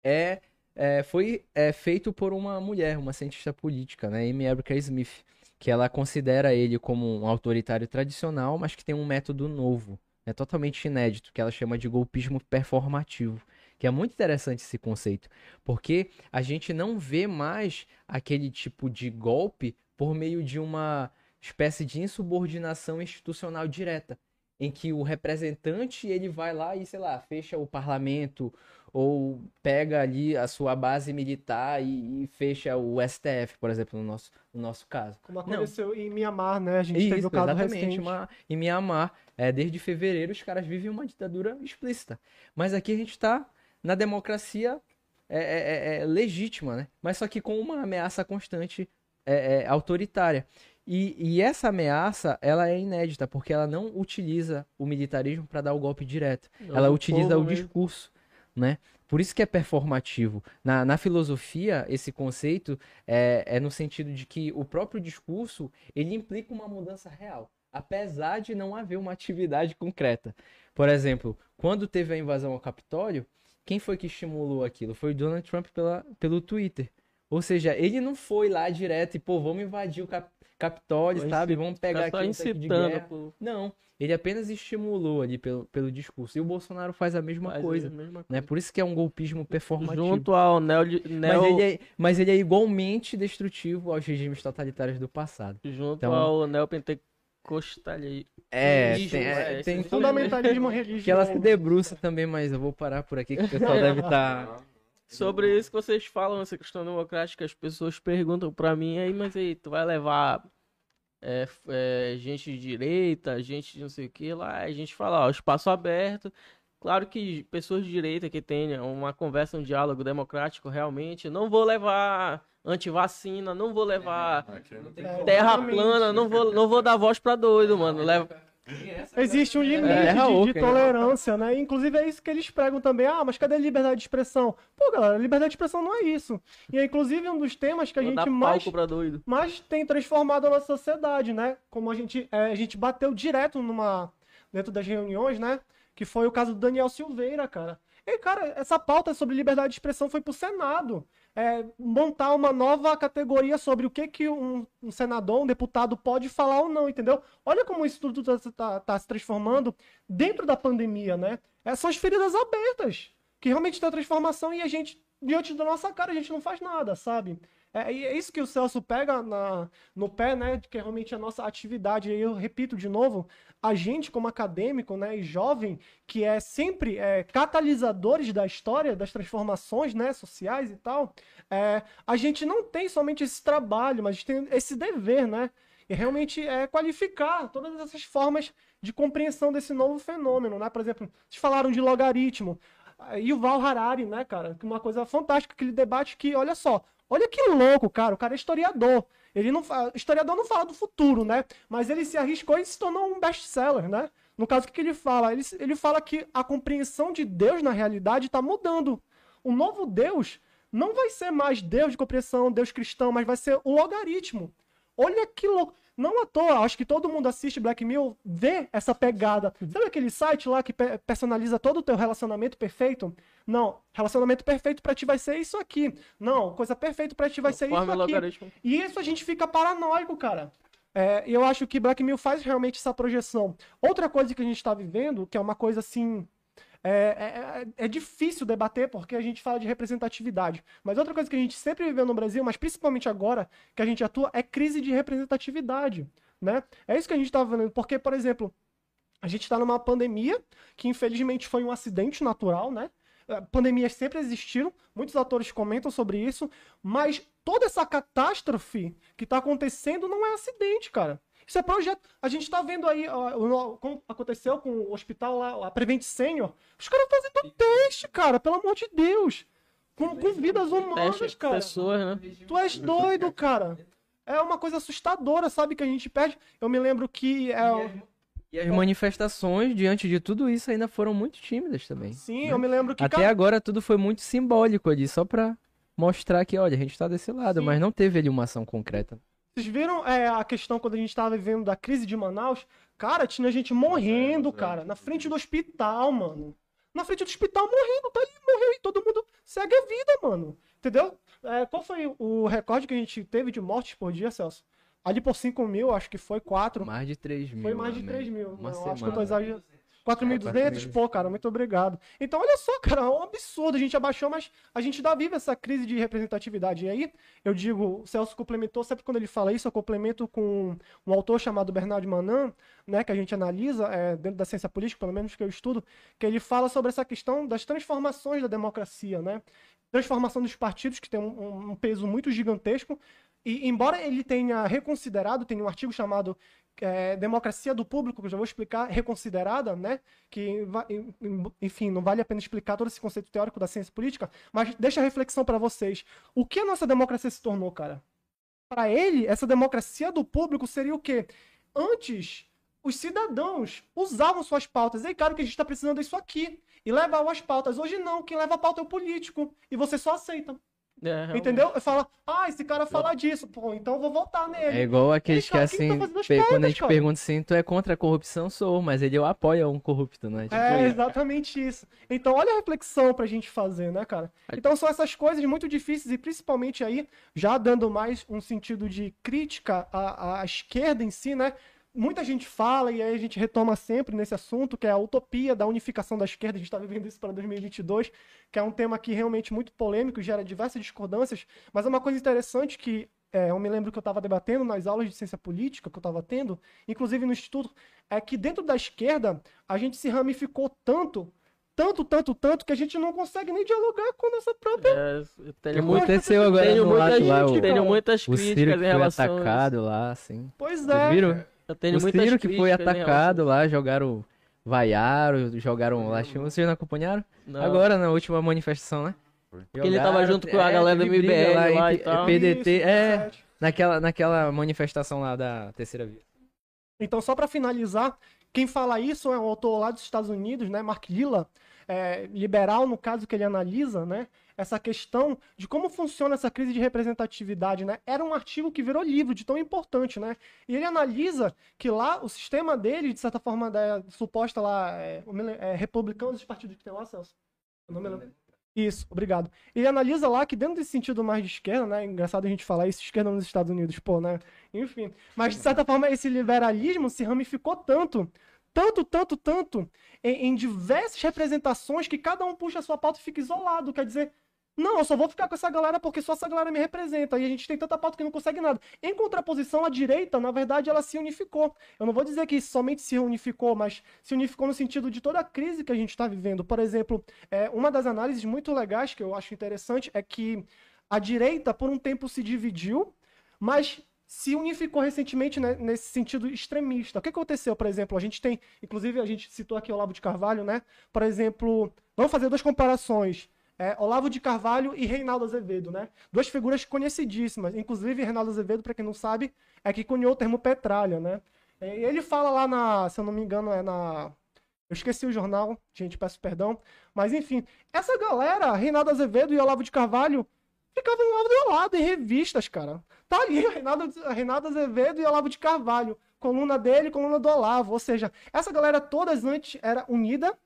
é, é, foi é, feito por uma mulher, uma cientista política, né, Amy Abrika Smith, que ela considera ele como um autoritário tradicional, mas que tem um método novo, é totalmente inédito, que ela chama de golpismo performativo. Que é muito interessante esse conceito, porque a gente não vê mais aquele tipo de golpe por meio de uma espécie de insubordinação institucional direta, em que o representante ele vai lá e, sei lá, fecha o parlamento ou pega ali a sua base militar e, e fecha o STF, por exemplo, no nosso, no nosso caso. Como aconteceu em Mianmar, né? A gente teve Isso, o caso exatamente. recente. Uma, em Mianmar, é, desde fevereiro, os caras vivem uma ditadura explícita. Mas aqui a gente está na democracia é, é, é, é, legítima, né? Mas só que com uma ameaça constante é, é, autoritária. E, e essa ameaça, ela é inédita, porque ela não utiliza o militarismo para dar o golpe direto. Não, ela utiliza o mesmo. discurso. né? Por isso que é performativo. Na, na filosofia, esse conceito é, é no sentido de que o próprio discurso ele implica uma mudança real, apesar de não haver uma atividade concreta. Por exemplo, quando teve a invasão ao Capitólio, quem foi que estimulou aquilo? Foi o Donald Trump pela, pelo Twitter. Ou seja, ele não foi lá direto e, pô, vamos invadir o cap Capitólio, sabe? Vamos pegar aqui incitando, guerra. pô. Não, ele apenas estimulou ali pelo, pelo discurso. E o Bolsonaro faz a mesma Faz coisa. a mesma Né? Por isso que é um golpismo performativo. Junto ao neo, neo Mas, ele é, mas ele é igualmente destrutivo aos regimes totalitários do passado. junto Então- ao neopentecostal aí. É, tem, é, tem Fundamentalismo que religioso. ela se debruça também, mas eu vou parar por aqui que o pessoal deve tá estar. Sobre isso que vocês falam, essa questão democrática, as pessoas perguntam pra mim, aí, mas aí, tu vai levar é, é, gente de direita, gente de não sei o que lá, a gente fala, ó, espaço aberto. Claro que pessoas de direita que tenham uma conversa, um diálogo democrático, realmente, não vou levar antivacina, não vou levar É, terra plana, não vou, não vou dar voz pra doido, mano. Leva... Existe um limite É, de- de, tolerância, né? Inclusive é isso que eles pregam também. Ah, mas cadê a liberdade de expressão? Pô, galera, liberdade de expressão não é isso. E é inclusive um dos temas que a Vou gente mais, mais tem transformado a nossa sociedade, né? Como a gente, é, a gente bateu direto numa dentro das reuniões, né? Que foi o caso do Daniel Silveira, cara. E, cara, essa pauta sobre liberdade de expressão foi pro Senado. É, montar uma nova categoria sobre o que, que um, um senador, um deputado pode falar ou não, entendeu? Olha como isso tudo tá, tá- tá se transformando dentro da pandemia, né? É, são as feridas abertas, que realmente tem a transformação e a gente, diante da nossa cara, a gente não faz nada, sabe? É, é isso que o Celso pega na, no pé, né? Que é realmente a nossa atividade. E eu repito de novo, a gente como acadêmico, né, e jovem, que é sempre é, catalisadores da história, das transformações, né, sociais e tal, é, a gente não tem somente esse trabalho, mas a gente tem esse dever, né? E realmente é qualificar todas essas formas de compreensão desse novo fenômeno, né? Por exemplo, vocês falaram de logaritmo. E o Val Harari, né, cara? Uma coisa fantástica, aquele debate que, olha só, olha que louco, cara. O cara é historiador. Ele não historiador não fala do futuro, né? Mas ele se arriscou e se tornou um best-seller, né? No caso, o que, que ele fala? Ele, ele fala que a compreensão de Deus na realidade está mudando. O novo Deus não vai ser mais Deus de compreensão, Deus cristão, mas vai ser o logaritmo. Olha que louco. Não à toa, acho que todo mundo assiste Black Mirror, vê essa pegada. Sabe aquele site lá que pe- personaliza todo o teu relacionamento perfeito? Não, relacionamento perfeito pra ti vai ser isso aqui. Não, coisa perfeita pra ti vai ser isso aqui. E isso a gente fica paranoico, cara. É, e eu acho que Black Mirror faz realmente essa projeção. Outra coisa que a gente está vivendo, que é uma coisa assim. É, é- é difícil debater porque a gente fala de representatividade. Mas outra coisa que a gente sempre viveu no Brasil, mas principalmente agora que a gente atua, é crise de representatividade. Né? É isso que a gente está vendo. Porque, por exemplo, a gente está numa pandemia que infelizmente foi um acidente natural, né? Eh, Pandemias sempre existiram, muitos atores comentam sobre isso, mas toda essa catástrofe que está acontecendo não é acidente, cara. Isso é projeto. A gente está vendo aí, ó, como aconteceu com o hospital lá, a Prevent Senior. Os caras fazendo teste, cara, pelo amor de Deus. Com, com vidas humanas, Teste cara. pessoas, né? Tu és doido, cara. É uma coisa assustadora, sabe, que a gente perde. Eu me lembro que. É, E as manifestações, diante de tudo isso, ainda foram muito tímidas também. sim, eu me lembro que. Até cara, agora tudo foi muito simbólico ali, só pra mostrar que, olha, a gente tá desse lado, Sim. mas não teve ali uma ação concreta. Vocês viram é, a questão quando a gente tava vivendo da crise de Manaus? Cara, tinha gente morrendo, cara, na frente do hospital, mano. Na frente do hospital morrendo, tá ali, morreu e todo mundo segue a vida, mano. Entendeu? É, qual foi o recorde que a gente teve de mortes por dia, Celso? Ali por 5 mil, acho que foi 4. Mais de 3 mil. Foi mais de amém. 3 mil. Uma Não, acho que eu tô semana. exagerando. 4.200? Pô, cara, muito obrigado. Então, olha só, cara, é um absurdo. A gente abaixou, mas a gente ainda vive essa crise de representatividade. E aí, eu digo, o Celso complementou, sempre quando ele fala isso, eu complemento com um autor chamado Bernard Manan, né, que a gente analisa é, dentro da ciência política, pelo menos que eu estudo, que ele fala sobre essa questão das transformações da democracia, né? Transformação dos partidos, que tem um, um peso muito gigantesco. E embora ele tenha reconsiderado, tem um artigo chamado é, Democracia do Público, que eu já vou explicar, reconsiderada, né? Que, enfim, não vale a pena explicar todo esse conceito teórico da ciência política, mas deixa a reflexão para vocês. O que a nossa democracia se tornou, cara? Para ele, essa democracia do público seria o quê? Antes, os cidadãos usavam suas pautas. Ei, cara, o que a gente está precisando é isso aqui. e levavam as pautas. Hoje não, quem leva a pauta é o político. E você só aceita. É. Entendeu? Fala, ah, esse cara fala disso, pô, então eu vou votar nele. É igual aqueles que tá assim, pe- quando a gente cara? pergunta assim, tu é contra a corrupção? Sou, mas ele apoia um corrupto, né? Tipo, É, exatamente isso. Então, olha a reflexão pra gente fazer, né, cara? Então, são essas coisas muito difíceis e principalmente aí, já dando mais um sentido de crítica à, à esquerda em si, né? Muita gente fala, e aí a gente retoma sempre nesse assunto, que é a utopia da unificação da esquerda. A gente está vivendo isso para 2022, que é um tema que realmente muito polêmico, gera diversas discordâncias. Mas é uma coisa interessante que é, eu me lembro que eu estava debatendo nas aulas de ciência política que eu estava tendo, inclusive no instituto, é que dentro da esquerda a gente se ramificou tanto, tanto, tanto, tanto, que a gente não consegue nem dialogar com a nossa própria. É, eu O que tenho, muito, aconteceu agora tenho, no muita lá, gente, o, tenho muitas o Ciro críticas em relação atacado lá, assim. Pois Vocês é. viram? Eu tenho o Ciro que foi em atacado lá, jogaram, vaiaram, jogaram lá. Vocês não acompanharam? Não. Agora, na última manifestação, né? Porque ele tava junto com a galera do MBL lá e entre- tal. PDT, Isso, é, 17. naquela, naquela manifestação lá da terceira via. Então, só para finalizar, quem fala isso é um autor lá dos Estados Unidos, né, Mark Lilla, é, liberal no caso que ele analisa, né, essa questão de como funciona essa crise de representatividade, né? Era um artigo que virou livro de tão importante, né? E ele analisa que lá o sistema dele, de certa forma, da suposta lá, é, é, republicanos, esse partido que tem lá, Celso? Eu não me lembro. Isso, obrigado. Ele analisa lá que dentro desse sentido mais de esquerda, né? Engraçado a gente falar isso, esquerda nos Estados Unidos, pô, né? Enfim. Mas, de certa forma, esse liberalismo se ramificou tanto, tanto, tanto, tanto, em, em diversas representações que cada um puxa a sua pauta e fica isolado. Quer dizer, não, eu só vou ficar com essa galera porque só essa galera me representa. E a gente tem tanta pauta que não consegue nada. Em contraposição, a direita, na verdade, ela se unificou. Eu não vou dizer que somente se unificou, mas se unificou no sentido de toda a crise que a gente está vivendo. Por exemplo, é, uma das análises muito legais que eu acho interessante é que a direita, por um tempo, se dividiu, mas se unificou recentemente né, nesse sentido extremista. O que aconteceu, por exemplo? A gente tem, inclusive a gente citou aqui o Olavo de Carvalho, né? Por exemplo, vamos fazer duas comparações. É, Olavo de Carvalho e Reinaldo Azevedo, né? Duas figuras conhecidíssimas. Inclusive, Reinaldo Azevedo, para quem não sabe, é que cunhou o termo petralha, né? E ele fala lá na, se eu não me engano, é na. Eu esqueci o jornal, gente, peço perdão. Mas enfim, essa galera, Reinaldo Azevedo e Olavo de Carvalho, ficavam lado a lado em revistas, cara. Tá ali, Reinaldo, Reinaldo Azevedo e Olavo de Carvalho. Coluna dele, coluna do Olavo. Ou seja, essa galera todas antes era unida,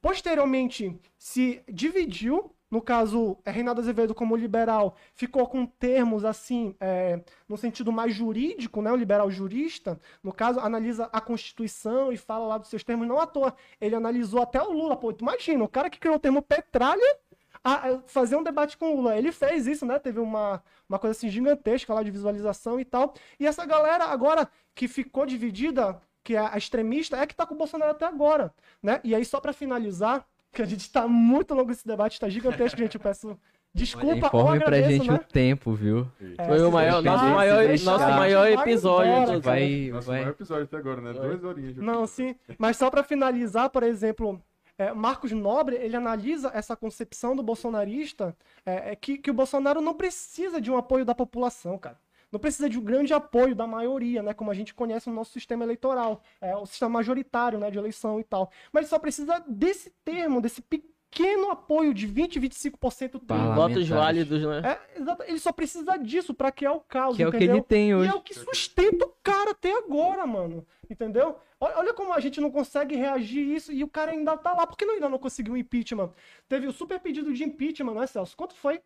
posteriormente se dividiu. No caso, é, Reinaldo Azevedo, como liberal, ficou com termos assim, é, no sentido mais jurídico, né? O liberal jurista, no caso, analisa a Constituição e fala lá dos seus termos, não à toa. Ele analisou até o Lula. Pô, imagina, o cara que criou o termo petralha a- fazer um debate com o Lula. Ele fez isso, né? Teve uma, uma coisa assim gigantesca lá de visualização e tal. E essa galera agora que ficou dividida, que é a extremista, é que tá com o Bolsonaro até agora, né? E aí, só pra finalizar, que a gente tá muito longo esse debate, tá gigantesco, gente. Eu peço desculpa ou Informe pra agradeço, gente né? o tempo, viu? É, Foi o maior, nosso maior, nosso a gente maior vai episódio. cara. Vai, Nosso vai. maior episódio até agora, né? Vai. Duas horinhas. Não, sim. Mas só para finalizar, por exemplo, é, Marcos Nobre, ele analisa essa concepção do bolsonarista, é, é que, que o Bolsonaro não precisa de um apoio da população, cara. Não precisa de um grande apoio da maioria, né? Como a gente conhece no nosso sistema eleitoral, é, o sistema majoritário, né? De eleição e tal. Mas ele só precisa desse termo, desse pequeno apoio de 20, 25% dele. Parlamentares. Votos válidos, né? É, exato. Ele só precisa disso pra criar o caos, Que é o que entendeu? ele tem E hoje. é o que sustenta o cara até agora, mano. Entendeu? Olha, como a gente não consegue reagir isso e o cara ainda tá lá. Por que não, ainda não conseguiu impeachment? Teve o super pedido de impeachment, né, Celso? Quanto foi?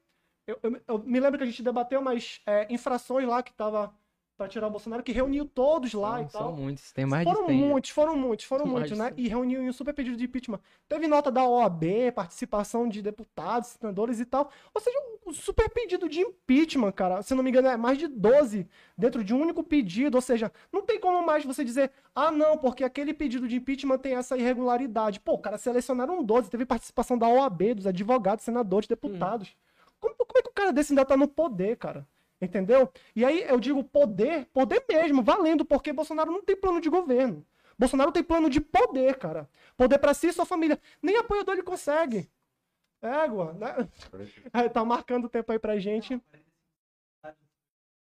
Eu, eu- eu me lembro que a gente debateu umas é, infrações lá que tava pra tirar o Bolsonaro, que reuniu todos lá São, e tal. são muitos, tem mais de Foram 100. muitos, foram muitos, foram muitos, de né? 100. E reuniu em um super pedido de impeachment. Teve nota da OAB, participação de deputados, senadores e tal. Ou seja, um super pedido de impeachment, cara. Se não me engano, é mais de 12 dentro de um único pedido. Ou seja, não tem como mais você dizer, ah, não, porque aquele pedido de impeachment tem essa irregularidade. Pô, cara, selecionaram 12, teve participação da OAB, dos advogados, senadores, deputados. Como, como é que o cara desse ainda tá no poder, cara? Entendeu? E aí eu digo poder, poder mesmo, valendo, porque Bolsonaro não tem plano de governo. Bolsonaro tem plano de poder, cara. Poder pra si e sua família. Nem apoiador ele consegue. Égua, né? É, tá marcando o tempo aí pra gente.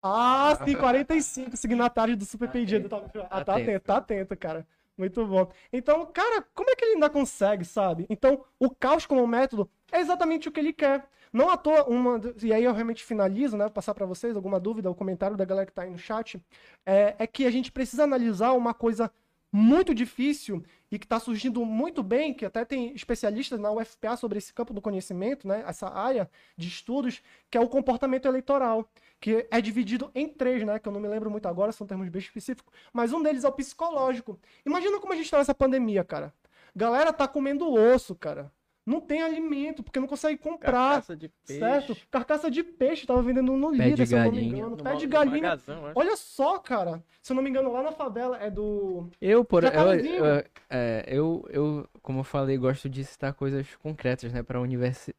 Ah, sim, 45 signatários do super pedido. Tá, ah, tá atento, tá atento, cara. Muito bom. Então, cara, como é que ele ainda consegue, sabe? Então, o caos como método é exatamente o que ele quer. Não à toa, uma. E aí eu realmente finalizo, né? Vou passar para vocês alguma dúvida, o comentário da galera que tá aí no chat. É, é que a gente precisa analisar uma coisa muito difícil e que está surgindo muito bem, que até tem especialistas na UFPA sobre esse campo do conhecimento, né, essa área de estudos, que é o comportamento eleitoral, que é dividido em três, né, que eu não me lembro muito agora, são termos bem específicos, mas um deles é o psicológico. Imagina como a gente está nessa pandemia, cara. Galera tá comendo osso, cara não tem alimento, porque não consegue comprar. Carcaça de peixe. Certo? Carcaça de peixe, tava vendendo no Pé líder, se eu não me engano. Pé de galinha. Magazão, Olha só, cara. Se eu não me engano, lá na favela é do. Eu, por eu, eu, é, eu, eu, como eu falei, gosto de citar coisas concretas, né? Pra universi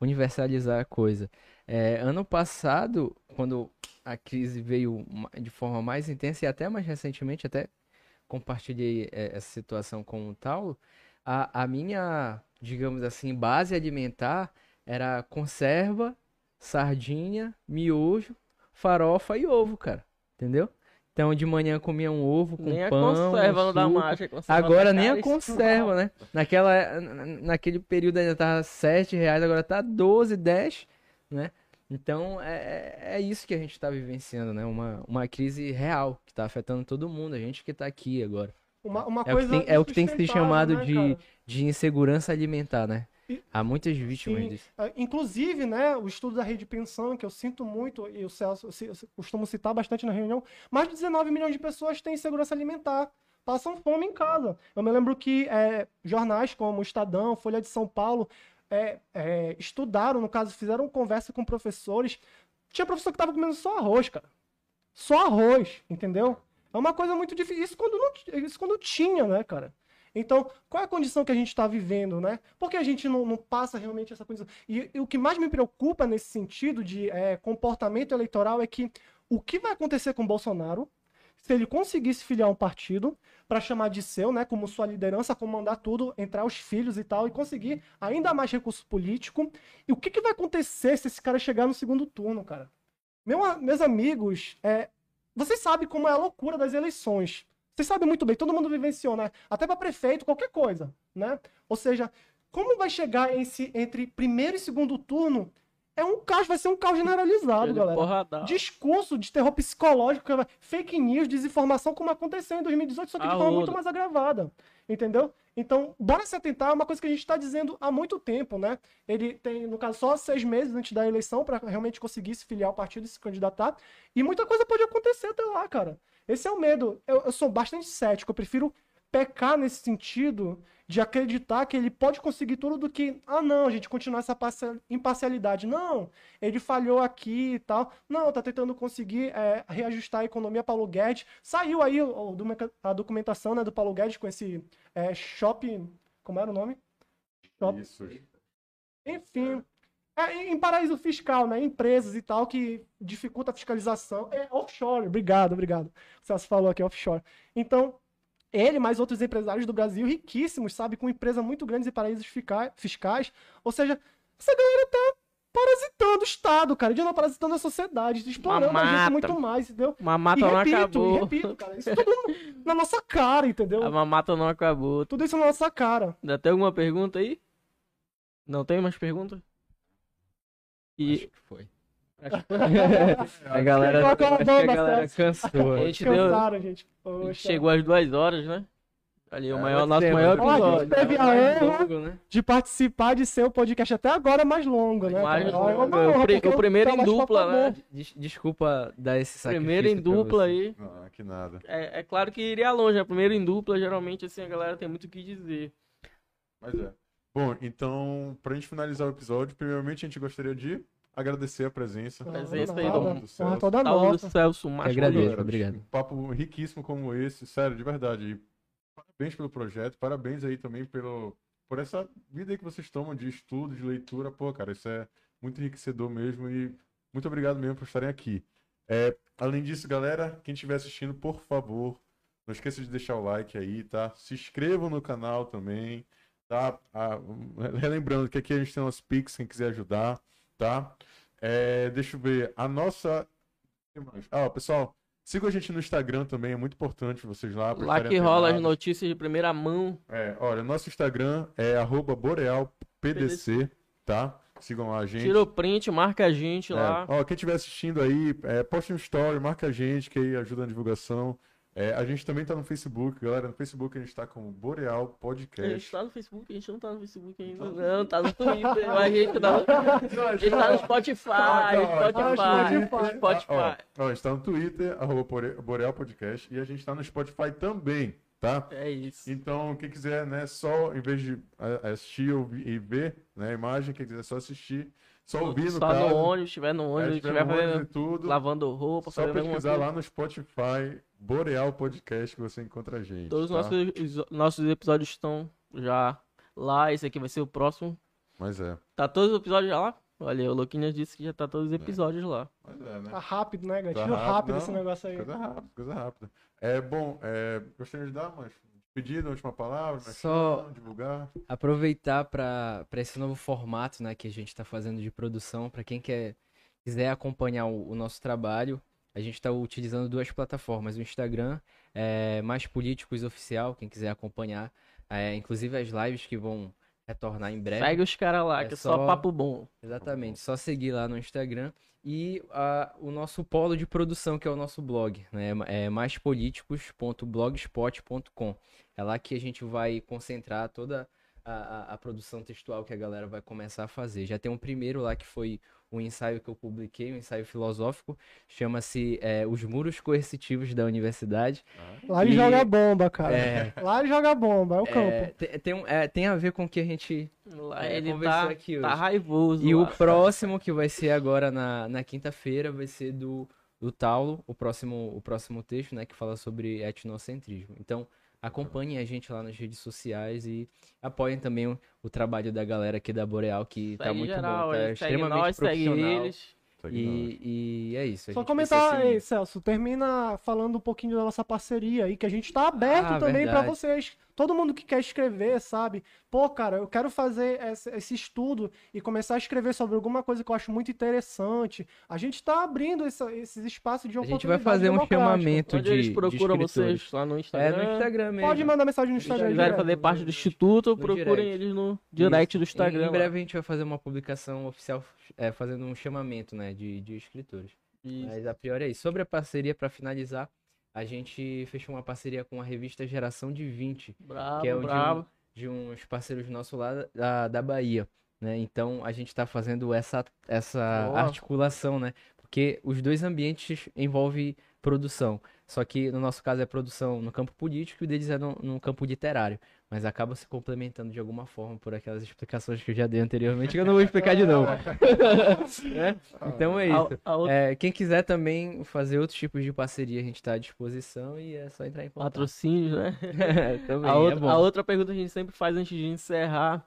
universalizar a coisa. É, ano passado, quando a crise veio de forma mais intensa e até mais recentemente, até compartilhei é, essa situação com o Taulo, a, a minha digamos assim, base alimentar era conserva, sardinha, miojo, farofa e ovo, cara. Entendeu? Então de manhã comia um ovo com nem pão. Nem a conserva não dá marcha. Agora nem a conserva, né? Naquela, naquele período ainda tava 7 reais, agora tá 12, 10, né? Então é, é, é isso que a gente está vivenciando, né? Uma, uma crise real que está afetando todo mundo, a gente que está aqui agora. Uma, uma é, o que tem, é o que tem que ser chamado né, de, de insegurança alimentar, né? E, Há muitas vítimas sim. disso. É, inclusive, né, o estudo da rede pensão, que eu sinto muito, e o Celso eu costumo citar bastante na reunião, mais de 19 milhões de pessoas têm insegurança alimentar, passam fome em casa. Eu me lembro que é, jornais como o Estadão, Folha de São Paulo, é, é, estudaram, no caso, fizeram conversa com professores. Tinha professor que estava comendo só arroz, cara. Só arroz, entendeu? É uma coisa muito difícil. Isso quando, não, isso quando tinha, né, cara? Então, qual é a condição que a gente está vivendo, né? Por que a gente não, não passa realmente essa condição? E, e, o que mais me preocupa nesse sentido de é, comportamento eleitoral é que o que vai acontecer com o Bolsonaro se ele conseguisse filiar um partido para chamar de seu, né, como sua liderança, comandar tudo, entrar os filhos e tal, e conseguir ainda mais recurso político. E o que, que vai acontecer se esse cara chegar no segundo turno, cara? Meu, meus amigos, é, você sabe como é a loucura das eleições. Você sabe muito bem, todo mundo vivenciou, né? Até para prefeito, qualquer coisa, né? Ou seja, como vai chegar esse, entre primeiro e segundo turno? É um caos, vai ser um caos generalizado, galera. Porradão. Discurso de terror psicológico, fake news, desinformação, como aconteceu em 2018, só que de forma muito mais agravada. Entendeu? Então, bora se atentar, é uma coisa que a gente está dizendo há muito tempo, né? Ele tem, no caso, só seis meses antes da eleição para realmente conseguir se filiar ao partido e se candidatar. E muita coisa pode acontecer até lá, cara. Esse é o medo. Eu, eu sou bastante cético, eu prefiro pecar nesse sentido de acreditar que ele pode conseguir tudo do que, ah, não, a gente continuar essa imparcialidade. Não, ele falhou aqui e tal. Não, tá tentando conseguir é, reajustar a economia Paulo Guedes. Saiu aí o, o, a documentação né, do Paulo Guedes com esse é, shopping. Como era o nome? Shop... Isso. Enfim. É, em paraíso fiscal, né? Empresas e tal que dificulta a fiscalização. É offshore. Obrigado, obrigado. O Celso falou aqui, offshore. Então, ele, mais outros empresários do Brasil, riquíssimos, sabe, com empresas muito grandes em paraísos fiscais. Ou seja, essa galera tá parasitando o Estado, cara. De não parasitando a sociedade, explorando a gente muito mais, entendeu? Mamata não repito, acabou. E repito, cara. Isso tudo na nossa cara, entendeu? A mamata não acabou. Tudo isso na nossa cara. Ainda tem alguma pergunta aí? Não tem mais pergunta? E... Acho que foi. a galera, acho que a galera cansou. A gente, deu... gente. A gente chegou às duas horas, né? Ali, o é, maior, nosso maior episódio. a gente teve a honra né? de participar de ser o podcast até agora mais longo, né? Mais longo. É honra, o, o primeiro em dupla, né? Desculpa dar esse sacrifício Primeiro em dupla aí. Ah, que nada. É, é claro que iria longe, né? Primeiro em dupla, geralmente, assim, a galera tem muito o que dizer. Mas é. Bom, então, pra gente finalizar o episódio, primeiramente a gente gostaria de agradecer a presença. A presença aí do, do Celso. Toda do Celso Macho. Agradeço, obrigado. Um papo riquíssimo como esse, sério, de verdade. parabéns pelo projeto, parabéns aí também pelo, por essa vida aí que vocês tomam de estudo, de leitura. Pô, cara, isso é muito enriquecedor mesmo e muito obrigado mesmo por estarem aqui. É, além disso, galera, quem estiver assistindo, por favor, não esqueça de deixar o like aí, tá? Se inscrevam no canal também, tá? Ah, relembrando que aqui a gente tem umas pics, quem quiser ajudar tá? É, deixa eu ver. A nossa. Ah, pessoal, Sigam a gente no Instagram também, é muito importante vocês lá. Lá que rola as notícias de primeira mão. É, olha, nosso Instagram é borealpdc, tá? Sigam lá a gente. Tira o print, marca a gente É, lá. Ó, quem estiver assistindo aí, é, poste um story, marca a gente, que aí ajuda na divulgação. É, a gente também tá no Facebook, galera. No Facebook a gente tá como Boreal A gente Podcast. tá no Facebook, a gente não tá no Facebook ainda. Não, tá no Twitter, mas a gente tá no, a gente tá no Spotify, Spotify, Spotify. Spotify. Ó, ó, a gente tá no Twitter, arroba Bore- Boreal Podcast, e a gente tá no Spotify também, tá? É isso. Então, quem quiser, né, só em vez de a- assistir e ver né, a imagem, quem quiser só assistir, só ouvir no Só caso. no ônibus, estiver no é, ônibus, estiver estiver no ônibus fazendo, tudo, lavando roupa, só pesquisar lá no Spotify, Boreal Podcast, que você encontra a gente. Todos os tá? nossos, os nossos episódios estão já lá. Esse aqui vai ser o próximo. Mas é, Tá todos os episódios já lá? Olha, o Louquinhas disse que já tá todos os episódios lá. mas é, né? Tá rápido, né, Tá gatilho? rápido, rápido não. esse negócio aí. Coisa rápida, coisa rápida. É bom, é, gostaria de dar uma despedida, uma última palavra, Só- divulgar. aproveitar para esse novo formato né, que a gente está fazendo de produção. Para quem quer, quiser acompanhar o, o nosso trabalho, a gente está utilizando duas plataformas. O Instagram é Mais Políticos Oficial, quem quiser acompanhar. É, inclusive as lives que vão retornar em breve. Segue os caras lá, É que é só só- papo bom. Exatamente, só seguir lá no Instagram. E a- o nosso polo de produção, que é o nosso blog, né? É maispoliticos.blogspot.com. É lá que a gente vai concentrar toda a, a- a produção textual que a galera vai começar a fazer. Já tem um primeiro lá que foi um ensaio que eu publiquei, um ensaio filosófico, chama-se é, Os Muros Coercitivos da Universidade. Lá ele E- joga bomba, cara. É, Lá ele joga bomba, é o é, campo. tem, tem, um- é, tem a ver com o que a gente Lá É, ele conversou tá, aqui tá hoje. raivoso. E o lá. próximo que vai ser agora na, na quinta-feira vai ser do, do Taulo, o próximo, o próximo texto, né, que fala sobre etnocentrismo. Então, acompanhem a gente lá nas redes sociais e apoiem também o, o trabalho da galera aqui da Boreal, que tá Segue muito geral, bom, tá segue extremamente nós, segue profissional. eles. Segue nós. E, e é isso. a Só gente comentar aí. Celso, termina falando um pouquinho da nossa parceria aí, que a gente tá aberto Ah, também pra verdade. vocês. Todo mundo que quer escrever, sabe? Pô, cara, eu quero fazer esse, esse estudo e começar a escrever sobre alguma coisa que eu acho muito interessante. A gente tá abrindo essa- esses espaços de A gente vai oportunidade fazer um chamamento Onde de, eles de procuram escritores. vocês? Lá no É, Instagram. no Instagram mesmo. Pode mandar mensagem no Se Instagram. quiserem direto. fazer parte do Instituto, No procurem direct. eles no direct do Em- Instagram. Em, lá. breve a gente vai fazer uma publicação oficial é, fazendo um chamamento né, de, de escritores. Isso. Mas a priori é isso. Sobre a parceria, pra finalizar, a gente fechou uma parceria com a revista Geração de 20, Bravo, que é o de, bravo. um- de uns parceiros nossos lá da, da Bahia. Né? Então a gente tá fazendo essa, essa articulação, né? Porque os dois ambientes envolvem produção. Só que no nosso caso é produção no campo político e o deles é no, no campo literário. Mas acaba se complementando de alguma forma por aquelas explicações que eu já dei anteriormente, que eu não vou explicar de novo. Né? Então é isso. A, a outra É, quem quiser também fazer outros tipos de parceria, a gente está à disposição e é só entrar em contato. patrocínio, né? também, A é outra, bom. a outra pergunta que a gente sempre faz antes de encerrar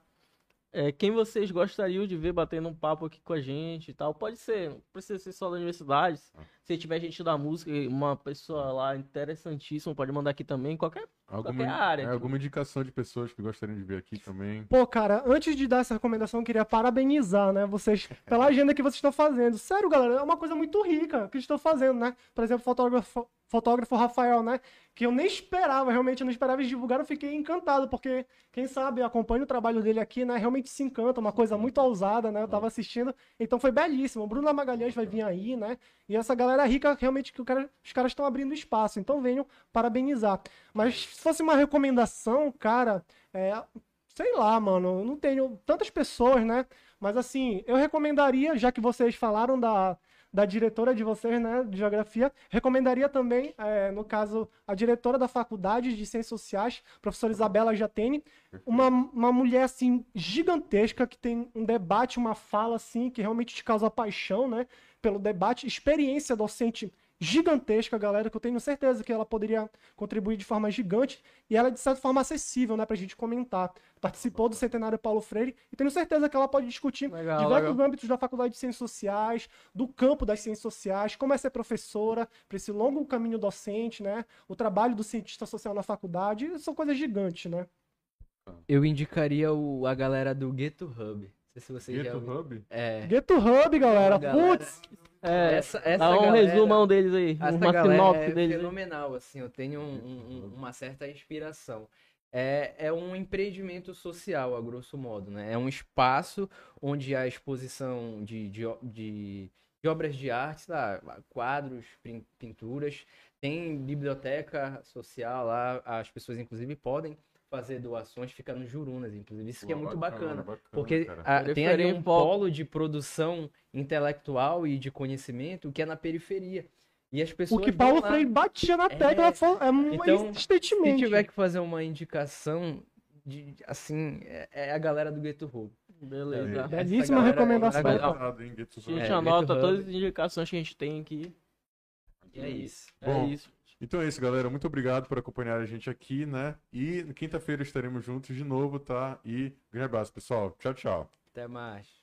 é quem vocês gostariam de ver batendo um papo aqui com a gente e tal. Pode ser, não precisa ser só da universidade. Se tiver gente da música, uma pessoa lá interessantíssima, pode mandar aqui também, qualquer. Alguma, Qualquer área, é, tipo. alguma indicação de pessoas que gostariam de ver aqui também. Pô, cara, antes de dar essa recomendação, eu queria parabenizar, né, vocês pela agenda que vocês estão fazendo. Sério, galera, é uma coisa muito rica que estão fazendo, né? Por exemplo, o fotógrafo, fotógrafo Rafael, né? Que eu nem esperava, realmente, eu não esperava eles divulgar, eu fiquei encantado, porque, quem sabe, acompanha o trabalho dele aqui, né? Realmente se encanta, uma coisa muito ousada, né? Eu tava assistindo, então foi belíssimo. O Bruno Magalhães vai vir aí, né? E essa galera rica, realmente, que cara- os caras estão abrindo espaço, então venham parabenizar. Mas se fosse uma recomendação, cara, é, sei lá, mano, não tenho tantas pessoas, né? Mas assim, eu recomendaria, já que vocês falaram da, da diretora de vocês, né, de geografia, recomendaria também, é, no caso, a diretora da faculdade de ciências sociais, professora Isabela Jatene, uma, uma mulher, assim, gigantesca, que tem um debate, uma fala, assim, que realmente te causa paixão, né, pelo debate, experiência docente gigantesca, galera, que eu tenho certeza que ela poderia contribuir de forma gigante e ela é de certa forma acessível, né, pra gente comentar. Participou do Centenário Paulo Freire e tenho certeza que ela pode discutir Legal, diversos legal. âmbitos da Faculdade de Ciências Sociais, do campo das ciências sociais, como é ser professora, para esse longo caminho docente, né, o trabalho do cientista social na faculdade, são coisas gigantes, né. Eu indicaria o, a galera do Ghetto Hub. Sei se vocês já. Hub? É. Geto Hub, galera, Galera. putz, É, Essa, essa dá um galera- resumão deles aí, Essa uma galera é deles aí. fenomenal, assim, eu tenho um- um- um- uma certa inspiração. É, é um empreendimento social, a grosso modo, né? É um espaço onde há exposição de, de, de, de obras de arte, lá, quadros, pin- pinturas, tem biblioteca social lá, as pessoas inclusive podem fazer doações, fica no Jurunas, inclusive, isso que é Pô, muito bacana. bacana, Porque cara. a- tem ali um polo. de produção intelectual e de conhecimento que é na periferia. E as O pessoas que vão Paulo lá. Freire batia na É. tecla fo- é, Então, insistentemente. Se tiver que fazer uma indicação, de, assim, é, é a galera do Gueto Roubo. Beleza. É. Belíssima galera- recomendação. galera- hein, Gueto A gente É, anota todas as indicações que a gente tem aqui. E é isso. Bom, é isso. Então é isso, galera. Muito obrigado por acompanhar a gente aqui, né? E quinta-feira estaremos juntos de novo, tá? E grande abraço, pessoal. Tchau, tchau. Até mais.